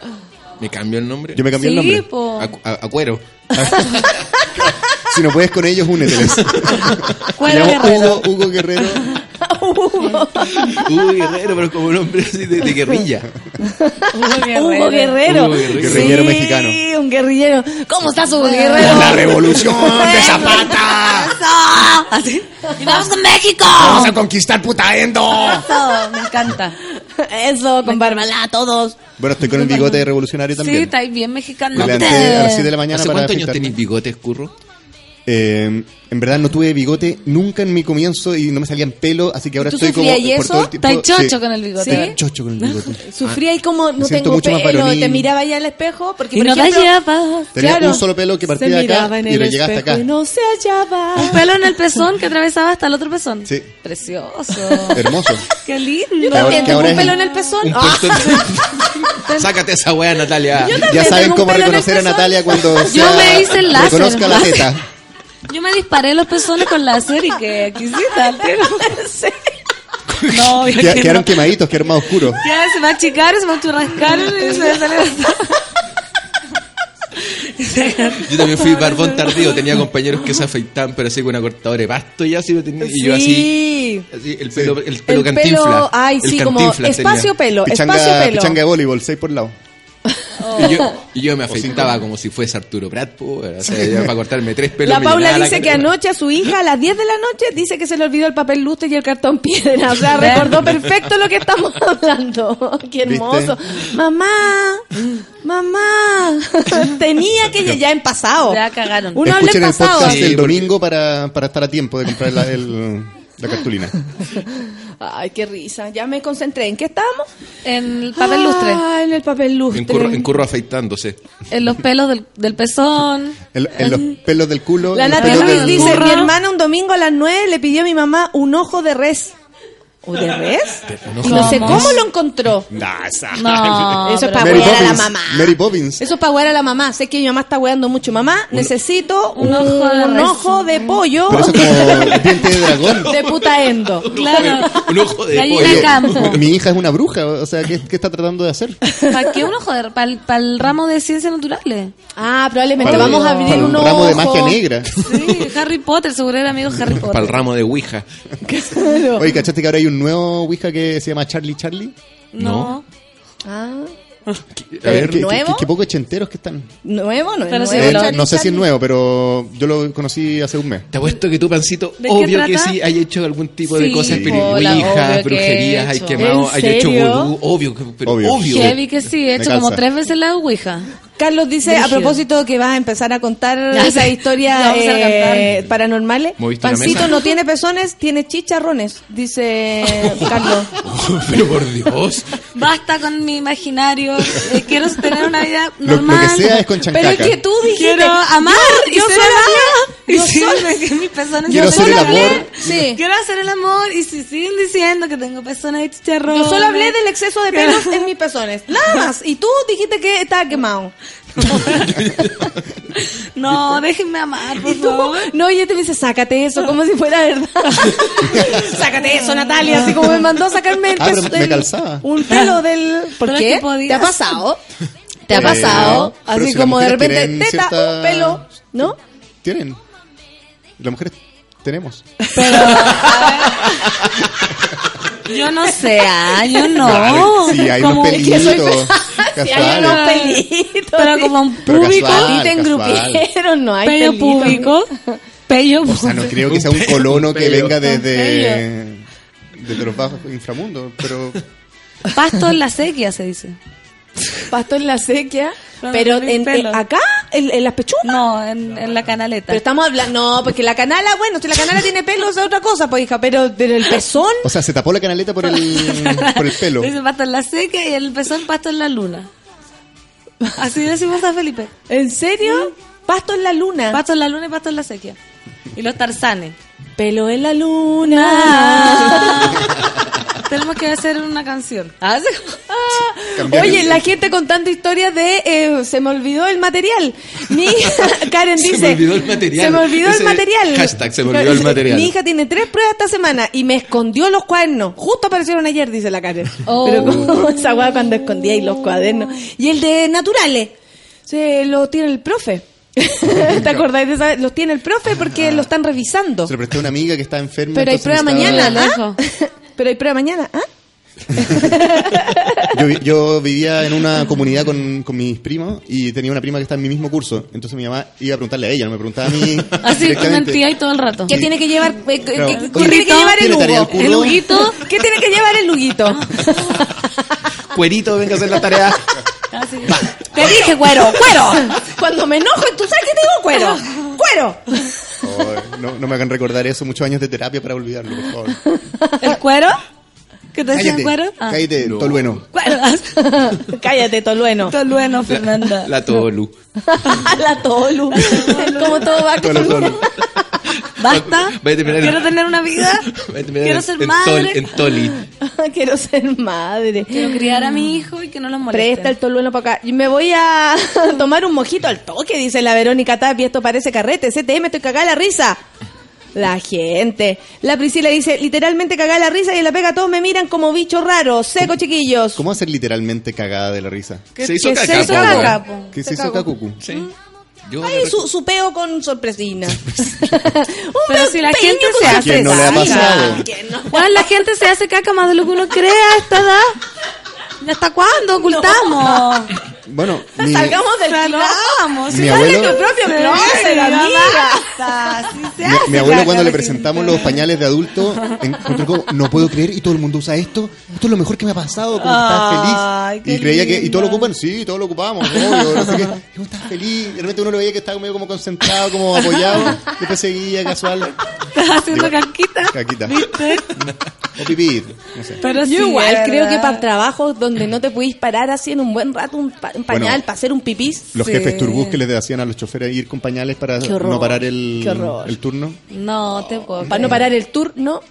Me cambió el nombre. Yo me cambié Sí, el nombre. po. A, a- a cuero. Si no puedes con ellos, úneteles. Cuero Se llama Guerrero. <laughs> Hugo, Hugo Guerrero. Pero como un hombre así de, de guerrilla. Hugo Guerrero. Hugo Guerrero. Guerrillero Sí, mexicano. un guerrillero. ¿Cómo estás, Hugo Guerrero? La revolución de Zapata. Así. ¡Y vamos con México! Vamos a conquistar Putaendo. Eso, me encanta. Eso, con Barbalá, todos. Bueno, estoy con el bigote revolucionario Sí, también. estáis bien mexicano. Me levanté a las 7 de la mañana ¿Hace para cuántos años afeitarme. tenéis bigotes, curro? Eh, en verdad no tuve bigote nunca en mi comienzo y no me salían pelo, así que ahora ¿Tú estoy como sufrías y por eso? todo el tiempo. ¿Estáis chocho Sí. con el bigote? Estoy chocho con el <laughs> bigote. Sufría ahí como no tengo pelo, te miraba ya al espejo porque Y por no te ejemplo, hallabas. Tenía Claro. un solo pelo que partía de acá en y le llegaba hasta acá. y no se hallaba. Un pelo en el pezón que atravesaba hasta el otro pezón. Sí, Precioso. hermoso. <laughs> Qué lindo. Yo también tengo un pelo el- en el pezón. Ah, <laughs> Sácate esa weá, Natalia. Yo Ya saben cómo reconocer a. Natalia cuando Yo me hice el láser. reconozca la teta. Yo me disparé los pezones con láser y que exquisita. al tiro. No, <laughs> ya Queda- que Quedaron no. quemaditos, quedaron más oscuros. Ya se me achicaron, se me churrascaron y se me salieron. Yo también fui barbón tardío, tenía compañeros que se afeitaban, pero así con una cortadora de pasto y así lo tenía. Y yo así, Sí. así, el pelo, el pelo El cantinfla. pelo, ay, El sí, como tenía. espacio pelo, espacio Pichanga, pelo. pichanga de voleibol, 6 por lado. Y yo, y yo me afeitaba como si fuese Arturo Prat, o sea, para cortarme tres pelos. La Paula dice que cara. anoche a su hija a las 10 de la noche dice que se le olvidó el papel lustre y el cartón piedra. O sea, <laughs> recordó perfecto lo que estamos <laughs> hablando. Qué hermoso. Mamá, mamá. <laughs> Tenía que ya en pasado. Ya cagaron. Uno habla en el pasado. podcast Sí, del porque- domingo para, para estar a tiempo de comprar la, el- la cartulina. Ay, qué risa. Ya me concentré. ¿En qué estábamos? En el papel lustre. Ah, en el papel lustre. En curro, en curro afeitándose. En los pelos del, del pezón. En, en los pelos del culo. La del- dice, mi hermana un domingo a las 9 le pidió a mi mamá un ojo de res. ¿O de res? un ojo Y no sé ¿Cómo? lo encontró. Nah, esa- No. Eso es para Mary wear a la mamá. Mary Poppins. Eso es para wear a la mamá. Sé que mi mamá está weando mucho. Mamá, necesito un, un ojo de un ojo de pollo Pero eso es como <laughs> diente de dragón. de puta endo. Claro. Un ojo de pollo. Mi hija es una bruja, o sea, ¿qué, qué está tratando de hacer? ¿Para qué un ojo? ¿Para el ramo de ciencias naturales? Ah, probablemente Para- vamos a abrir para un un ramo de ojo. magia negra. Sí, Harry Potter, seguro era amigo Harry Potter. Para el ramo de Ouija. <laughs> Oye, ¿cachaste que ahora hay un nuevo Ouija que se llama Charlie Charlie? No. Ah, A ver, que, ¿Nuevo? que- que poco ochenteros que están. nuevo, no es nuevo. Eh, Charlie, no sé si es nuevo, pero yo lo conocí hace un mes. te apuesto que tú, Pancito, ¿De qué obvio que sí hay hecho algún tipo de Sí, cosas, obvio Ouija, que brujerías, hay quemado, ¿En hay hecho vudú, obvio, pero Obvio. obvio. Heavy que sí, he hecho como tres veces la ouija. Carlos dice, a propósito que vas a empezar a contar <laughs> Ya esa sé. historia Ya vamos a eh, paranormales. ¿Moviste la Pancito no tiene pezones, tiene chicharrones, dice <laughs> Carlos. <laughs> pero por Dios. Basta con mi imaginario. eh, quiero tener una vida Lo, lo normal. que sea es con chancaca. Pero es que tú dijiste, Quiero amar yo, y yo ser solo amada. Y yo sí, solo- me- que mis pezones Quiero hacer el amor. Sí. Quiero hacer el amor y si siguen diciendo que tengo pezones de chicharrón. Yo solo hablé del exceso de pelos en mis pezones. Nada más. Y tú dijiste que estaba quemado. <laughs> No, déjenme amar, por Y tú, favor. no, y este me dice, sácate eso, como si fuera verdad. <laughs> sácate eso, Natalia, así como me mandó a sacarme el Ah, pero me el- un pelo del... ¿Por Pero qué? ¿Te ha pasado? ¿Te ha Eh, pasado? pero Así si como de repente, teta, cierta- un pelo, ¿no? Tienen. Las mujeres tenemos. Yo no sé, ah, yo no. Sí, hay Como- unos es que soy hay unos pelitos. Pero como un público. casual. Te casual. engrupieron, no hay Pello pelitos. público. Pello O sea, no creo que sea un colono que venga desde, desde los bajos inframundos, pero Pasto en la sequía, se dice. Pasto en la sequía. Pero en, en- acá, en, en las pechugas. No, en, en la canaleta. Pero estamos hablando, no, porque la canala, bueno, si la canala tiene pelo, eso es otra cosa, pues hija, pero, pero el pezón, o sea, se tapó la canaleta por el, <laughs> por el pelo. Dice pasto en la sequía y el pezón pasto en la luna. Así decimos a Felipe. ¿en serio? Pasto en la luna. Pasto en la luna y pasto en la sequía. Y los tarzanes. Pelo en la luna. <laughs> Tenemos que hacer una canción. Ah, Oye, la gente contando historias de eh, se me olvidó el material. Mi <laughs> hija, Karen Se me dice, olvidó el material. Se me olvidó Ese el material. hashtag, se me olvidó el material. Mi hija tiene tres pruebas esta semana y me escondió los cuadernos. Justo aparecieron ayer, dice la Karen. Oh. Pero como <laughs> esa weá cuando escondía y los cuadernos. Y el de naturales, se lo tiene el profe. <laughs> ¿Te acordáis de esa? Los tiene el profe porque lo están revisando. Se lo presté a una amiga que está enferma. Pero hay prueba mañana, ¿ah? <laughs> Pero hay prueba mañana, ¿ah? <laughs> Yo, vi- yo vivía en una comunidad con, con mis primos y tenía una prima que está en mi mismo curso. Entonces mi mamá iba a preguntarle a ella, no me preguntaba a mí. Así directamente. mentía y todo el rato. ¿Qué tiene que llevar? eh, ¿Qué, Claro. qué- tiene que llevar el ¿tiene tarea Hugo? Huguito? ¿Qué tiene que llevar el Luguito? Cuerito, venga a hacer la tarea. Te dije cuero, cuero. Cuando me enojo, tú sabes que te digo cuero. Cuero. Oh, no, no me hagan recordar eso, muchos años de terapia para olvidarlo, por favor. ¿El cuero? ¿Qué te decían cuero? Ah. cállate, Tolueno. <laughs> Cállate, Tolueno. Tolueno, Fernanda. <laughs> La Tolu. La Tolu. Como todo va Tolu, Tolu. ¿Basta? Va <laughs> a terminar Quiero en- tener una vida. Quiero en- ser en madre. Tol- en Toli. <laughs> Quiero ser madre. Quiero criar a mi hijo y que no lo molesten. Presta el tolueno para acá. Y me voy a <laughs> tomar un mojito al toque, dice la Verónica Tapia. Esto parece carrete. CTM, estoy cagada la risa. La gente. La Priscila dice, literalmente cagada la risa y en la pega todos me miran como bicho raro. Seco, chiquillos. ¿Cómo hacer literalmente cagada de la risa? Que- Se hizo que caca, se hizo caca. ¿Qué se hizo. Kakuku? Sí. Yo Ay, su, su peo con sorpresina. <laughs> un Pero si la gente con se hace ¿Quién no le ha pasado? ¿Quién no? Bueno, la gente se hace caca más de lo que uno cree a esta edad. ¿Hasta cuándo ocultamos? Bueno, <laughs> mi, Salgamos del Salgamos. Mi sí, abuelo- tu propio Sí, closet, amiga. <laughs> mi, mi abuelo cuando le presentamos los pañales de adulto, encontró como, no puedo creer y todo el mundo usa esto. Esto es lo mejor que me ha pasado, como Ay, estás qué feliz. Y creía que, y todos lo ocupan, sí, todos lo ocupamos, obvio, no sé qué. <laughs> Y ¿Cómo estás feliz? De repente uno lo veía que estaba medio como concentrado, como apoyado. Después seguía casual. Estás haciendo caquita. Caquita. ¿Viste? O no sé. Pero sí, Yo igual creo que para trabajos donde no te podís parar así en un buen rato un, pa- un pañal Bueno, para hacer un pipís. Los Sí. jefes turbús que les hacían a los choferes ir con pañales para no parar el, turno. <laughs> No te puedo. Para no parar el tour, ¿no?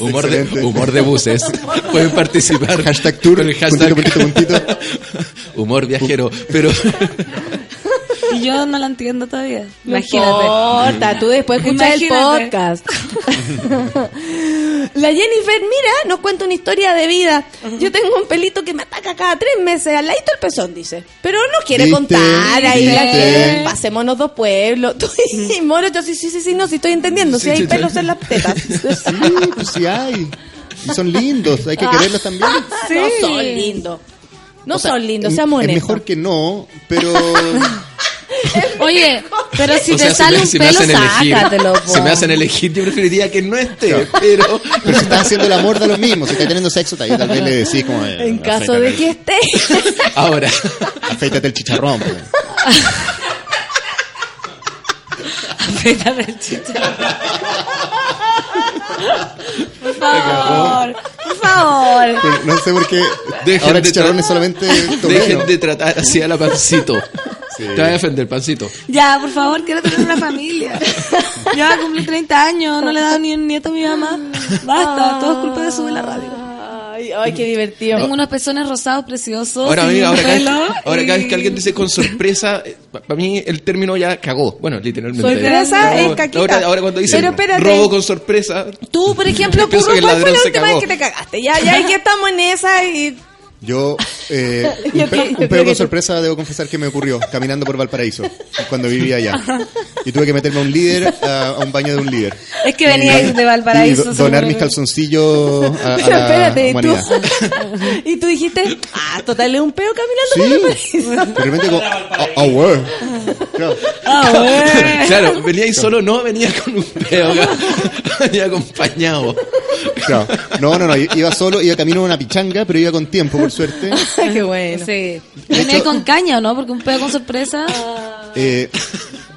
Humor de, humor de buses. <laughs> Pueden participar. Hashtag tour, con el hashtag puntito, puntito, puntito. <laughs> humor viajero. Pero Y <laughs> yo no la entiendo todavía. No Imagínate. importa, tú después escuchas el podcast. <laughs> La Jennifer, mira, nos cuenta una historia de vida. Yo tengo un pelito que me ataca cada tres meses, al ladito el pezón, dice. Pero no quiere ¿Viste? contar ahí la ¿Viste? que pasémonos dos pueblos. <laughs> Tú y Moro, yo sí, sí, sí, sí, no, sí estoy entendiendo. Si Sí, hay sí, sí. pelos en las tetas. Sí, pues sí hay. Y son lindos, hay que Ah. quererlos también. No son lindos. No O sea, son lindos, es- seamos Es honestos. mejor que no, pero Oye, <laughs> pero si o te sea, si sale me, un si me pelo, hacen elegir, sácatelo. po. si me hacen elegir, yo preferiría que no esté, pero pero si estás haciendo el amor da lo mismo. Si estás teniendo sexo, tal tal vez le decís como... eh, En caso afeítate de que esté. <laughs> ahora Afeítate el chicharrón. pues. Afeítame el chicharrón. Por favor, por favor. Pero no sé por qué Dejen ahora de chicharrón es solamente dejen de tratar así a la pancito. Sí. Te voy a defender, pancito. Ya, por favor, quiero tener una familia. Yo voy a cumplir 30 años, no le he dado ni un nieto a mi mamá. Basta, todo es culpa de sube la radio. Ay, ay, qué divertido. Tengo unos pezones rosados preciosos. Ahora, amiga, ahora, cada, pelo, ahora y- cada vez que alguien dice con sorpresa, para mí el término ya cagó. Bueno, literalmente. Sorpresa es caquita. Ahora, ahora cuando dicen robo con sorpresa, Tú, por ejemplo, <laughs> que ¿cuál fue la última vez que te cagaste? Ya, ya aquí estamos en esa y... Yo, eh, <laughs> Yo un, pe- un yo pedo creo que con tú- sorpresa debo confesar que me ocurrió caminando por Valparaíso cuando vivía allá. Y tuve que meterme a un líder, a, a un baño de un líder. Es que venía Y- de Valparaíso. Y do- donar mis calzoncillos a, a <laughs> Pero la espérate, ¿y tú? humanidad. <laughs> y tú dijiste, ah, total, es un peo caminando por Sí, el país. de repente como, ah, güey. Claro. Bueno. claro, venía ahí solo, no, venía con un peo, venía acompañado. Claro. No, no, no, iba solo, iba camino a una pichanga, pero iba con tiempo, por suerte. <laughs> Qué bueno. Sí. Venía hecho- con caña, ¿o ¿no? Porque un pedo con sorpresa. Eh,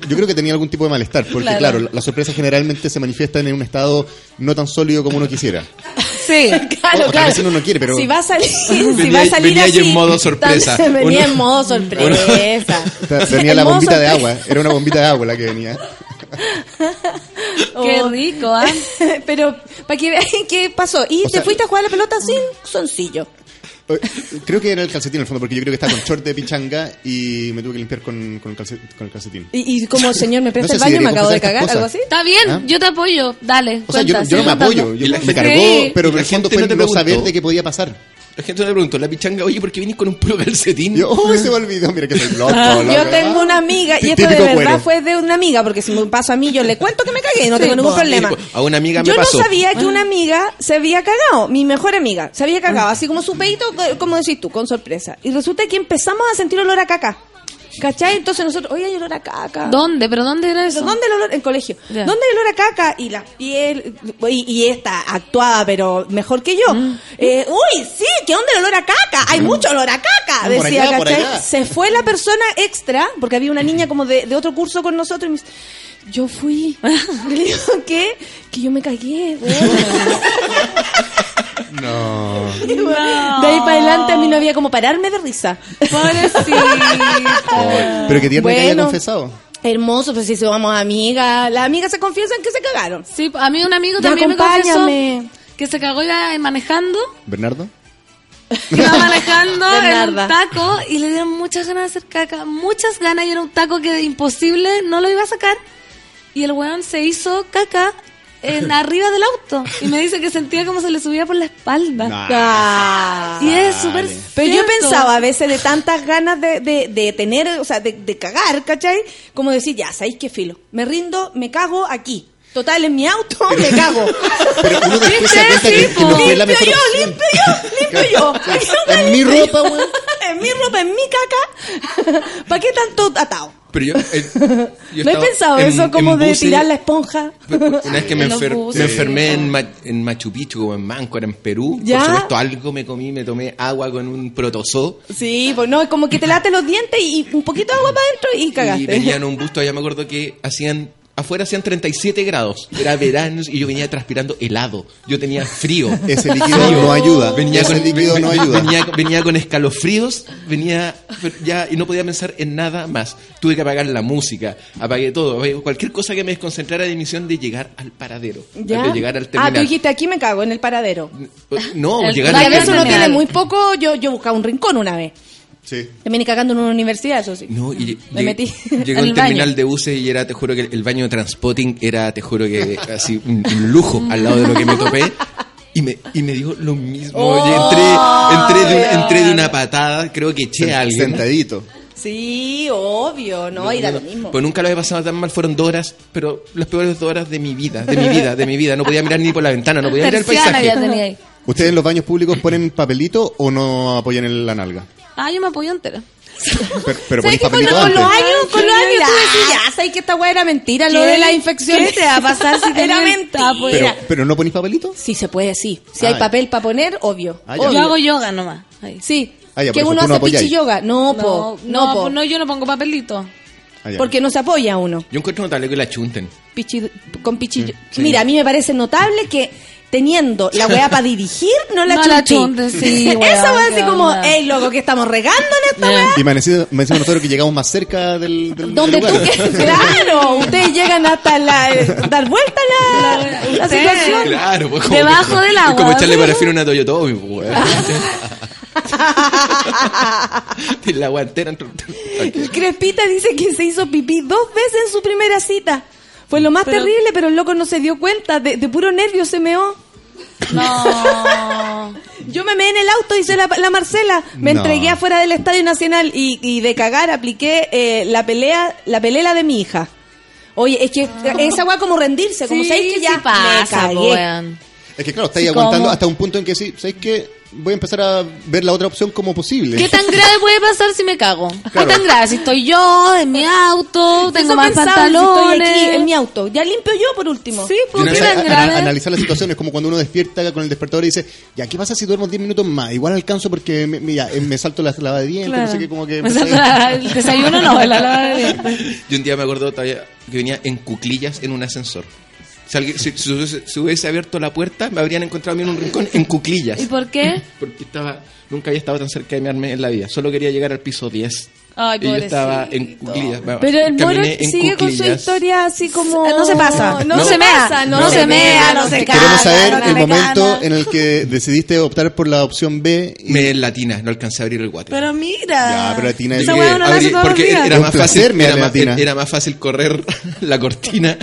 yo creo que tenía algún tipo de malestar, porque Claro. claro, las sorpresas generalmente se manifiestan en un estado no tan sólido como uno quisiera. Sí. <laughs> Claro, O claro. vez uno no quiere, pero- Si va a salir, si Venía- va a salir venía así, en modo sorpresa. Venía Uno- en modo <laughs> sorpresa. Tenía En la bombita de agua, era una bombita de agua la que venía. Qué Oh. rico, ¿ah? <laughs> Pero, para que vean <laughs> qué pasó. Y O te sea- fuiste a jugar a la pelota sin soncillo. Eh, Creo que era el calcetín en el fondo, porque yo creo que estaba con short de pichanga y me tuve que limpiar con, con, el, calce- con el calcetín. Y, y como señor me presta No sé el si baño, me debería acabo de cagar, algo así. Está bien, ¿Ah? yo te apoyo. Dale. O sea, yo, cuenta, yo no sigue me apoyo, yo- me cargó, pero en el fondo fue no te no saber de qué podía pasar. La gente me preguntó, la pichanga, oye, ¿por qué vinís con un puro calcetín? Yo, uy, se me olvidó, mira que soy <laughs> loco. Yo loco. tengo una amiga, y esto de verdad cuero. fue de una amiga, porque si me pasa a mí, yo le cuento que me cagué, no tengo ningún problema. A una amiga me Yo pasó. no sabía que una amiga se había cagado, mi mejor amiga, se había cagado, así como su peito, como decís tú, con sorpresa. Y resulta que empezamos a sentir olor a caca. ¿Cachai? Entonces nosotros, oye, hay olor a caca. ¿Dónde? ¿Pero dónde era eso? ¿Dónde el olor? En colegio. ¿Dónde hay olor a caca? Y la piel, y, y esta actuaba, pero mejor que yo. Mm. Eh, uy, sí, ¿qué onda el olor a caca? Hay mucho olor a caca, decía, allá, ¿cachai? Se fue la persona extra, porque había una niña como de, de otro curso con nosotros, y me dice, yo fui. <laughs> Le digo, ¿qué? Que yo me cagué, weón. <laughs> No. De ahí para adelante a mí no había como pararme de risa. Pobrecita. Pero que tierna que haya Bueno. confesado. Hermoso, pues si somos amigas. Las amigas se confiesan que se cagaron. Sí, a mí un amigo Ya, también me confesó que se cagó iba manejando, ¿Bernardo? <laughs> iba manejando en un taco y le dieron muchas ganas de hacer caca, muchas ganas y era un taco que imposible, no lo iba a sacar. Y el weón se hizo caca en arriba del auto y me dice que sentía como se le subía por la espalda. Ah. Y es súper Pero yo pensaba a veces de tantas ganas de, de, de tener, o sea, de, de cagar, ¿cachai? Como decir, ya, ¿sabéis qué filo? Me rindo, me cago aquí. Total, en mi auto me cago. <laughs> Pero uno después se cuenta que, que no fue la mejor limpio yo, limpio yo, <laughs> limpio yo. En mi ropa, weón. <laughs> en mi ropa, en mi caca. ¿Para qué tanto atado? Pero yo, eh, <laughs> yo ¿No he pensado en- eso como de tirar la esponja? Una vez que <laughs> me, enfer- buses. me enfermé en, Ma- en Machu Picchu, como en Manco, era en Perú. ¿Ya? Por supuesto, algo me comí, me tomé agua con un protozoo. Sí, pues no, como que te late los dientes y un poquito de agua para adentro y cagaste. Y venía en <laughs> un busto, allá me acuerdo que hacían, afuera hacían 37 grados. Era verano y yo venía transpirando helado. Yo tenía frío. <laughs> Ese líquido no ayuda. Venía Ese con, líquido no ayuda. Venía, venía con escalofríos, venía ya y no podía pensar en nada más. Tuve que apagar la música, apagué todo, apagué cualquier cosa que me desconcentrara de misión de llegar al paradero, ¿Ya? de llegar al Ah, tú terminal. dijiste aquí me cago, en el paradero. no, El- llegar al veces uno terminal. tiene muy poco, yo, yo buscaba un rincón una vez. Sí. También y cagando en una universidad, eso sí. No, y Me metí Llegó <laughs> al al terminal baño. de buses y era, te juro que el baño de transpotting era, te juro que así un, un lujo al lado de lo que me topé. Y me, y me dio lo mismo. Oh, Oye, entré, entré, de, entré una patada, creo que eché a alguien. Sentadito. Sí, obvio, no, y da lo mismo. Pues nunca lo había pasado tan mal, fueron dos horas, pero las peores dos horas de mi vida, de mi vida, de mi vida. No podía mirar ni por la ventana, no podía mirar el paisaje. ya tenía ahí. ¿Ustedes en los baños públicos ponen papelito o no apoyan en la nalga? Ah, yo me apoyo entera. Pero, pero ¿Sabes que con, los años, con los años Ya. tú decís, ya, sabes que esta weá era mentira, lo de la infección. ¿Qué te va a pasar si te <laughs> Era mentira. Pero, pero no ponéis papelito. Sí, se puede, sí. Si Ah, hay papel para poner, obvio. Ah, ya. obvio. Yo hago yoga nomás. Ahí. Sí. Ah, ya, que uno tú no hace pichi yoga. No, No, po. no, No, po. pues no, yo no pongo papelito. Ah, ya. Porque no se apoya uno. Yo encuentro notable que la chunten. Pichi, con pichi. sí. Mira, a mí me parece notable que teniendo la weá para dirigir, no la <laughs> No chunten, sí, <laughs> Esa weá así como, onda. ey, loco, que estamos regando en esta weá. Y me decimos me decimos nosotros que llegamos más cerca del, del, Donde del tú que, <laughs> claro, ustedes llegan hasta la, dar vuelta la, la situación. Claro, pues como, Debajo del Es agua. como echarle parafina a una Toyotomi, pues, weón. La guantera. Crespita dice que se hizo pipí dos veces en su primera cita. Fue lo más Pero- terrible, pero el loco no se dio cuenta. De, de puro nervio se meó. No. <laughs> Yo me meé en el auto, dice la, la Marcela. Me No. entregué afuera del Estadio Nacional y, y de cagar apliqué eh, la pelea, la pelela de mi hija. Oye, es que esa weá como rendirse, como Sí, sabéis que ya sí pasa, me cagué. Es que claro, estáis Sí, aguantando ¿cómo? hasta un punto en que sí, ¿sabéis qué? Voy a empezar a ver la otra opción como posible. ¿Qué tan grave puede pasar si me cago? Claro. ¿Qué tan grave? Si estoy yo en mi auto, tengo más pensaba, si pantalones. Estoy aquí en mi auto. Ya limpio yo por último. Sí, Y pues qué tan grave. analizar la situación es como cuando uno despierta con el despertador y dice, ya, ¿qué pasa si duermo 10 minutos más? Igual alcanzo porque me, me- ya, eh, me salto la lava de dientes, Claro. no sé qué, como que... <laughs> Me salta el desayuno no, la lava de dientes. <laughs> Yo un día me acuerdo todavía que venía en cuclillas en un ascensor. Si, alguien- si- si hubiese- si hubiese abierto la puerta, me habrían encontrado a mí en un rincón en cuclillas. ¿Y por qué? <laughs> Porque estaba, nunca había estado tan cerca de mearme en la vida. Solo quería llegar al piso 10. Ay, y yo estaba en cuclillas. Pero el moro sigue con su cuclillas. historia así como... No se pasa. No, No. se mea, pasa, no se mea, no se caga. Queremos saber no el me momento gana. en el que decidiste optar por la opción B. Y... Me latina, no alcancé a abrir el guate. Pero mira. Ya, pero Latina es Abrí- porque días. era Un más placer, fácil me era más, latina. era más fácil correr <laughs> la cortina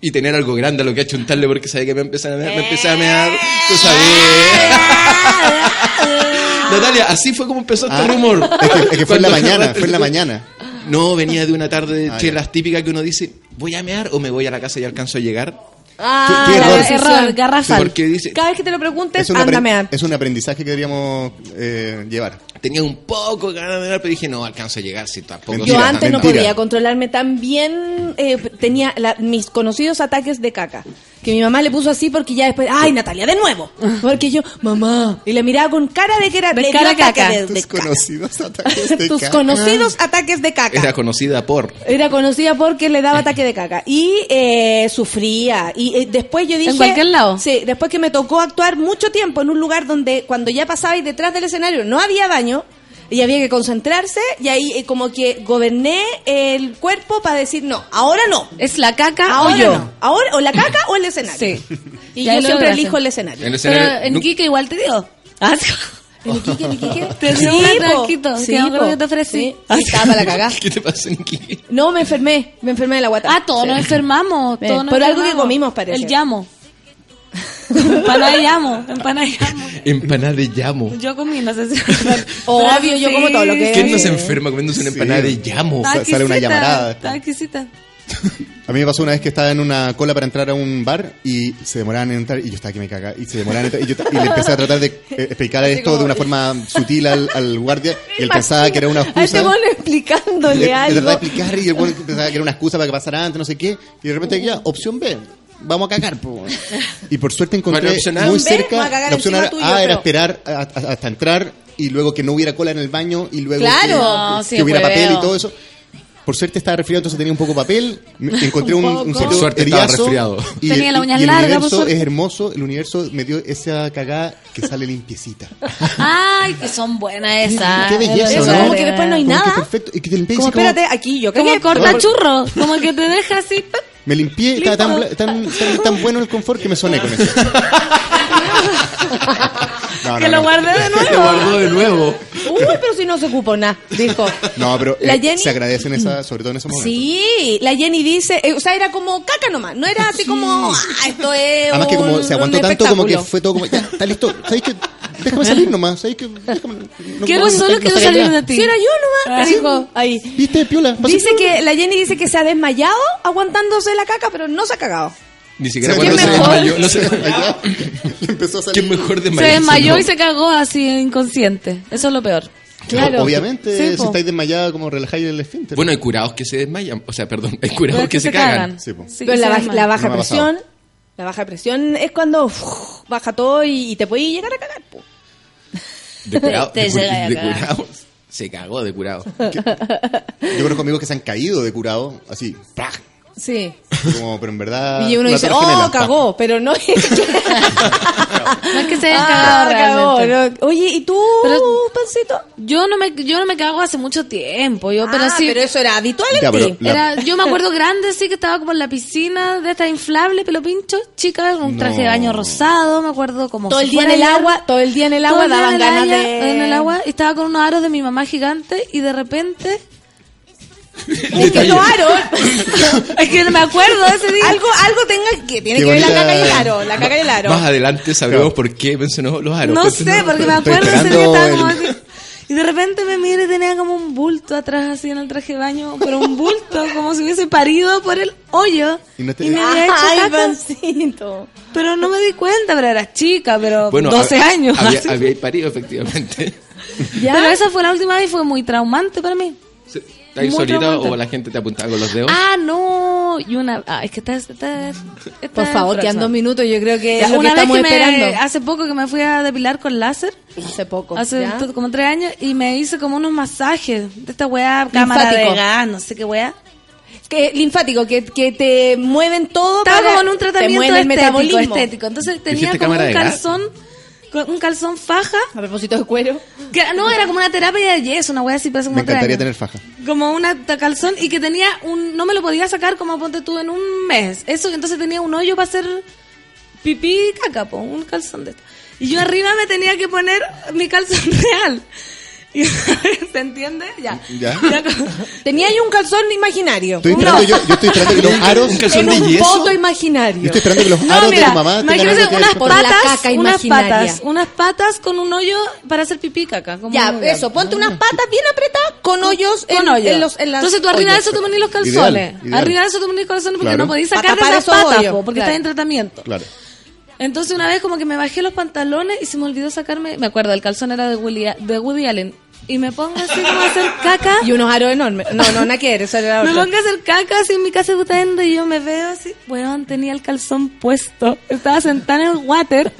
y tener algo grande a lo que achuntarle porque sabía que me empezaba a mear, me empecé a mear, tú sabías. <laughs> Natalia, así fue como empezó este Ah, rumor. es que- es que fue en la mañana, fue en la mañana. No, venía de una tarde de Ah, chelas típicas que uno dice, ¿voy a mear o me voy a la casa y alcanzo a llegar? Ah, ¿Qué- qué la error? Error, garrafal. Porque dice, Cada vez que te lo preguntes, Es un, ándame a... es un aprendizaje que deberíamos eh, llevar. tenía un poco ganas de mear, pero dije, no, alcanzo a llegar si tampoco. Yo Mentira, antes no podía controlarme tan bien, eh, tenía la- mis conocidos ataques de caca. Que mi mamá le puso así porque ya después, ay Natalia, de nuevo. <laughs> Porque yo, mamá, y le miraba con cara de que era De cara ataque caca. de- de Tus caca. conocidos <laughs> ataques de Tus caca. conocidos ataques de caca. Era conocida por... Era conocida porque le daba ataque de caca. Y eh, sufría. Y eh, después yo dije... ¿En cualquier lado? Sí, después que me tocó actuar mucho tiempo en un lugar donde cuando ya pasaba y detrás del escenario no había baño y había que concentrarse y ahí eh, como que goberné el cuerpo para decir no, ahora no. Es la caca Ahora o yo. no. Ahora, o la caca o el escenario. Sí. Y Ya yo siempre lograste. elijo el escenario. En el Pero escenario- en nu- Iquique igual te dio. <laughs> ¿En Iquique, en Iquique? Te <laughs> Sí, dio un po. atrasquito, Sí, que te ofrecí. Sí, <laughs> estaba para la cagá. ¿Qué te pasa, Niki? No, me enfermé. Me enfermé de la guata. Ah, todos Sí. nos enfermamos. Todos nos pero algo que enfermamos. comimos, parece. El llamo. Empanada de llamo. Empanada de llamo. Empanada de llamo. Yo comí, no sé si. <laughs> Obvio, yo como todo lo que- ¿Quién no se enferma comiéndose una Sí. empanada de llamo? Sale una llamarada Está exquisita. <laughs> A mí me pasó una vez que estaba en una cola para entrar a un bar y se demoraban en entrar y yo estaba que me caga y se demoraban en entrar y, yo, y le empecé a tratar de eh, explicar esto de una forma sutil al, al guardia y él pensaba que era una A este excusa. mono Le, explicándole le trataba de algo. explicar y el bueno pensaba que era una excusa para que pasara antes, no sé qué. Y de repente ya, opción B, vamos a cagar. po. Y por suerte encontré Bueno, muy cerca, la opción A, tuyo, A era esperar a- a- hasta entrar y luego que no hubiera cola en el baño y luego Claro. que, No, sí, que hubiera hueveo. papel y todo eso. Por suerte estaba resfriado, entonces tenía un poco de papel. <laughs> Encontré un, un Por sitio suerte estaba resfriado. Y, Tenía el- las uñas y el largas, por universo es hermoso. El universo me dio esa cagada que sale limpiecita. Ay, que son buenas esas. Qué belleza, Eso, ¿no? como que después no hay Como que nada. perfecto. Y que te limpié y Como como- espérate, aquí yo Como corta churro. Como que te deja así. Me limpié, estaba tan, tan, tan, tan bueno el confort que me soné con eso. <laughs> No, Que no, lo guardé de <laughs> nuevo. guardó de nuevo. Uy, pero si no se ocupó nada, dijo. No, pero La eh, Jenny- se agradecen esa, sobre todo en esos momentos. Sí, la Jenny dice, eh, o sea, era como caca nomás, no era así como, ah, esto es Además que como un- se aguantó tanto como que fue todo como, ya, está listo, ¿sabéis que? Déjame salir nomás, ¿sabéis que? Déjame, no- Quiero no- solo no quiero salir de ti. Si era yo nomás, Ah. dijo ahí. ¿Viste, Piola? Dice piola. que la Jenny dice que se ha desmayado aguantándose la caca, pero no se ha cagado. Ni siquiera ¿Qué cuando se desmayó. No. Allá, le <laughs> <laughs> empezó a ¿Qué salir. mejor Se desmayarse, desmayó y se cagó así inconsciente. Eso es lo peor. Claro. Obviamente, Sí, si estáis desmayada, como relajáis el esfínter. Bueno, hay curados que se desmayan. O sea, perdón, hay curados que, se cagan. Sí, po. Sí, Pero que la, se baj- desmayan. la baja No presión, la baja presión es cuando uf, baja todo y, y te puedes llegar a cagar. po. De <laughs> curado. Te de, llega a de curado. Se cagó de curado. Yo conozco amigos que se han caído de curado, así, ¡prac! Sí. como, pero en verdad. Y uno dice, oh, cagó, pero no es <laughs> que... No es que se Ah, cagado cagó, no. Oye, ¿y tú, Pero- Pancito? Yo no me yo no me cago hace mucho tiempo, yo pero Ah, sí pero eso era habitual en Ya, ti. la- era yo me acuerdo grande sí que estaba como en la piscina de esta inflable pelo pincho, chica, con un traje de baño rosado, me acuerdo como Todo si el día en el ayer. agua, todo el día en el agua daban en el ganas agua- de... en el agua y estaba con unos aros de mi mamá gigante y de repente Es que aros, es que no me acuerdo ese día. algo, algo tenga que tiene Qué que ver la caca y el aro, la caca y el aro. Más adelante sabremos Claro. por qué mencionó los aros. No sé, porque me acuerdo ese día esperando estaba como el- así. Y de repente me miro y tenía como un bulto atrás así en el traje de baño, pero un bulto, como si hubiese parido por el hoyo. Y no te- me había hecho Ay, Pancito. pero no me di cuenta, pero era chica, pero Bueno, 12 hab- años. Había, había parido, efectivamente. ¿Ya? Pero esa fue la última vez y fue muy traumante para mí. ¿Estás ahí solita o la gente te apuntaba con los dedos? Ah, no. Y una. Ah, es que está. está- está Por favor, quedan dos minutos, yo creo que Ya, es lo que vez estamos que me, esperando. hace poco que me fui a depilar con láser, Hace poco. hace como tres años, y me hice como unos masajes de esta weá, cámara de Linfático. gas, no sé qué weá. que linfático, que, que te mueven todo. Estaba para- como en un tratamiento estético, metabolismo. estético. Entonces tenía ¿Hiciste como un gas? Con un calzón faja. A propósito de cuero. Que, no, era como una terapia de yeso, una weá así, parece como Me encantaría tener faja. como una calzón y que tenía un no me lo podía sacar como ponte tú en un mes eso entonces tenía un hoyo para hacer pipí y caca po, un calzón de esto y yo arriba me tenía que poner mi calzón <laughs> real <laughs> ¿Se entiende? Ya. ¿Ya? Tenía ahí un calzón imaginario. Estoy esperando, yo, yo estoy esperando que los aros. en un voto imaginario. Yo estoy esperando que los No, aros mira, de tu mamá que unas patas, caca unas patas, unas patas con un hoyo para hacer pipí caca. como Ya, un eso, ponte unas patas bien apretadas con hoyos con en, hoyo. en los en las Entonces tú arriba de hoyos. eso te ponís los calzones. Ideal, ideal. Arriba de eso te ponís los calzones porque Claro. no podís sacar de esos patas, hoyos, po, porque claro. está en tratamiento. Claro. Entonces una vez como que me bajé los pantalones y se me olvidó sacarme, me acuerdo, el calzón era de Woody, de Woody Allen. Y me pongo así como a hacer caca. Y unos aros enormes. No, no, nada que eso era <laughs> Me pongo a hacer caca así en mi casa de y yo me veo así. Weón, tenía el calzón puesto. Estaba sentada en el water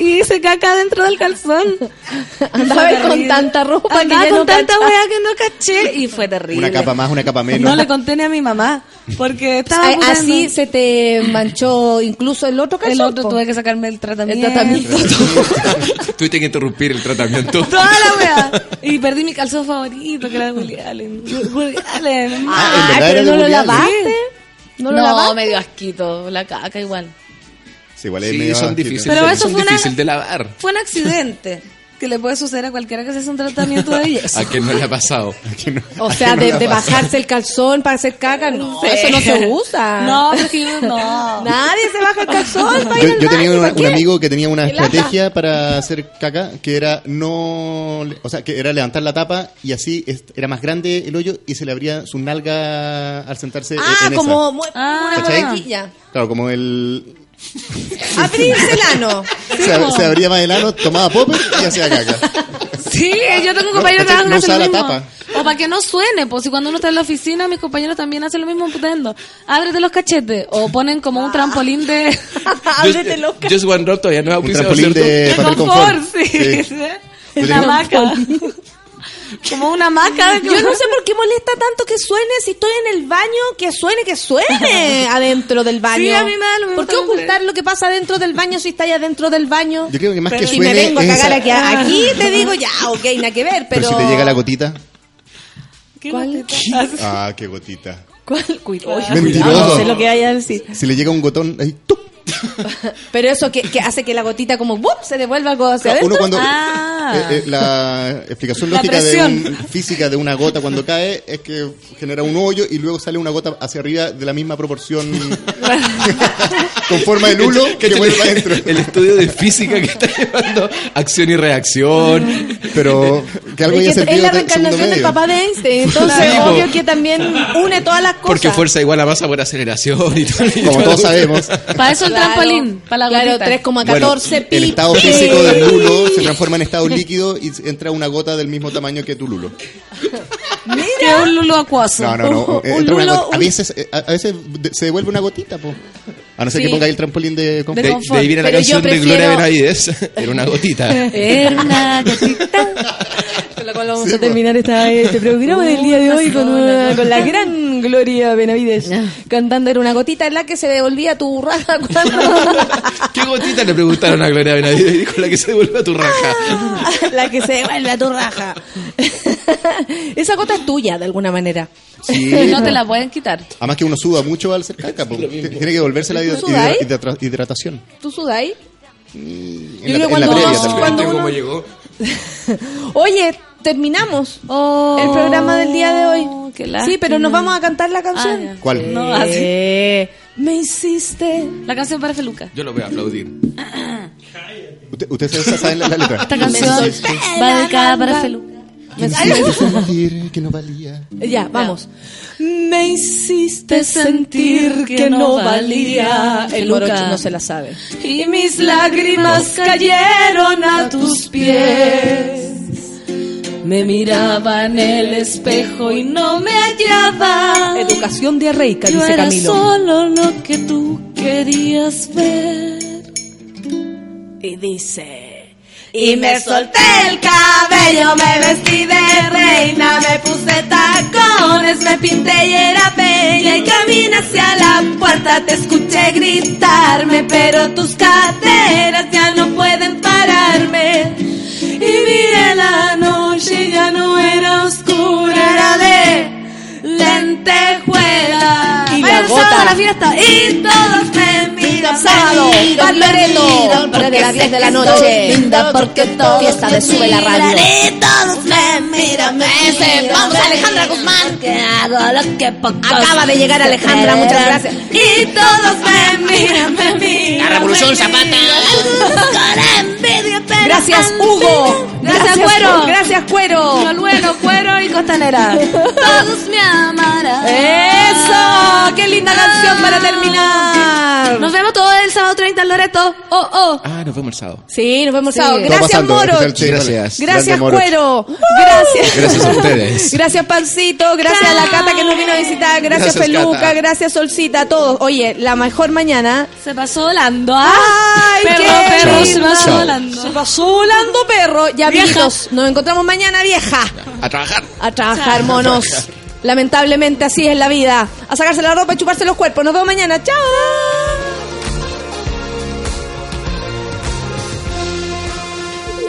y hice caca dentro del calzón. <laughs> Andaba con terrible. tanta ropa que Andaba ya con no tanta weá que no caché y fue terrible. Una capa más, una capa menos. No le conté ni a mi mamá porque estaba Ay, así se te manchó incluso el otro calzón. el otro tuve que sacarme el tratamiento. El tratamiento. <laughs> Tuviste que interrumpir el tratamiento. <laughs> Toda la weá. Y perdí mi calzón favorito, que era de Woody Allen. Woody Allen. Ah, ¿en Ay, verdad era pero no lo lavaste. No No, lo lavaste. me dio asquito. La caca igual. Sí, igual es Sí, medio son difíciles. Pero eso son fue una- difíciles de lavar. Fue un accidente que le puede suceder a cualquiera que se hace un tratamiento de belleza. ¿A quién no le ha pasado? <laughs> O sea, de, de bajarse el calzón para hacer caca, no, Sí. eso no se usa. No, pero es que yo no. Nadie se baja el calzón para ir Yo, al yo tenía baño, un, amigo que tenía una estrategia para hacer caca que era no, o sea, que era levantar la tapa y así era más grande el hoyo y se le abría su nalga al sentarse en- Ah, en como esa. Ah. una ¿Cachai? muñequilla. Claro, como el <laughs> Abrirse el ano. se, se abría más el ano, tomaba popper y hacía caca. Sí, yo tengo un No, compañero que ¿cachai? No hace lo mismo. tapa. O para que no suene, pues si cuando uno está en la oficina, mis compañeros también hacen lo mismo putendo. Ábrete los cachetes. O ponen como un trampolín de, <laughs> Ábrete los Just, Just One Drop todavía no es Un trampolín ¿cierto? de de confort, confort. sí. Sí. <laughs> La hamaca. Como una hamaca. de- <laughs> Yo no sé por qué molesta tanto que suene si estoy en el baño, que suene, que suene <laughs> adentro del baño. Sí, a mí me da lo mismo ¿Por qué ocultar lo que pasa dentro del baño si está allá dentro del baño? Yo creo que más que si suene me vengo a cagar aquí, aquí te digo ya, ok, nada que ver, pero... Pero si te llega la gotita. ¿Qué ¿Cuál? gotita? Ah, qué gotita. ¿Cuál? Cuidado, Mentiroso. cuidado, no sé lo que vaya a decir. Si le llega un gotón, ahí, ¡tup! Pero eso que, que hace que la gotita como ¡bup! se devuelva algo hacia adentro. Uno cuando Ah. eh, eh, la explicación La lógica de un- física de una gota cuando cae es que genera un hoyo y luego sale una gota hacia arriba de la misma proporción <laughs> con forma de lulo que Cáchate vuelve adentro. El estudio de física que está llevando acción y reacción. Pero <laughs> que algo que es la reencarnación del papá de Einstein. Entonces, Sí, obvio que también une todas las cosas. Porque fuerza igual a masa por aceleración y todo. y Como todo. todos sabemos, Para eso el Claro. trampolín, para la Claro, gotita. 3,14 bueno, pi. el estado pi. físico del lulo se <laughs> transforma en estado líquido y entra una gota del mismo tamaño que tu lulo. Que es un lulo acuoso. No, no, no. <laughs> Un entra una lulo, gota- A veces, a veces se devuelve una gotita, po. A no ser Sí. que pongáis el trampolín de confort. De, de ahí viene la Pero canción de Gloria Benavides. <laughs> Era una gotita. Era una gotita. <laughs> Con la cual vamos a terminar esta, este programa del día de hoy con, una- con la gran Gloria Benavides cantando Era una gotita en la que se devolvía tu raja <laughs> cuando... ¿Qué gotita le preguntaron a Gloria Benavides? Dijo la que se devuelve a tu raja. la que se devuelve a tu raja. Esa gota es tuya, de alguna manera. Sí. <laughs> No te la pueden quitar. Además que uno suda mucho al hacer caca, po. tiene que devolverse la hidratación. ¿Tú sudáis? En Yo la, creo en la cuando- previa también. cuando ¿Cómo uno- llegó? <laughs> Oye, terminamos Oh, el programa del día de hoy. qué Sí, pero nos vamos a cantar la canción. Ah. ¿Cuál? No, así. Eh, me hiciste. La canción para Feluca. Yo lo voy a aplaudir. ¿Usted- ¿Ustedes saben la, la letra? Esta canción va dedicada para Feluca. Me hiciste sentir que no valía. Ya, vamos. Me hiciste sentir que no valía. El morocho no se la sabe. Y mis lágrimas cayeron a tus pies. Me miraba en el espejo y no me hallaba. Educación diarreica, Yo dice era Camilo. solo lo que tú querías ver. Y dice. Y me solté el cabello, me vestí de reina, me puse tacones, me pinté y era bella y caminé hacia la puerta, te escuché gritarme, pero tus caderas ya no pueden pararme. Y miré la noche, ya no era oscura, era de lentejuela. Y la gota. la fiesta y todos me miran. Sábado, me miran, me Barbareto, miran, desde las sé 10 de la noche. linda porque todos Fiesta de me Sube la Radio. miran y todos me entonces vamos a Alejandra Guzmán. Que hago lo que pocos Acaba de llegar Alejandra, muchas gracias. Y todos me miran, me miran. La revolución Zapata. Con envidia, pero Gracias, Hugo. Gracias, Cuero. Gracias, Cuero. Cuero y costanera. Todos me amarán. Eso. Qué linda canción para terminar. Nos vemos todos el sábado 30 en Loreto. Oh, oh. Ah, nos vemos el sábado. Sí, nos vemos Sí. sábado. Gracias, pasando, Moro. Gracias. Gracias, Moro. Cuero. Gracias. Gracias a ustedes. Gracias, Pancito. Gracias a la Cata que nos vino a visitar. Gracias, Gracias, Peluca. Cata. Gracias, Solcita. A todos. Oye, la mejor mañana. Se pasó volando, ¿ah? ¡Ay, perro, qué perro, se pasó volando. Se pasó volando, perro. Ya Nos encontramos mañana, vieja. A trabajar. A trabajar, monos. Lamentablemente así es la vida. A sacarse la ropa y chuparse los cuerpos. Nos vemos mañana. ¡Chao!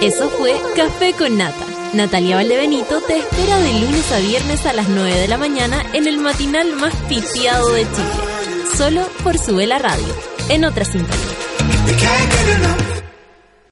Eso fue Café con Nata. Natalia Valdebenito te espera de lunes a viernes a las 9 de la mañana en el matinal más pitiado de Chile. Solo por Sube la Radio, en otra sintonía.